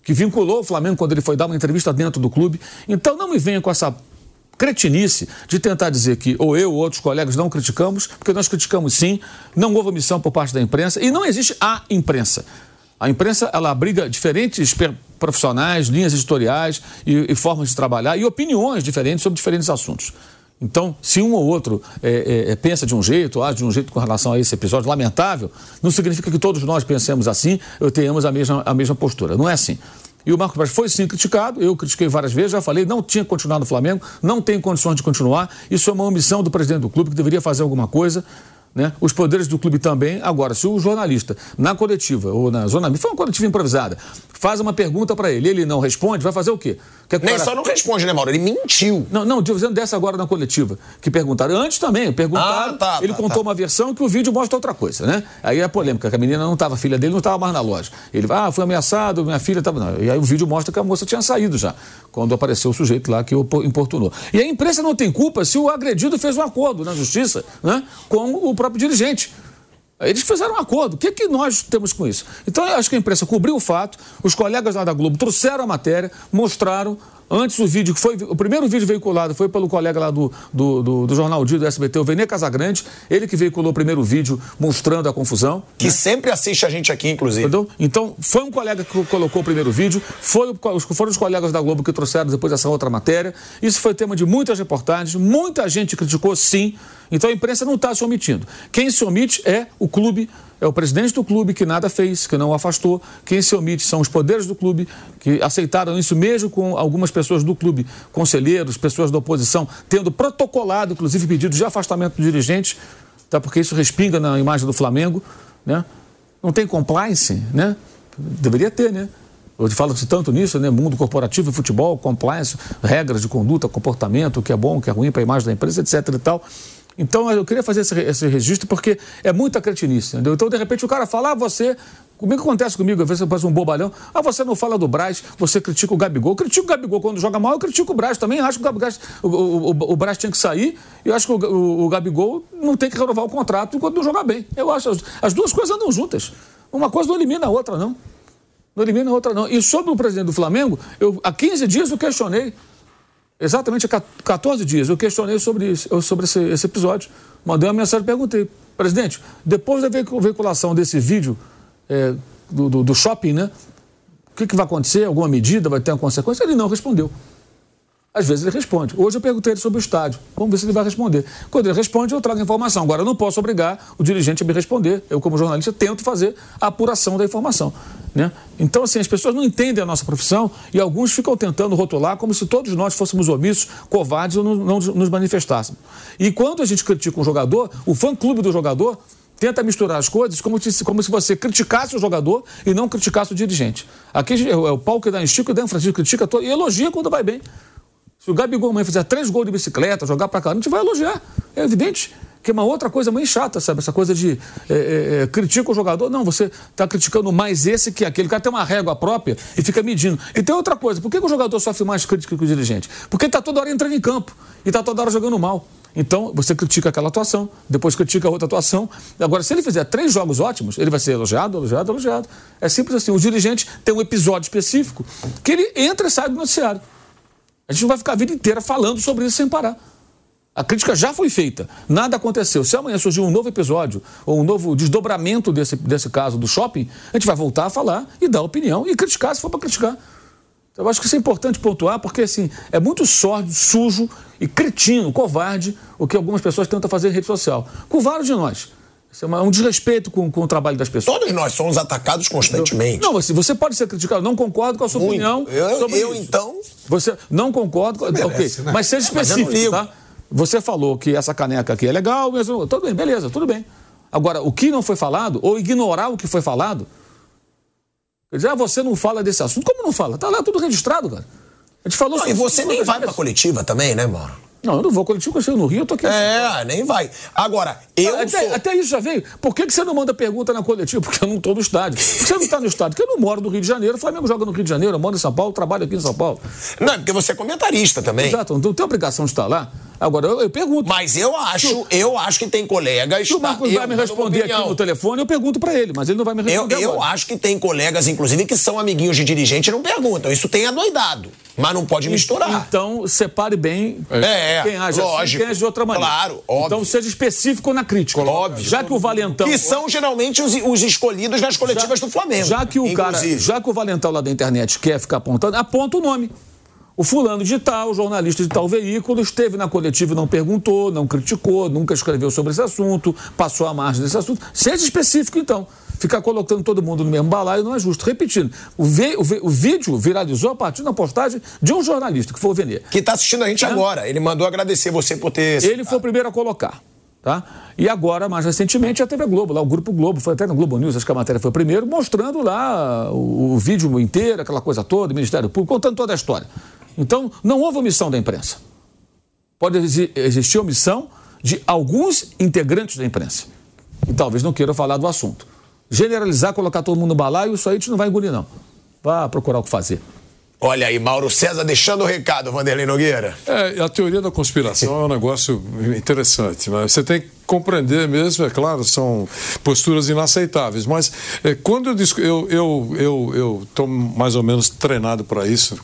Speaker 4: que vinculou o Flamengo quando ele foi dar uma entrevista dentro do clube. Então não me venha com essa cretinice de tentar dizer que ou eu ou outros colegas não criticamos, porque nós criticamos sim, não houve omissão por parte da imprensa e não existe a imprensa. A imprensa ela abriga diferentes profissionais, linhas editoriais e, e, formas de trabalhar e opiniões diferentes sobre diferentes assuntos. Então, se um ou outro é, é, pensa de um jeito, age de um jeito com relação a esse episódio lamentável, não significa que todos nós pensemos assim ou tenhamos a mesma, a mesma postura. Não é assim. E o Marcos Braz foi sim criticado, eu critiquei várias vezes, já falei, não tinha que continuar no Flamengo, não tem condições de continuar. Isso é uma omissão do presidente do clube, que deveria fazer alguma coisa. Né? Os poderes do clube também. Agora, se o jornalista, na coletiva ou na zona foi uma coletiva improvisada, faz uma pergunta para ele, ele não responde, vai fazer o quê?
Speaker 2: Nem só não responde, né, Mauro? Ele mentiu.
Speaker 4: Não, não, estou dizendo dessa agora na coletiva, que perguntaram. Antes também, perguntaram, ah, tá, ele tá, contou tá. uma versão que o vídeo mostra outra coisa, né? Aí é a polêmica, que a menina não estava, a filha dele não estava mais na loja. Ele, ah, foi ameaçado, minha filha estava... E aí o vídeo mostra que a moça tinha saído já, quando apareceu o sujeito lá que o importunou. E a imprensa não tem culpa se o agredido fez um acordo na justiça, né, com o próprio dirigente. Eles fizeram um acordo. O que, é que nós temos com isso? Então, eu acho que a imprensa cobriu o fato, os colegas lá da Globo trouxeram a matéria, mostraram Antes o vídeo que foi. O primeiro vídeo veiculado foi pelo colega lá do, do, do, do Jornal Dia do SBT, o Venê Casagrande. Ele que veiculou o primeiro vídeo mostrando a confusão.
Speaker 2: Que né? sempre assiste a gente aqui, inclusive.
Speaker 4: Entendeu? Então, foi um colega que colocou o primeiro vídeo, foi, foram os colegas da Globo que trouxeram depois essa outra matéria. Isso foi tema de muitas reportagens, muita gente criticou sim. Então a imprensa não está se omitindo. Quem se omite é o clube é o presidente do clube que nada fez, que não afastou. Quem se omite são os poderes do clube, que aceitaram isso mesmo com algumas pessoas do clube, conselheiros, pessoas da oposição, tendo protocolado, inclusive, pedidos de afastamento do dirigente, tá? porque isso respinga na imagem do Flamengo. Né? Não tem compliance, né? Deveria ter, né? Hoje fala-se tanto nisso, né? Mundo corporativo, futebol, compliance, regras de conduta, comportamento, o que é bom, o que é ruim para a imagem da empresa, etc. e tal. Então eu queria fazer esse, esse registro porque é muita cretinice, entendeu? Então de repente o cara fala, ah, você. Comigo acontece comigo, às vezes eu faço um bobalhão. Ah, você não fala do Braz, você critica o Gabigol. Eu critico o Gabigol quando joga mal, eu critico o Braz também. Acho que o, Braz, o, o, o Braz tinha que sair. E eu acho que o, o, Gabigol não tem que renovar o contrato enquanto não jogar bem. Eu acho as, as duas coisas andam juntas. Uma coisa não elimina a outra, não. Não elimina a outra, não. E sobre o presidente do Flamengo, eu, há 15 dias eu questionei exatamente há 14 dias, eu questionei sobre, isso, sobre esse, esse episódio. Mandei uma mensagem e perguntei, presidente, depois da veiculação desse vídeo é, do, do, do, shopping, né? O que, que vai acontecer? Alguma medida? Vai ter uma consequência? Ele não respondeu. Às vezes ele responde. Hoje eu perguntei ele sobre o estádio. Vamos ver se ele vai responder. Quando ele responde, eu trago a informação. Agora, eu não posso obrigar o dirigente a me responder. Eu, como jornalista, tento fazer a apuração da informação. Né? Então, assim, as pessoas não entendem a nossa profissão e alguns ficam tentando rotular como se todos nós fôssemos omissos, covardes ou não, não nos manifestássemos. E quando a gente critica um jogador, o fã-clube do jogador tenta misturar as coisas como se, como se você criticasse o jogador e não criticasse o dirigente. Aqui é o pau que dá em Chico e em Francisco, critica todo, e elogia quando vai bem. Se o Gabigol amanhã fizer três gols de bicicleta, jogar pra cá, a gente vai elogiar. É evidente que é uma outra coisa muito chata, sabe? Essa coisa de é, é, é, critica o jogador. Não, você está criticando mais esse que aquele. O cara tem uma régua própria e fica medindo. E tem outra coisa, por que, que o jogador sofre mais crítica que o dirigente? Porque ele está toda hora entrando em campo e está toda hora jogando mal. Então, você critica aquela atuação, depois critica outra atuação. Agora, se ele fizer três jogos ótimos, ele vai ser elogiado, elogiado, elogiado. É simples assim. O dirigente tem um episódio específico que ele entra e sai do noticiário. A gente não vai ficar a vida inteira falando sobre isso sem parar. A crítica já foi feita, nada aconteceu. Se amanhã surgir um novo episódio ou um novo desdobramento desse, desse caso do shopping, a gente vai voltar a falar e dar opinião e criticar se for para criticar. Eu acho que isso é importante pontuar, porque assim, é muito sórdido, sujo e cretino, covarde, o que algumas pessoas tentam fazer em rede social. Com vários de nós. Isso é um desrespeito com, com o trabalho das pessoas.
Speaker 2: Todos nós somos atacados constantemente.
Speaker 4: Não, você, você pode ser criticado, não concordo com a sua
Speaker 2: Muito.
Speaker 4: opinião.
Speaker 2: Eu, eu então.
Speaker 4: Você não concordo, com-
Speaker 3: merece,
Speaker 4: ok.
Speaker 3: né?
Speaker 4: Mas seja
Speaker 2: mas
Speaker 4: específico,
Speaker 2: ligo.
Speaker 4: tá? Você falou que essa caneca aqui é legal, mas tudo bem, beleza, tudo bem. Agora, o que não foi falado, ou ignorar o que foi falado, quer dizer, ah, você não fala desse assunto. Como não fala? Tá lá tudo registrado, cara. A gente falou
Speaker 2: Não, e você nem vai pra coletiva também, né, Mauro?
Speaker 4: Não, eu não vou coletivo, eu estou no Rio, eu tô aqui.
Speaker 2: É, nem vai. Agora, eu
Speaker 4: até,
Speaker 2: sou.
Speaker 4: até isso já veio. Por que, que você não manda pergunta na coletiva? Porque eu não estou no estádio. Por que você não está no estádio? Porque eu não moro no Rio de Janeiro. O Flamengo joga no Rio de Janeiro, eu moro em São Paulo, trabalho aqui em São Paulo.
Speaker 2: Não, é porque você é comentarista também.
Speaker 4: Exato, não tem obrigação de estar lá. Agora, eu, eu pergunto.
Speaker 2: Mas eu acho, eu acho que tem colegas.
Speaker 4: Se o Marcos
Speaker 2: eu
Speaker 4: vai me responder aqui no telefone, eu pergunto para ele, mas ele não vai me
Speaker 2: Eu,
Speaker 4: responder
Speaker 2: eu
Speaker 4: agora.
Speaker 2: acho que tem colegas, inclusive, que são amiguinhos de dirigente e não perguntam. Isso tem adoidado. Mas não pode misturar.
Speaker 4: Então, separe bem
Speaker 2: É,
Speaker 4: quem age assim
Speaker 2: lógico.
Speaker 4: quem age de outra maneira.
Speaker 2: Claro, óbvio.
Speaker 4: Então, seja específico na crítica.
Speaker 2: Óbvio.
Speaker 4: Já que o Valentão...
Speaker 2: que são geralmente os, os escolhidos nas coletivas do Flamengo.
Speaker 4: Já que o cara,
Speaker 2: inclusive.
Speaker 4: já que o Valentão lá da internet quer ficar apontando, aponta o nome. O fulano de tal, jornalista de tal veículo, esteve na coletiva e não perguntou, não criticou, nunca escreveu sobre esse assunto, passou a margem desse assunto. Seja específico, então. Ficar colocando todo mundo no mesmo balaio não é justo. Repetindo, o, ve- o ve- o vídeo viralizou a partir da postagem de um jornalista, que foi o Venê.
Speaker 2: Que tá assistindo a gente agora. Ele mandou agradecer você por ter.
Speaker 4: Ele foi o primeiro a colocar. Tá? E agora, mais recentemente, a TV Globo, lá o Grupo Globo, foi até no Globo News, acho que a matéria foi o primeiro, mostrando lá o, o vídeo inteiro, aquela coisa toda, o Ministério Público, contando toda a história. Então, não houve omissão da imprensa. Pode exi- existir omissão de alguns integrantes da imprensa. E talvez não queiram falar do assunto. Generalizar, colocar todo mundo no balaio, isso aí a gente não vai engolir, não. Vá procurar o que fazer.
Speaker 2: Olha aí, Mauro César deixando o recado, Vanderlei Nogueira.
Speaker 5: É, a teoria da conspiração é um negócio interessante. Né? Você tem que compreender mesmo, é claro, são posturas inaceitáveis, mas é, quando eu discu- eu eu eu eu estou mais ou menos treinado para isso,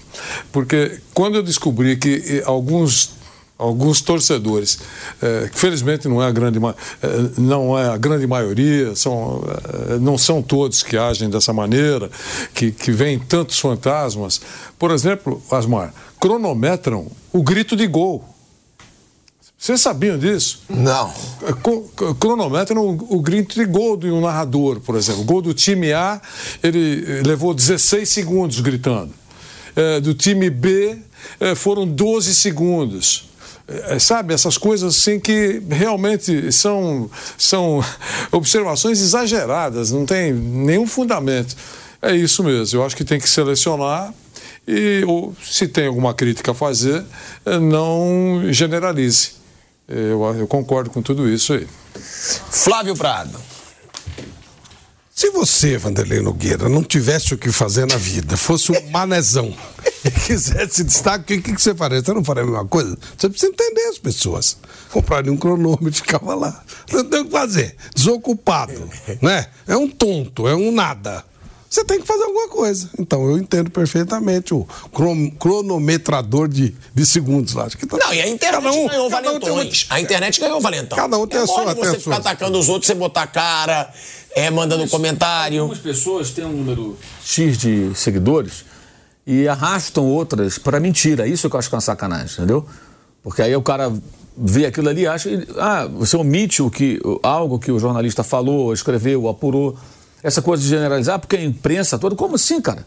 Speaker 5: porque quando eu descobri que eh, alguns alguns torcedores, eh, que felizmente não é a grande eh, não é a grande maioria, são eh, não são todos que agem dessa maneira, que que veem tantos fantasmas. Por exemplo, Asmar, cronometram o grito de gol. Vocês sabiam disso?
Speaker 2: Não.
Speaker 5: Co- cronometram o, grito de gol de um narrador, por exemplo. O gol do time A, ele eh, levou 16 segundos gritando. Eh, do time B, eh, foram 12 segundos. Eh, sabe, essas coisas assim que realmente são, são observações exageradas, não tem nenhum fundamento. É isso mesmo, eu acho que tem que selecionar e, ou, se tem alguma crítica a fazer, eh, não generalize. Eu, eu concordo com tudo isso aí.
Speaker 2: Flávio Prado.
Speaker 3: Se você, Vanderlei Nogueira, não tivesse o que fazer na vida, fosse um manezão e quisesse destaque, o que, que você faria? Você não faria a mesma coisa? Você precisa entender as pessoas. Compraria um cronômetro e ficava lá. Não tem o que fazer. Desocupado. Né? É um tonto, é um nada. Você tem que fazer alguma coisa. Então eu entendo perfeitamente o cron- cronometrador de, de segundos lá. Acho que tá-
Speaker 2: Não, e a internet
Speaker 3: Cada um-
Speaker 2: ganhou
Speaker 3: cada um
Speaker 2: valentões. A internet ganhou valentão.
Speaker 3: Cada um tem
Speaker 2: é
Speaker 3: a sua-
Speaker 2: você
Speaker 3: a
Speaker 2: ficar
Speaker 3: sua-
Speaker 2: atacando os outros, você botar cara, é, mandando comentário.
Speaker 4: Algumas pessoas têm um número X de seguidores e arrastam outras para mentira. Isso que eu acho que é uma sacanagem, entendeu? Porque aí o cara vê aquilo ali e acha. Ah, você omite o que, algo que o jornalista falou, escreveu, apurou. Essa coisa de generalizar, porque a imprensa toda. Como assim, cara?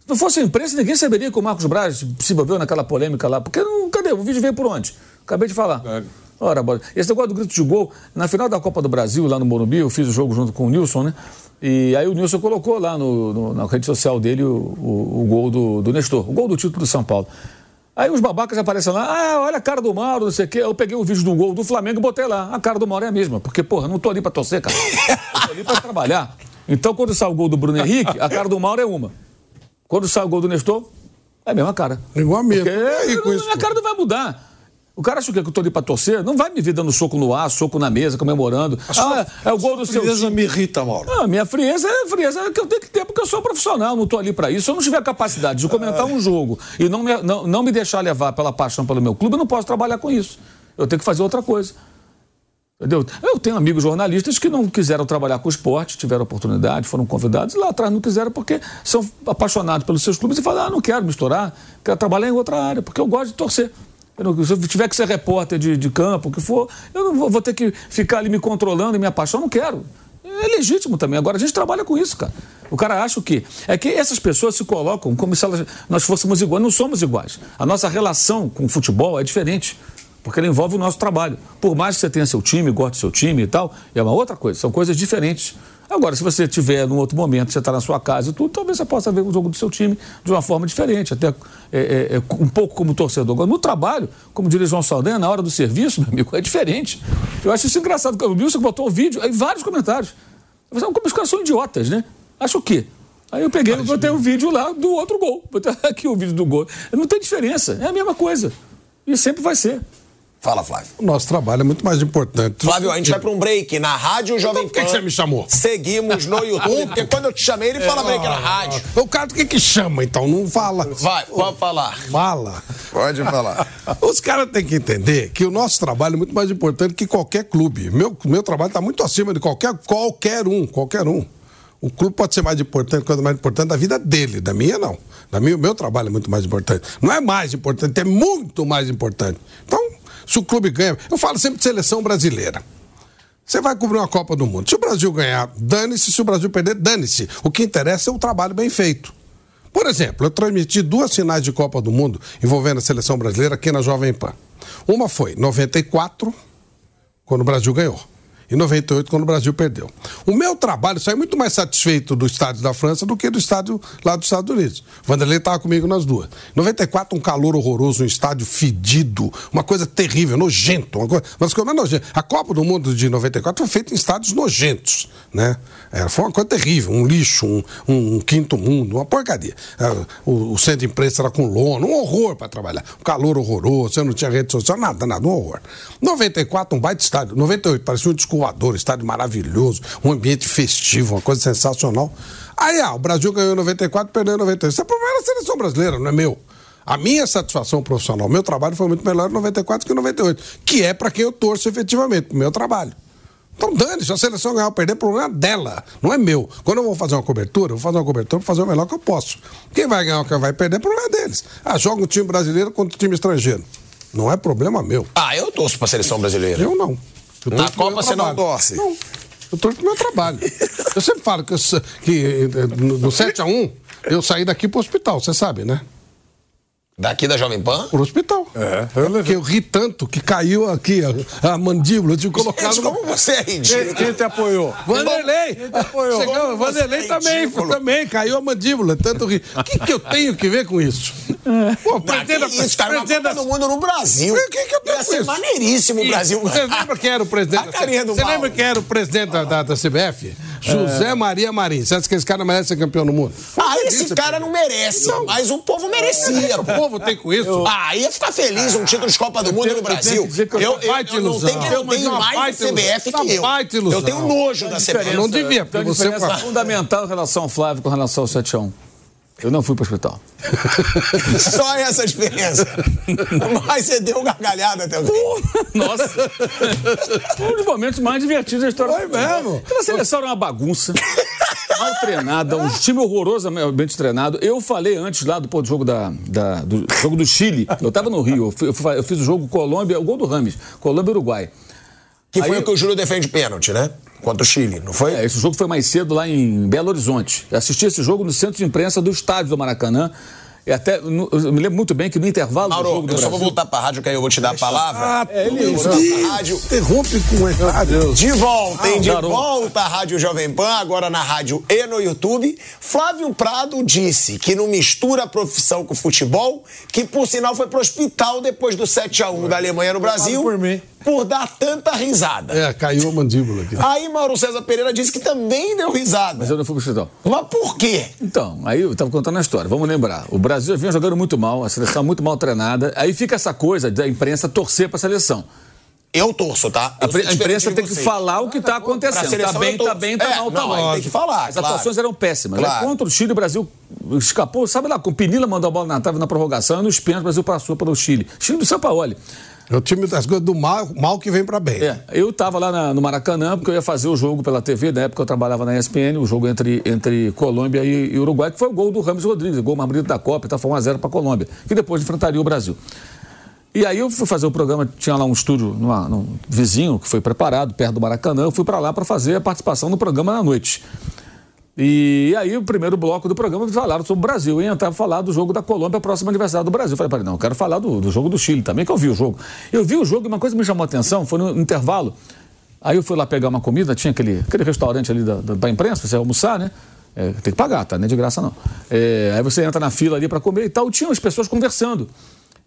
Speaker 4: Se não fosse a imprensa, ninguém saberia que o Marcos Braz se envolveu naquela polêmica lá. Porque não, cadê? O vídeo veio por onde? Acabei de falar.
Speaker 5: É.
Speaker 4: Ora, bola. Esse negócio do grito de gol, na final da Copa do Brasil, lá no Morumbi, eu fiz o jogo junto com o Nilson, né? E aí o Nilson colocou lá no, no- na rede social dele o, o- o gol do, do Nestor, o gol do título do São Paulo. Aí os babacas aparecem lá, ah, olha a cara do Mauro, não sei o quê. Eu peguei o vídeo do gol do Flamengo e botei lá. A cara do Mauro é a mesma, porque, porra, não tô ali pra torcer, cara. Eu tô ali pra trabalhar. Então, quando sai o gol do Bruno Henrique, a cara do Mauro é uma. Quando sai o gol do Nestor, é a mesma cara.
Speaker 3: Igual a minha.
Speaker 4: Porque
Speaker 3: E aí, com isso,
Speaker 4: a cara não vai mudar. O cara acha o quê? Que eu tô ali pra torcer? Não vai me vir dando soco no ar, soco na mesa, comemorando. Ah, é o gol do seu
Speaker 5: Frieza me irrita, Mauro.
Speaker 4: Ah, minha frieza é frieza que eu tenho que ter, porque eu sou profissional, não estou ali para isso. Se eu não tiver capacidade de comentar um jogo e não me, não, não me deixar levar pela paixão pelo meu clube, eu não posso trabalhar com isso. Eu tenho que fazer outra coisa. Entendeu? Eu tenho amigos jornalistas que não quiseram trabalhar com esporte, tiveram oportunidade, foram convidados, e lá atrás não quiseram porque são apaixonados pelos seus clubes e falam, ah, não quero misturar, quero trabalhar em outra área, porque eu gosto de torcer. Eu não- se eu tiver que ser repórter de, de campo, o que for, eu não vou, vou ter que ficar ali me controlando e minha paixão, não quero. É legítimo também. Agora a gente trabalha com isso, cara. O cara acha o quê? É que essas pessoas se colocam como se elas, nós fôssemos iguais. Não somos iguais. A nossa relação com o futebol é diferente. Porque ela envolve o nosso trabalho. Por mais que você tenha seu time, goste do seu time e tal, é uma outra coisa. São coisas diferentes. Agora, se você tiver num outro momento, você está na sua casa e tudo, talvez você possa ver o jogo do seu time de uma forma diferente, até é, é, é, um pouco como torcedor. Agora, no trabalho, como diria João Saldanha, na hora do serviço, meu amigo, é diferente. Eu acho isso engraçado, porque o Wilson botou o vídeo, aí vários comentários. Eu falei, como os caras são idiotas, né? Acho o quê? Aí eu peguei e botei o vídeo lá do outro gol. Botei aqui o vídeo do gol. Não tem diferença, é a mesma coisa. E sempre vai ser.
Speaker 2: Fala, Flávio.
Speaker 3: O nosso trabalho é muito mais importante.
Speaker 2: Flávio, a gente vai pra um break na Rádio Jovem
Speaker 3: por que
Speaker 2: Pan.
Speaker 3: que você me chamou?
Speaker 2: Seguimos no YouTube, porque quando eu te chamei, ele fala break na rádio.
Speaker 3: O cara do que que chama, então? Não fala.
Speaker 2: Vai, pode falar.
Speaker 3: Fala.
Speaker 2: Pode falar.
Speaker 3: Os caras têm que entender que o nosso trabalho é muito mais importante que qualquer clube. Meu, meu trabalho está muito acima de qualquer, qualquer um, qualquer um. O clube pode ser mais importante, coisa mais importante da vida dele, da minha não. Da minha, o meu trabalho é muito mais importante. Não é mais importante, é muito mais importante. Então, se o clube ganha, eu falo sempre de seleção brasileira. Você vai cobrir uma Copa do Mundo. Se o Brasil ganhar, dane-se. Se o Brasil perder, dane-se. O que interessa é o trabalho bem feito. Por exemplo, eu transmiti duas finais de Copa do Mundo envolvendo a seleção brasileira aqui na Jovem Pan. Uma foi 94, quando o Brasil ganhou. E 98, quando o Brasil perdeu. O meu trabalho saiu muito mais satisfeito do estádio da França do que do estádio lá dos Estados Unidos. Vanderlei estava comigo nas duas. 94, um calor horroroso, um estádio fedido, uma coisa terrível, nojento. Uma coisa, mas coisa mais nojenta. A Copa do Mundo de 94 foi feita em estádios nojentos. Né? É, foi uma coisa terrível, um lixo, um, um quinto mundo, uma porcaria. É, o, o centro de imprensa era com lona, um horror para trabalhar. Um calor horroroso, você não tinha rede social, nada, nada, um horror. 94, um baita estádio. 98, parecia um descoador, estádio maravilhoso, um ambiente festivo, uma coisa sensacional. Aí, ah, o Brasil ganhou em 94, perdeu em 98. Isso é problema da seleção brasileira, não é meu. A minha satisfação profissional, meu trabalho foi muito melhor em 94 que em 98, que é para quem eu torço efetivamente, o meu trabalho. Então dane-se, a seleção ganhar ou perder, o problema é dela, não é meu. Quando eu vou fazer uma cobertura, eu vou fazer uma cobertura para fazer o melhor que eu posso. Quem vai ganhar ou quem vai perder, o problema é deles. Ah, joga um time brasileiro contra um time estrangeiro. Não é problema meu.
Speaker 2: Ah, eu torço pra seleção brasileira.
Speaker 3: Eu não. Eu
Speaker 2: Na Copa
Speaker 3: meu
Speaker 2: você não
Speaker 3: trabalho.
Speaker 2: torce?
Speaker 3: Não. Eu torço pro meu trabalho. Eu sempre falo que, eu que eh, no no 7x1 eu saí daqui pro hospital, você sabe, né?
Speaker 2: Daqui da Jovem Pan?
Speaker 3: Pro hospital.
Speaker 5: É, eu levei.
Speaker 3: Eu ri tanto que caiu aqui a, a mandíbula, eu tive colocado
Speaker 2: Gente,
Speaker 3: no...
Speaker 2: como você é
Speaker 5: Quem,
Speaker 2: ridículo.
Speaker 5: quem te apoiou?
Speaker 3: Vanderlei!
Speaker 5: apoiou?
Speaker 3: Chegou, Vanderlei
Speaker 2: é
Speaker 3: também,
Speaker 2: ridículo.
Speaker 3: também, caiu a mandíbula, tanto rir. O que, que eu tenho que ver com isso? Pô,
Speaker 2: Ah,
Speaker 3: presidente
Speaker 2: que isso, cara, Copa do Mundo no Brasil.
Speaker 3: Que que eu tenho
Speaker 2: Ia ser
Speaker 3: isso?
Speaker 2: maneiríssimo o Brasil.
Speaker 3: Você lembra quem era o presidente?
Speaker 2: A carinha do
Speaker 3: Você lembra quem era o presidente da, da, da CBF? José Maria Marim. Você acha que esse cara merece ser campeão do mundo?
Speaker 2: Ah, esse cara não merece, mas o povo merecia.
Speaker 3: O povo tem com isso?
Speaker 2: Ah, ia ficar feliz um título de Copa do Mundo
Speaker 4: tenho-
Speaker 2: no
Speaker 4: eu
Speaker 2: Brasil.
Speaker 4: eu
Speaker 2: Eu, eu, eu não tenho, eu mais CBF que eu. Eu tenho nojo da CBF.
Speaker 3: Não devia, porque você
Speaker 4: diferença
Speaker 3: fala.
Speaker 4: fundamental em relação ao Flávio com relação ao 7x1. Eu não fui para o hospital.
Speaker 2: Só essa diferença. Mas você deu gargalhada também.
Speaker 4: Nossa! um dos momentos mais divertidos da história.
Speaker 3: Foi mesmo?
Speaker 4: Aquela seleção era uma bagunça. Mal treinada, um time horrorosamente treinado. Eu falei antes lá do, pô, do jogo da, da- do jogo do Chile. Eu estava no Rio, eu, fui- eu fiz o jogo Colômbia, o gol do Rames, Colômbia e Uruguai.
Speaker 2: Que foi
Speaker 4: Aí-
Speaker 2: o que o Júlio defende pênalti, né? Contra o Chile, não foi?
Speaker 4: É, esse jogo foi mais cedo lá em Belo Horizonte. Eu assisti esse jogo no centro de imprensa do estádio do Maracanã. E até, no- eu me lembro muito bem que no intervalo do
Speaker 2: Mauro,
Speaker 4: jogo do
Speaker 2: eu só vou
Speaker 4: Brasil...
Speaker 2: voltar pra rádio, que aí eu vou te dar a palavra.
Speaker 3: Ah,
Speaker 2: é, ele rádio.
Speaker 3: interrompe com errado.
Speaker 2: De volta, hein? De
Speaker 4: garoto.
Speaker 2: volta à Rádio Jovem Pan, agora na rádio e no YouTube. Flávio Prado disse que não mistura a profissão com o futebol, que por sinal foi pro hospital depois do 7x1 da Alemanha no Brasil,
Speaker 5: por mim.
Speaker 2: Por dar tanta risada.
Speaker 3: É, caiu a mandíbula aqui.
Speaker 2: Aí Mauro César Pereira disse que também deu risada.
Speaker 4: Mas eu não fui pro hospital.
Speaker 2: Mas por quê?
Speaker 4: Então, aí eu estava contando a história. Vamos lembrar. O Brasil vinha jogando muito mal, a seleção muito mal treinada. Aí fica essa coisa da imprensa torcer para a seleção.
Speaker 2: Eu torço, tá?
Speaker 4: A,
Speaker 2: Eu
Speaker 4: a imprensa tem que falar o que está
Speaker 2: Pra
Speaker 4: acontecendo. Tá
Speaker 2: seleção
Speaker 4: bem,
Speaker 2: eu tô-
Speaker 4: tá bem, tá
Speaker 2: É,
Speaker 4: mal, tá mal.
Speaker 2: tem que falar,
Speaker 4: As
Speaker 2: claro.
Speaker 4: atuações eram péssimas. Aí
Speaker 2: Claro.
Speaker 4: Contra o Chile, o Brasil escapou, sabe lá, com o Pinila mandou a bola na trave na prorrogação e nos pênaltis o Brasil passou para o Chile. Chile do Sampaoli.
Speaker 3: É o time das coisas do mal, mal que vem pra bem.
Speaker 4: É, eu estava lá na- no Maracanã, porque eu ia fazer o jogo pela TV, na época eu trabalhava na ESPN, o jogo entre, entre Colômbia e, e Uruguai, que foi o gol do Rames Rodrigues, o gol mais bonito da Copa, então foi 1x0 para Colômbia, que depois enfrentaria o Brasil. E aí eu fui fazer o programa, tinha lá um estúdio numa, num vizinho que foi preparado, perto do Maracanã, eu fui para lá para fazer a participação no programa na noite. E aí, o primeiro bloco do programa, falaram sobre o Brasil. E entrava falar do jogo da Colômbia, próximo aniversário do Brasil. Eu falei, não, eu quero falar do, do jogo do Chile também, que eu vi o jogo. Eu vi o jogo e uma coisa me chamou a atenção foi no intervalo. Aí eu fui lá pegar uma comida, tinha aquele, aquele restaurante ali da, da, da imprensa, você almoçar, né? É, tem que pagar, tá? Não é de graça, não. É, aí você entra na fila ali para comer e tal, tinha as pessoas conversando.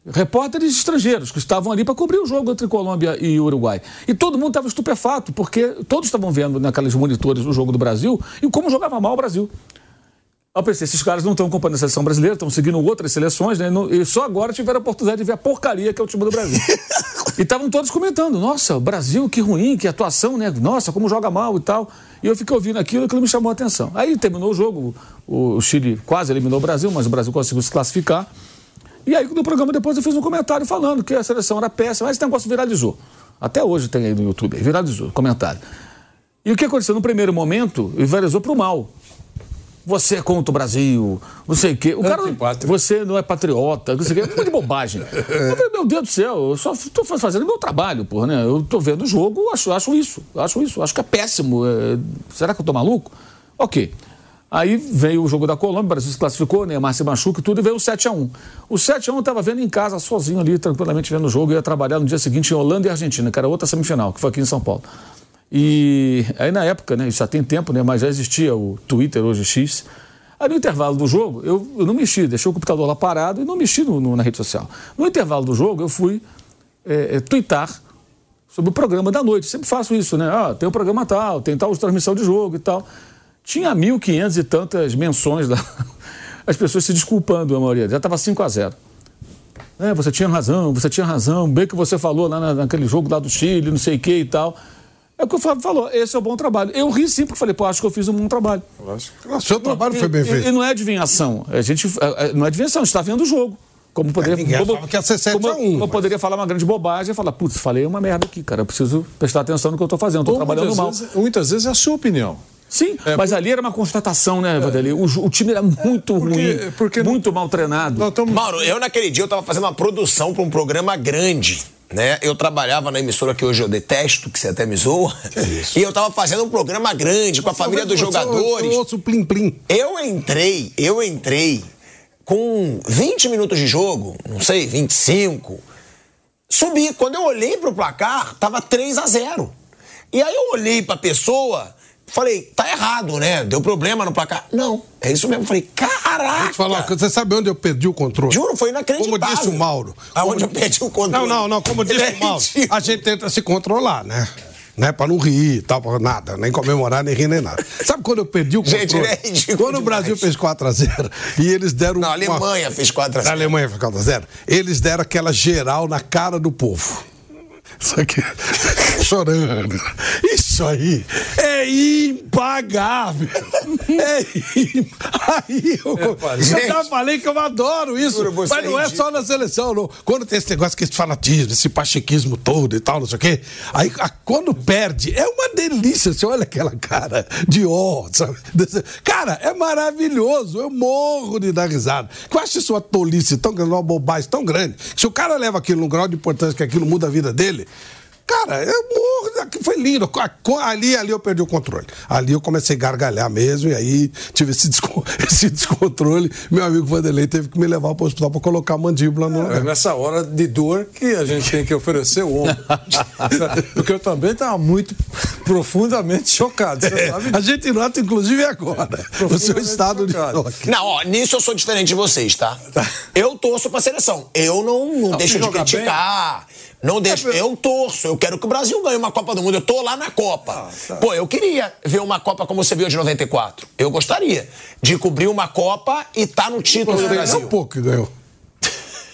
Speaker 4: Repórteres estrangeiros que estavam ali para cobrir o jogo entre Colômbia e Uruguai. E todo mundo estava estupefato, porque todos estavam vendo naqueles monitores o jogo do Brasil e como jogava mal o Brasil. Eu pensei, esses caras não estão acompanhando a seleção brasileira, estão seguindo outras seleções, né? E só agora tiveram a oportunidade de ver a porcaria que é o time do Brasil. e estavam todos comentando, nossa, Brasil, que ruim, que atuação, né? Nossa, como joga mal e tal. E eu fiquei ouvindo aquilo, aquilo me chamou a atenção. Aí terminou o jogo, o Chile quase eliminou o Brasil, mas o Brasil conseguiu se classificar. E aí no programa depois eu fiz um comentário falando que a seleção era péssima, mas esse negócio viralizou. Até hoje tem aí no YouTube, viralizou, comentário. E o que aconteceu? No primeiro momento, viralizou para o mal. Você é contra o Brasil, não sei o quê. O cara, você não é patriota, não sei o quê. De bobagem. Eu falei, meu Deus do céu, eu só estou fazendo meu trabalho, porra, né? Eu estou vendo o jogo, acho, acho isso, acho isso, acho que é péssimo. é, Será que eu estou maluco? Ok. Aí veio o jogo da Colômbia, o Brasil se classificou, Neymar se machuca e tudo, e veio o 7x1. O 7x1 eu estava vendo em casa, sozinho ali, tranquilamente vendo o jogo, eu ia trabalhar no dia seguinte em Holanda e Argentina, que era outra semifinal, que foi aqui em São Paulo. E aí na época, né, isso já tem tempo, né, mas já existia o Twitter, hoje X. Aí no intervalo do jogo, eu, eu não mexi, deixei o computador lá parado e não mexi no- no- na rede social. No intervalo do jogo, eu fui é, é, twittar sobre o programa da noite. Sempre faço isso, né? Ah, tem o programa tal, tem tal transmissão de jogo e tal. Tinha 1.500 e tantas menções lá. As pessoas se desculpando, a maioria. Já estava 5 a 0 é, você tinha razão, você tinha razão, bem que você falou lá na- naquele jogo lá do Chile, não sei o que e tal. É o que o Fábio falou, esse é o bom trabalho. Eu ri sim, porque falei, pô, acho que eu fiz um bom trabalho.
Speaker 3: O seu trabalho foi bem
Speaker 4: E-
Speaker 3: feito.
Speaker 4: E, não é adivinhação. A gente, é, é, não é adivinhação, a gente está vendo o jogo. Como poderia,
Speaker 3: ninguém
Speaker 4: como,
Speaker 3: que ia ser 7
Speaker 4: como,
Speaker 3: a 1,
Speaker 4: eu
Speaker 3: mas-
Speaker 4: poderia falar uma grande bobagem e falar, putz, falei uma merda aqui, cara. Eu preciso prestar atenção no que eu estou fazendo, estou
Speaker 5: Ou
Speaker 4: trabalhando
Speaker 5: muitas
Speaker 4: mal.
Speaker 5: Vezes, muitas vezes é a sua opinião.
Speaker 4: Sim, mas ali era uma constatação, né, Vadeli? O, ju- o time era muito
Speaker 5: porque-
Speaker 4: ruim,
Speaker 5: porque não-
Speaker 4: muito mal treinado.
Speaker 5: Estamos
Speaker 2: Mauro, eu naquele dia eu tava fazendo uma produção para um programa grande. Né? Eu trabalhava na emissora que hoje eu detesto, que você até me zoa. E eu tava fazendo um programa grande com a família dos jogadores.
Speaker 3: Eu ouço plim plim.
Speaker 2: Eu entrei, eu entrei com 20 minutos de jogo, não sei, 25. Subi. Quando eu olhei pro placar, tava 3 a 0 E aí eu olhei pra pessoa, falei, tá errado, né? Deu problema no placar. Não, é isso mesmo. Falei, caraca!
Speaker 3: falar, você sabe onde eu perdi o controle?
Speaker 2: Juro, foi inacreditável.
Speaker 3: Como disse o Mauro.
Speaker 2: Aonde
Speaker 3: Como-
Speaker 2: eu perdi o controle.
Speaker 3: Não, não, não. Como disse
Speaker 2: é
Speaker 3: o Mauro, a gente tenta se controlar, né? Né, pra não rir e tal, pra nada, nem comemorar, nem rir, nem nada. Sabe quando eu perdi o controle?
Speaker 2: Gente, ele é ridículo
Speaker 3: Quando o
Speaker 2: demais.
Speaker 3: Brasil fez 4x0 e eles deram.
Speaker 2: Não, a
Speaker 3: uma-
Speaker 2: Alemanha fez 4 a
Speaker 3: A
Speaker 2: 0
Speaker 3: Alemanha fez 4x0. Eles deram aquela geral na cara do povo. Isso aqui. Chorando. Isso aí é impagável. É im- Aí eu, eu
Speaker 2: gente.
Speaker 3: já falei que eu adoro isso.
Speaker 2: Juro,
Speaker 3: Mas não é
Speaker 2: é
Speaker 3: só na seleção, não. Quando tem esse negócio, que esse fanatismo, esse pachequismo todo e tal, não sei o quê. Aí a- quando perde, é uma delícia. Você olha aquela cara de ó, sabe? Cara, é maravilhoso. Eu morro de dar risada. Eu acho isso uma tolice tão grande, uma bobagem tão grande. Se o cara leva aquilo num grau de importância que aquilo muda a vida dele. Cara, eu morro, foi lindo. Ali, ali eu perdi o controle. Ali eu comecei a gargalhar mesmo, e aí tive esse, esse descontrole. Meu amigo Vanderlei teve que me levar para o hospital para colocar a mandíbula no.
Speaker 5: É nessa hora de dor que a gente tem que oferecer o ombro. Porque eu também estava muito profundamente chocado.
Speaker 3: É, a gente nota, inclusive, agora. O seu estado chocado. de choque.
Speaker 2: Não, ó, nisso eu sou diferente de vocês, tá? tá. Eu torço pra seleção. Eu não, não, não deixo de criticar. Bem. Não. É, eu torço. Eu quero que o Brasil ganhe uma Copa do Mundo. Eu tô lá na Copa. Ah, tá. Pô, eu queria ver uma Copa como você viu de 94. Eu gostaria de cobrir uma Copa e tá no título do Brasil.
Speaker 3: É um pouco que ganhou.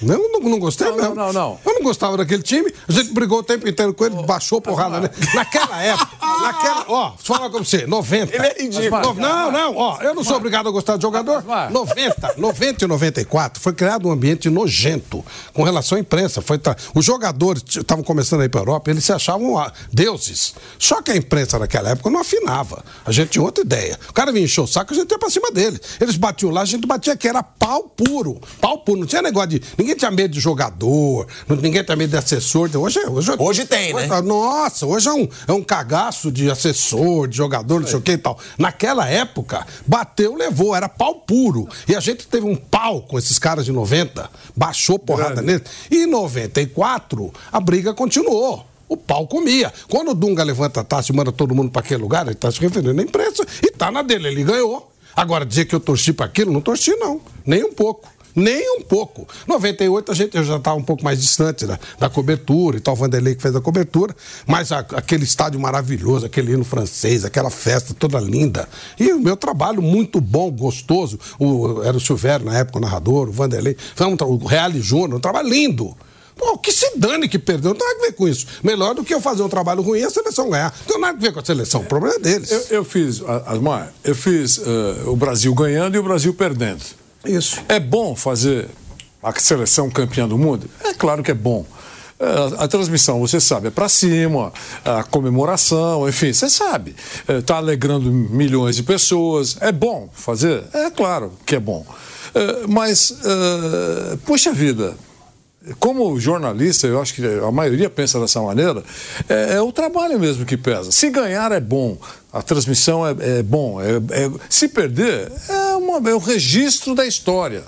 Speaker 3: Não, não, não gostei
Speaker 5: não,
Speaker 3: mesmo.
Speaker 5: Não, não,
Speaker 3: Eu não gostava daquele time. A gente brigou o tempo inteiro com ele, oh, baixou porrada nele. Naquela época, naquela. Ó, deixa eu falar com você, 90.
Speaker 2: Ele é ridículo.
Speaker 3: não, não, ó, eu não sou obrigado a gostar de jogador. 90, 90 e 94 foi criado um ambiente nojento com relação à imprensa. Foi tra... Os jogadores estavam começando a ir para a Europa, eles se achavam ah, deuses. Só que a imprensa naquela época não afinava. A gente tinha outra ideia. O cara vinha encher o saco, a gente ia pra cima dele. Eles batiam lá, a gente batia que era pau puro. Pau puro. Não tinha negócio de. Ninguém tinha medo de jogador, ninguém tem medo de assessor. Hoje, é, hoje,
Speaker 2: hoje tem,
Speaker 3: hoje,
Speaker 2: né?
Speaker 3: Nossa, hoje é um, é um cagaço de assessor, de jogador, não sei o que e tal. Naquela época, bateu, levou, era pau puro. E a gente teve um pau com esses caras de 90, baixou porrada neles. E em 94, a briga continuou. O pau comia. Quando o Dunga levanta a taça e manda todo mundo para aquele lugar, ele está se referindo à imprensa e tá na dele, ele ganhou. Agora, dizer que eu torci para aquilo, não torci, não. Nem um pouco. Nem um pouco. 98 a gente já estava um pouco mais distante da, da, cobertura e tal, o Vanderlei que fez a cobertura, mas a, aquele estádio maravilhoso, aquele hino francês, aquela festa toda linda. E o meu trabalho muito bom, gostoso. O, era o Silvério na época, o narrador, o Vanderlei, o Reale Júnior, um trabalho lindo. Pô, que se dane que perdeu, não tem nada a ver com isso. Melhor do que eu fazer um trabalho ruim e a seleção ganhar. Não tem nada a ver com a seleção, o problema é deles.
Speaker 5: Eu, eu fiz, Asmar, eu fiz uh, o Brasil ganhando e o Brasil perdendo.
Speaker 3: Isso.
Speaker 5: É bom fazer a seleção campeã do mundo? É claro que é bom. É, a, transmissão, você sabe, é para cima, a comemoração, enfim, você sabe. Está é, alegrando milhões de pessoas. É bom fazer? É claro que é bom. É, mas, puxa vida, como jornalista, eu acho que a maioria pensa dessa maneira, é, é, o trabalho mesmo que pesa. Se ganhar é bom, a transmissão é, é bom, é, é se perder é, uma, é o registro da história.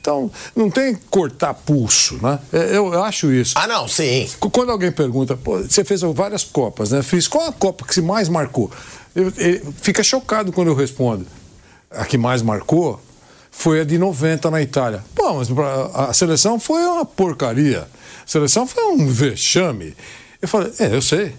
Speaker 5: Então, não tem cortar pulso, né? Eu, eu, acho isso.
Speaker 2: Ah, não, sim.
Speaker 5: Quando alguém pergunta, você fez várias Copas, né? Fiz qual a Copa que se mais marcou? Eu, eu, fica chocado quando eu respondo. A que mais marcou foi a de 90 na Itália. Pô, mas a seleção foi uma porcaria. A seleção foi um vexame. Eu falei, é, eu sei.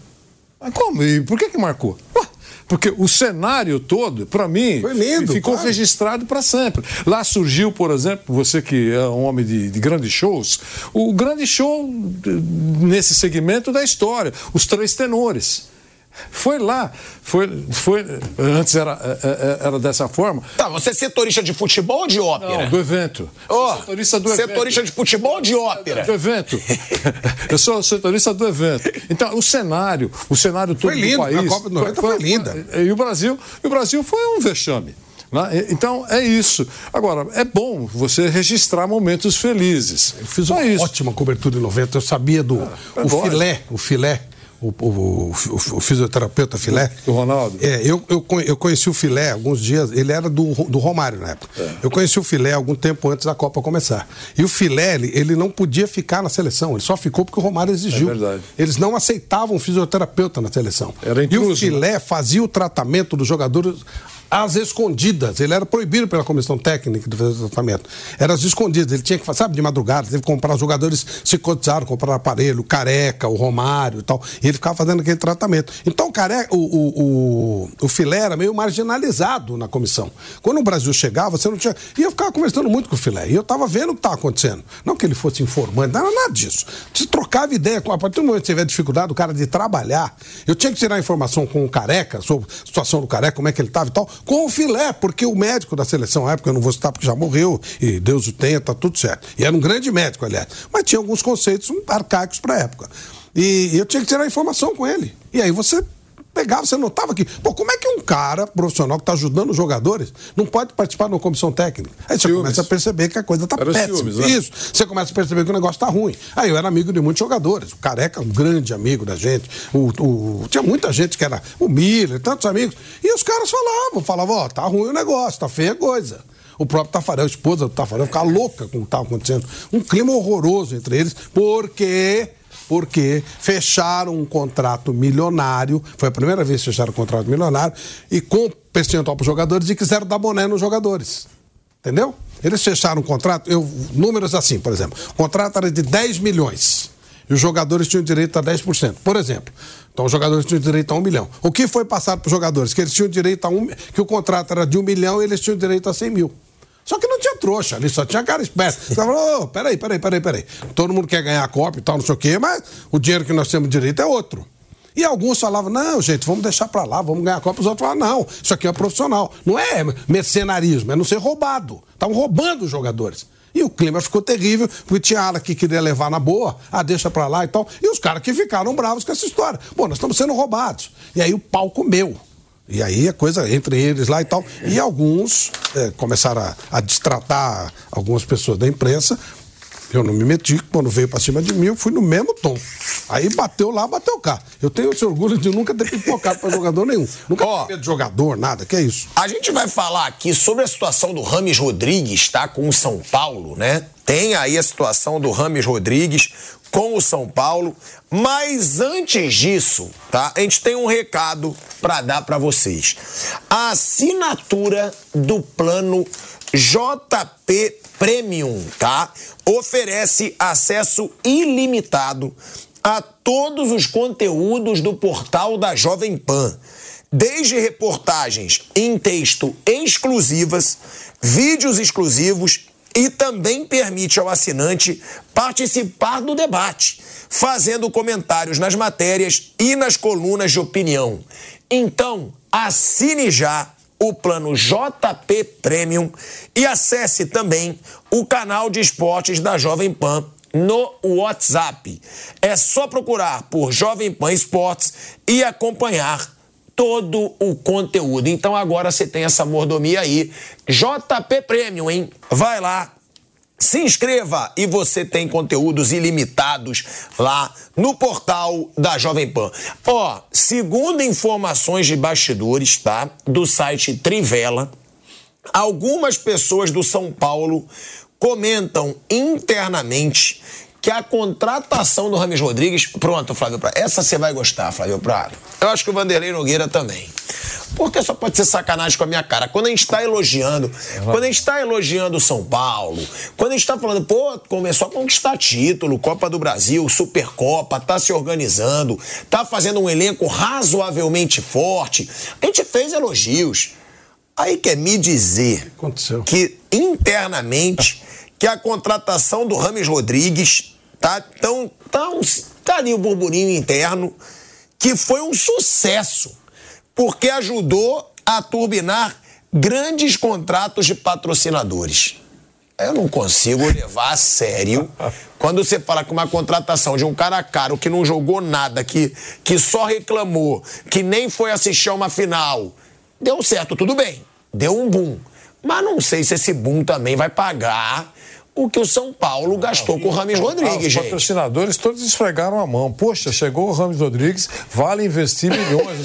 Speaker 5: Mas como? E por que que marcou? Ué, porque o cenário todo, para mim,
Speaker 3: lindo,
Speaker 5: ficou claro. registrado para sempre. Lá surgiu, por exemplo, você que é um homem de, de grandes shows, o grande show nesse segmento da história, os três tenores. Foi lá, foi, foi antes era, é, é, era dessa forma.
Speaker 2: Tá, você é setorista de futebol ou de ópera?
Speaker 5: Não, do evento.
Speaker 2: Oh, setorista do setorista evento. de futebol ou de ópera?
Speaker 5: Do evento. Eu sou setorista do evento. Então, o cenário, o cenário todo
Speaker 3: foi lindo,
Speaker 5: do país.
Speaker 3: A Copa do 90 foi, foi linda.
Speaker 5: E o Brasil, e o Brasil foi um vexame. Né? Então é isso. Agora, é bom você registrar momentos felizes.
Speaker 3: Eu fiz uma isso. ótima cobertura em 90. Eu sabia do é, é o filé, o filé o, o, o, fisioterapeuta Filé.
Speaker 5: O Ronaldo?
Speaker 3: É, eu, eu, eu conheci o Filé alguns dias, ele era do, do Romário na época. É. Eu conheci o Filé algum tempo antes da Copa começar. E o Filé, ele, ele não podia ficar na seleção, ele só ficou porque o Romário exigiu.
Speaker 5: É verdade.
Speaker 3: Eles não aceitavam fisioterapeuta na seleção.
Speaker 5: Era intruso,
Speaker 3: e o Filé né? fazia o tratamento dos jogadores às escondidas. Ele era proibido pela comissão técnica de fazer tratamento. Era às escondidas. Ele tinha que, sabe, de madrugada, teve que comprar. Os jogadores se cotizaram, comprar aparelho, o Careca, o Romário e tal. E ele ficava fazendo aquele tratamento. Então o, careca, o, o, o, o filé era meio marginalizado na comissão. Quando o Brasil chegava, você não tinha. E eu ficava conversando muito com o filé. E eu estava vendo o que estava acontecendo. Não que ele fosse informando, não era nada disso. Você trocava ideia. A partir do momento que você tiver dificuldade, o cara de trabalhar, eu tinha que tirar informação com o Careca, sobre a situação do Careca, como é que ele estava e tal com o filé, porque o médico da seleção, à época, eu não vou citar porque já morreu, e Deus o tenha, tá tudo certo. E era um grande médico, aliás. Mas tinha alguns conceitos arcaicos para a época. E eu tinha que tirar informação com ele. E aí você Pegava, você notava que. Pô, como é que um cara profissional que está ajudando os jogadores não pode participar de uma comissão técnica? Aí você
Speaker 5: Ciúmes.
Speaker 3: começa a perceber que a coisa está péssima.
Speaker 5: ciúmes, né?
Speaker 3: Isso. Você começa a perceber que o negócio está ruim. Aí eu era amigo de muitos jogadores. O Careca, um grande amigo da gente. O, o- tinha muita gente que era. O Miller, tantos amigos. E os caras falavam, falavam, ó, tá ruim o negócio, tá feia a coisa. O próprio Tafarel, a esposa do Tafarel, ficava louca com o que estava acontecendo. Um clima horroroso entre eles, porque porque fecharam um contrato milionário, foi a primeira vez que fecharam um contrato milionário, e com percentual para os jogadores e quiseram dar boné nos jogadores. Entendeu? Eles fecharam um contrato, eu, números assim, por exemplo, o contrato era de 10 milhões e os jogadores tinham direito a 10%, por exemplo. Então os jogadores tinham direito a um milhão. O que foi passado para os jogadores? Que eles tinham direito a um, que o contrato era de um milhão e eles tinham direito a 100 mil. Só que não tinha trouxa, ali só tinha cara esperto. Você falou, ô, peraí, peraí, peraí, peraí. Todo mundo quer ganhar a Copa e tal, não sei o quê, mas o dinheiro que nós temos direito é outro. E alguns falavam, não, gente, vamos deixar pra lá, vamos ganhar a Copa. Os outros falavam, não, isso aqui é profissional. Não é mercenarismo, é não ser roubado. Estavam roubando os jogadores. E o clima ficou terrível, porque tinha ala que queria levar na boa, ah, deixa pra lá e tal. E os caras que ficaram bravos com essa história. Pô, nós estamos sendo roubados. E aí o pau comeu. E aí a coisa entre eles lá e tal. E alguns eh, começaram a, a destratar algumas pessoas da imprensa. Eu não me meti, quando veio pra cima de mim, eu fui no mesmo tom. Aí bateu lá, bateu cá. Eu tenho esse orgulho de nunca ter pipocado pra jogador nenhum. Nunca tive medo de jogador, nada, que é isso.
Speaker 2: A gente vai falar aqui sobre a situação do Rames Rodrigues, tá? Com o São Paulo, né? Tem aí a situação do Rames Rodrigues com o São Paulo. Mas antes disso, tá? A gente tem um recado pra dar pra vocês. A assinatura do plano JP Premium, tá? Oferece acesso ilimitado a todos os conteúdos do portal da Jovem Pan. Desde reportagens em texto exclusivas, vídeos exclusivos e também permite ao assinante participar do debate, fazendo comentários nas matérias e nas colunas de opinião. Então, assine já o plano JP Premium e acesse também o canal de esportes da Jovem Pan no WhatsApp. É só procurar por Jovem Pan Esportes e acompanhar todo o conteúdo. Então agora você tem essa mordomia aí. JP Premium, hein? Vai lá. Se inscreva e você tem conteúdos ilimitados lá no portal da Jovem Pan. Ó, segundo informações de bastidores, tá? Do site Trivela, algumas pessoas do São Paulo comentam internamente que a contratação do Rames Rodrigues. Pronto, Flávio Prado. Essa você vai gostar, Flávio Prado. Eu acho que o Vanderlei Nogueira também. Porque só pode ser sacanagem com a minha cara. Quando a gente está elogiando, quando a gente está elogiando o São Paulo, quando a gente está falando, pô, começou a conquistar título, Copa do Brasil, Supercopa, tá se organizando, tá fazendo um elenco razoavelmente forte, a gente fez elogios. Aí quer me dizer
Speaker 3: Aconteceu.
Speaker 2: que internamente que a contratação do Rames Rodrigues tá tão, tão tá ali o burburinho interno que foi um sucesso porque ajudou a turbinar grandes contratos de patrocinadores. Eu não consigo levar a sério quando você fala que uma contratação de um cara caro que não jogou nada, que, que só reclamou, que nem foi assistir a uma final. Deu certo, tudo bem. Deu um boom. Mas não sei se esse boom também vai pagar o que o São Paulo gastou com o Rames
Speaker 5: Ah,
Speaker 2: Rodrigues,
Speaker 5: os
Speaker 2: gente.
Speaker 5: patrocinadores todos esfregaram a mão. Poxa, chegou o Ramos Rodrigues, vale investir milhões.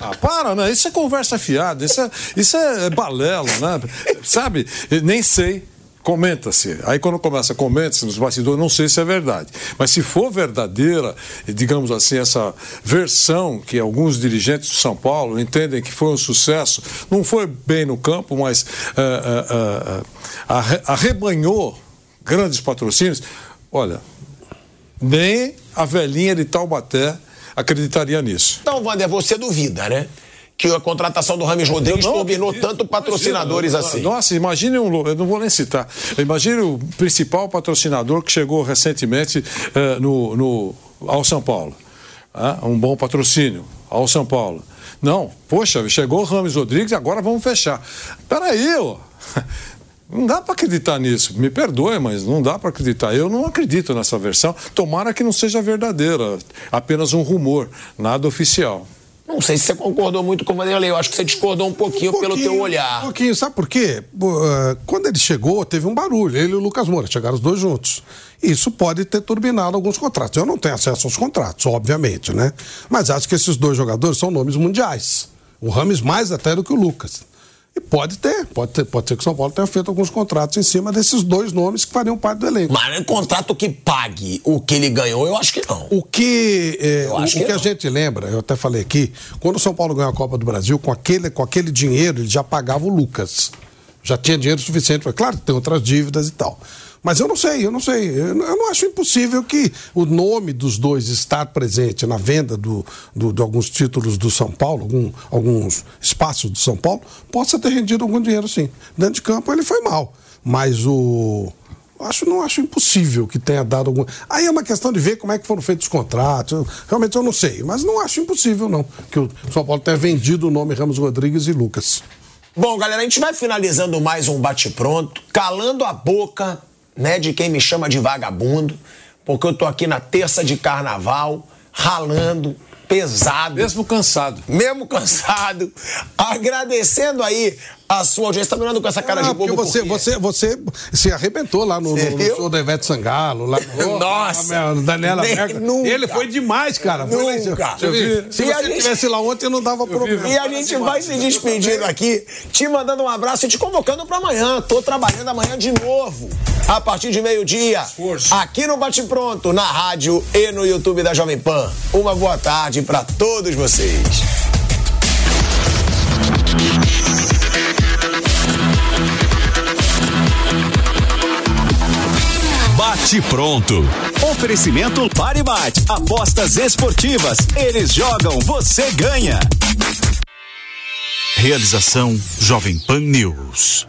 Speaker 5: ah, para, né? Isso é conversa fiada, isso é, isso é balela, né? Sabe? Nem sei. Comenta-se. Aí quando começa, comenta-se nos bastidores, não sei se é verdade. Mas se for verdadeira, digamos assim, essa versão que alguns dirigentes do São Paulo entendem que foi um sucesso, não foi bem no campo, mas eh, eh, arre- arrebanhou grandes patrocínios. Olha, nem a velhinha de Taubaté acreditaria nisso.
Speaker 2: Então, Wander, você duvida, né? Que a contratação do Rames Rodrigues
Speaker 5: Eu não
Speaker 2: turbinou
Speaker 5: acredito.
Speaker 2: tanto patrocinadores
Speaker 5: Imagina,
Speaker 2: assim.
Speaker 5: Nossa, imagine um. Eu não vou nem citar. Imagine o principal patrocinador que chegou recentemente eh, no, no- ao São Paulo. Ah, um bom patrocínio ao São Paulo. Não, poxa, chegou o Rames Rodrigues, agora vamos fechar. Peraí, ó. Não dá para acreditar nisso. Me perdoe, mas não dá para acreditar. Eu não acredito nessa versão. Tomara que não seja verdadeira, apenas um rumor, nada oficial.
Speaker 2: Não sei se você concordou muito com o Vanderlei. Eu acho que você discordou um pouquinho, um pouquinho pelo teu olhar.
Speaker 3: Um pouquinho, sabe por quê? Eh, quando ele chegou, teve um barulho. Ele e o Lucas Moura chegaram os dois juntos. Isso pode ter turbinado alguns contratos. Eu não tenho acesso aos contratos, obviamente, né? Mas acho que esses dois jogadores são nomes mundiais. O Rames mais até do que o Lucas. E pode ter, pode ter, pode ser que o São Paulo tenha feito alguns contratos em cima desses dois nomes que fariam parte do elenco.
Speaker 2: Mas é contrato que pague o que ele ganhou, eu acho que não.
Speaker 3: O que, é, o, que, que a gente lembra, eu até falei aqui, quando o São Paulo ganhou a Copa do Brasil, com aquele, com aquele dinheiro, ele já pagava o Lucas. Já tinha dinheiro suficiente. Claro tem outras dívidas e tal. Mas eu não sei, eu não sei. Eu não acho impossível que o nome dos dois estar presente na venda do, do, de alguns títulos do São Paulo, algum, alguns espaços do São Paulo, possa ter rendido algum dinheiro sim. Dentro de campo ele foi mal. Mas o. Acho, não acho impossível que tenha dado algum. Aí é uma questão de ver como é que foram feitos os contratos. Eu, realmente eu não sei. Mas não acho impossível, não, que o São Paulo tenha vendido o nome Ramos Rodrigues e Lucas.
Speaker 2: Bom, galera, a gente vai finalizando mais um bate-pronto, calando a boca né, de quem me chama de vagabundo, porque eu tô aqui na terça de carnaval, ralando, pesado.
Speaker 5: Mesmo cansado.
Speaker 2: Mesmo cansado. Agradecendo aí a sua audiência. Tá me olhando com essa cara ah, de bobo
Speaker 3: você,
Speaker 2: por
Speaker 3: você, você se arrebentou lá no, no, no show da Ivete Sangalo. Lá
Speaker 2: no, Nossa!
Speaker 3: Na, Daniela Merkel. Ele foi demais, cara. Foi
Speaker 2: nunca.
Speaker 3: Se, se você estivesse lá ontem, não dava problema.
Speaker 2: E a gente vai se despedindo aqui, te mandando um abraço e te convocando para amanhã. Tô trabalhando amanhã de novo, a partir de meio-dia, aqui no Bate Pronto, na rádio e no YouTube da Jovem Pan. Uma boa tarde para todos vocês.
Speaker 1: Bate pronto. Oferecimento Pare Bate. Apostas esportivas. Eles jogam, você ganha. Realização Jovem Pan News.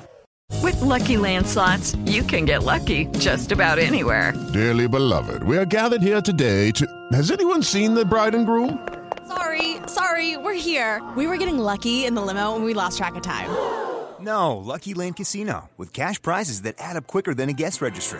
Speaker 6: With lucky landslots, you can get lucky just about anywhere.
Speaker 7: Dearly beloved, we are gathered here today to. Has anyone seen the bride and groom?
Speaker 8: Sorry, sorry, we're here. We were getting lucky in the limo and we lost track of time.
Speaker 9: No, Lucky Land Casino, with cash prizes that add up quicker than a guest registry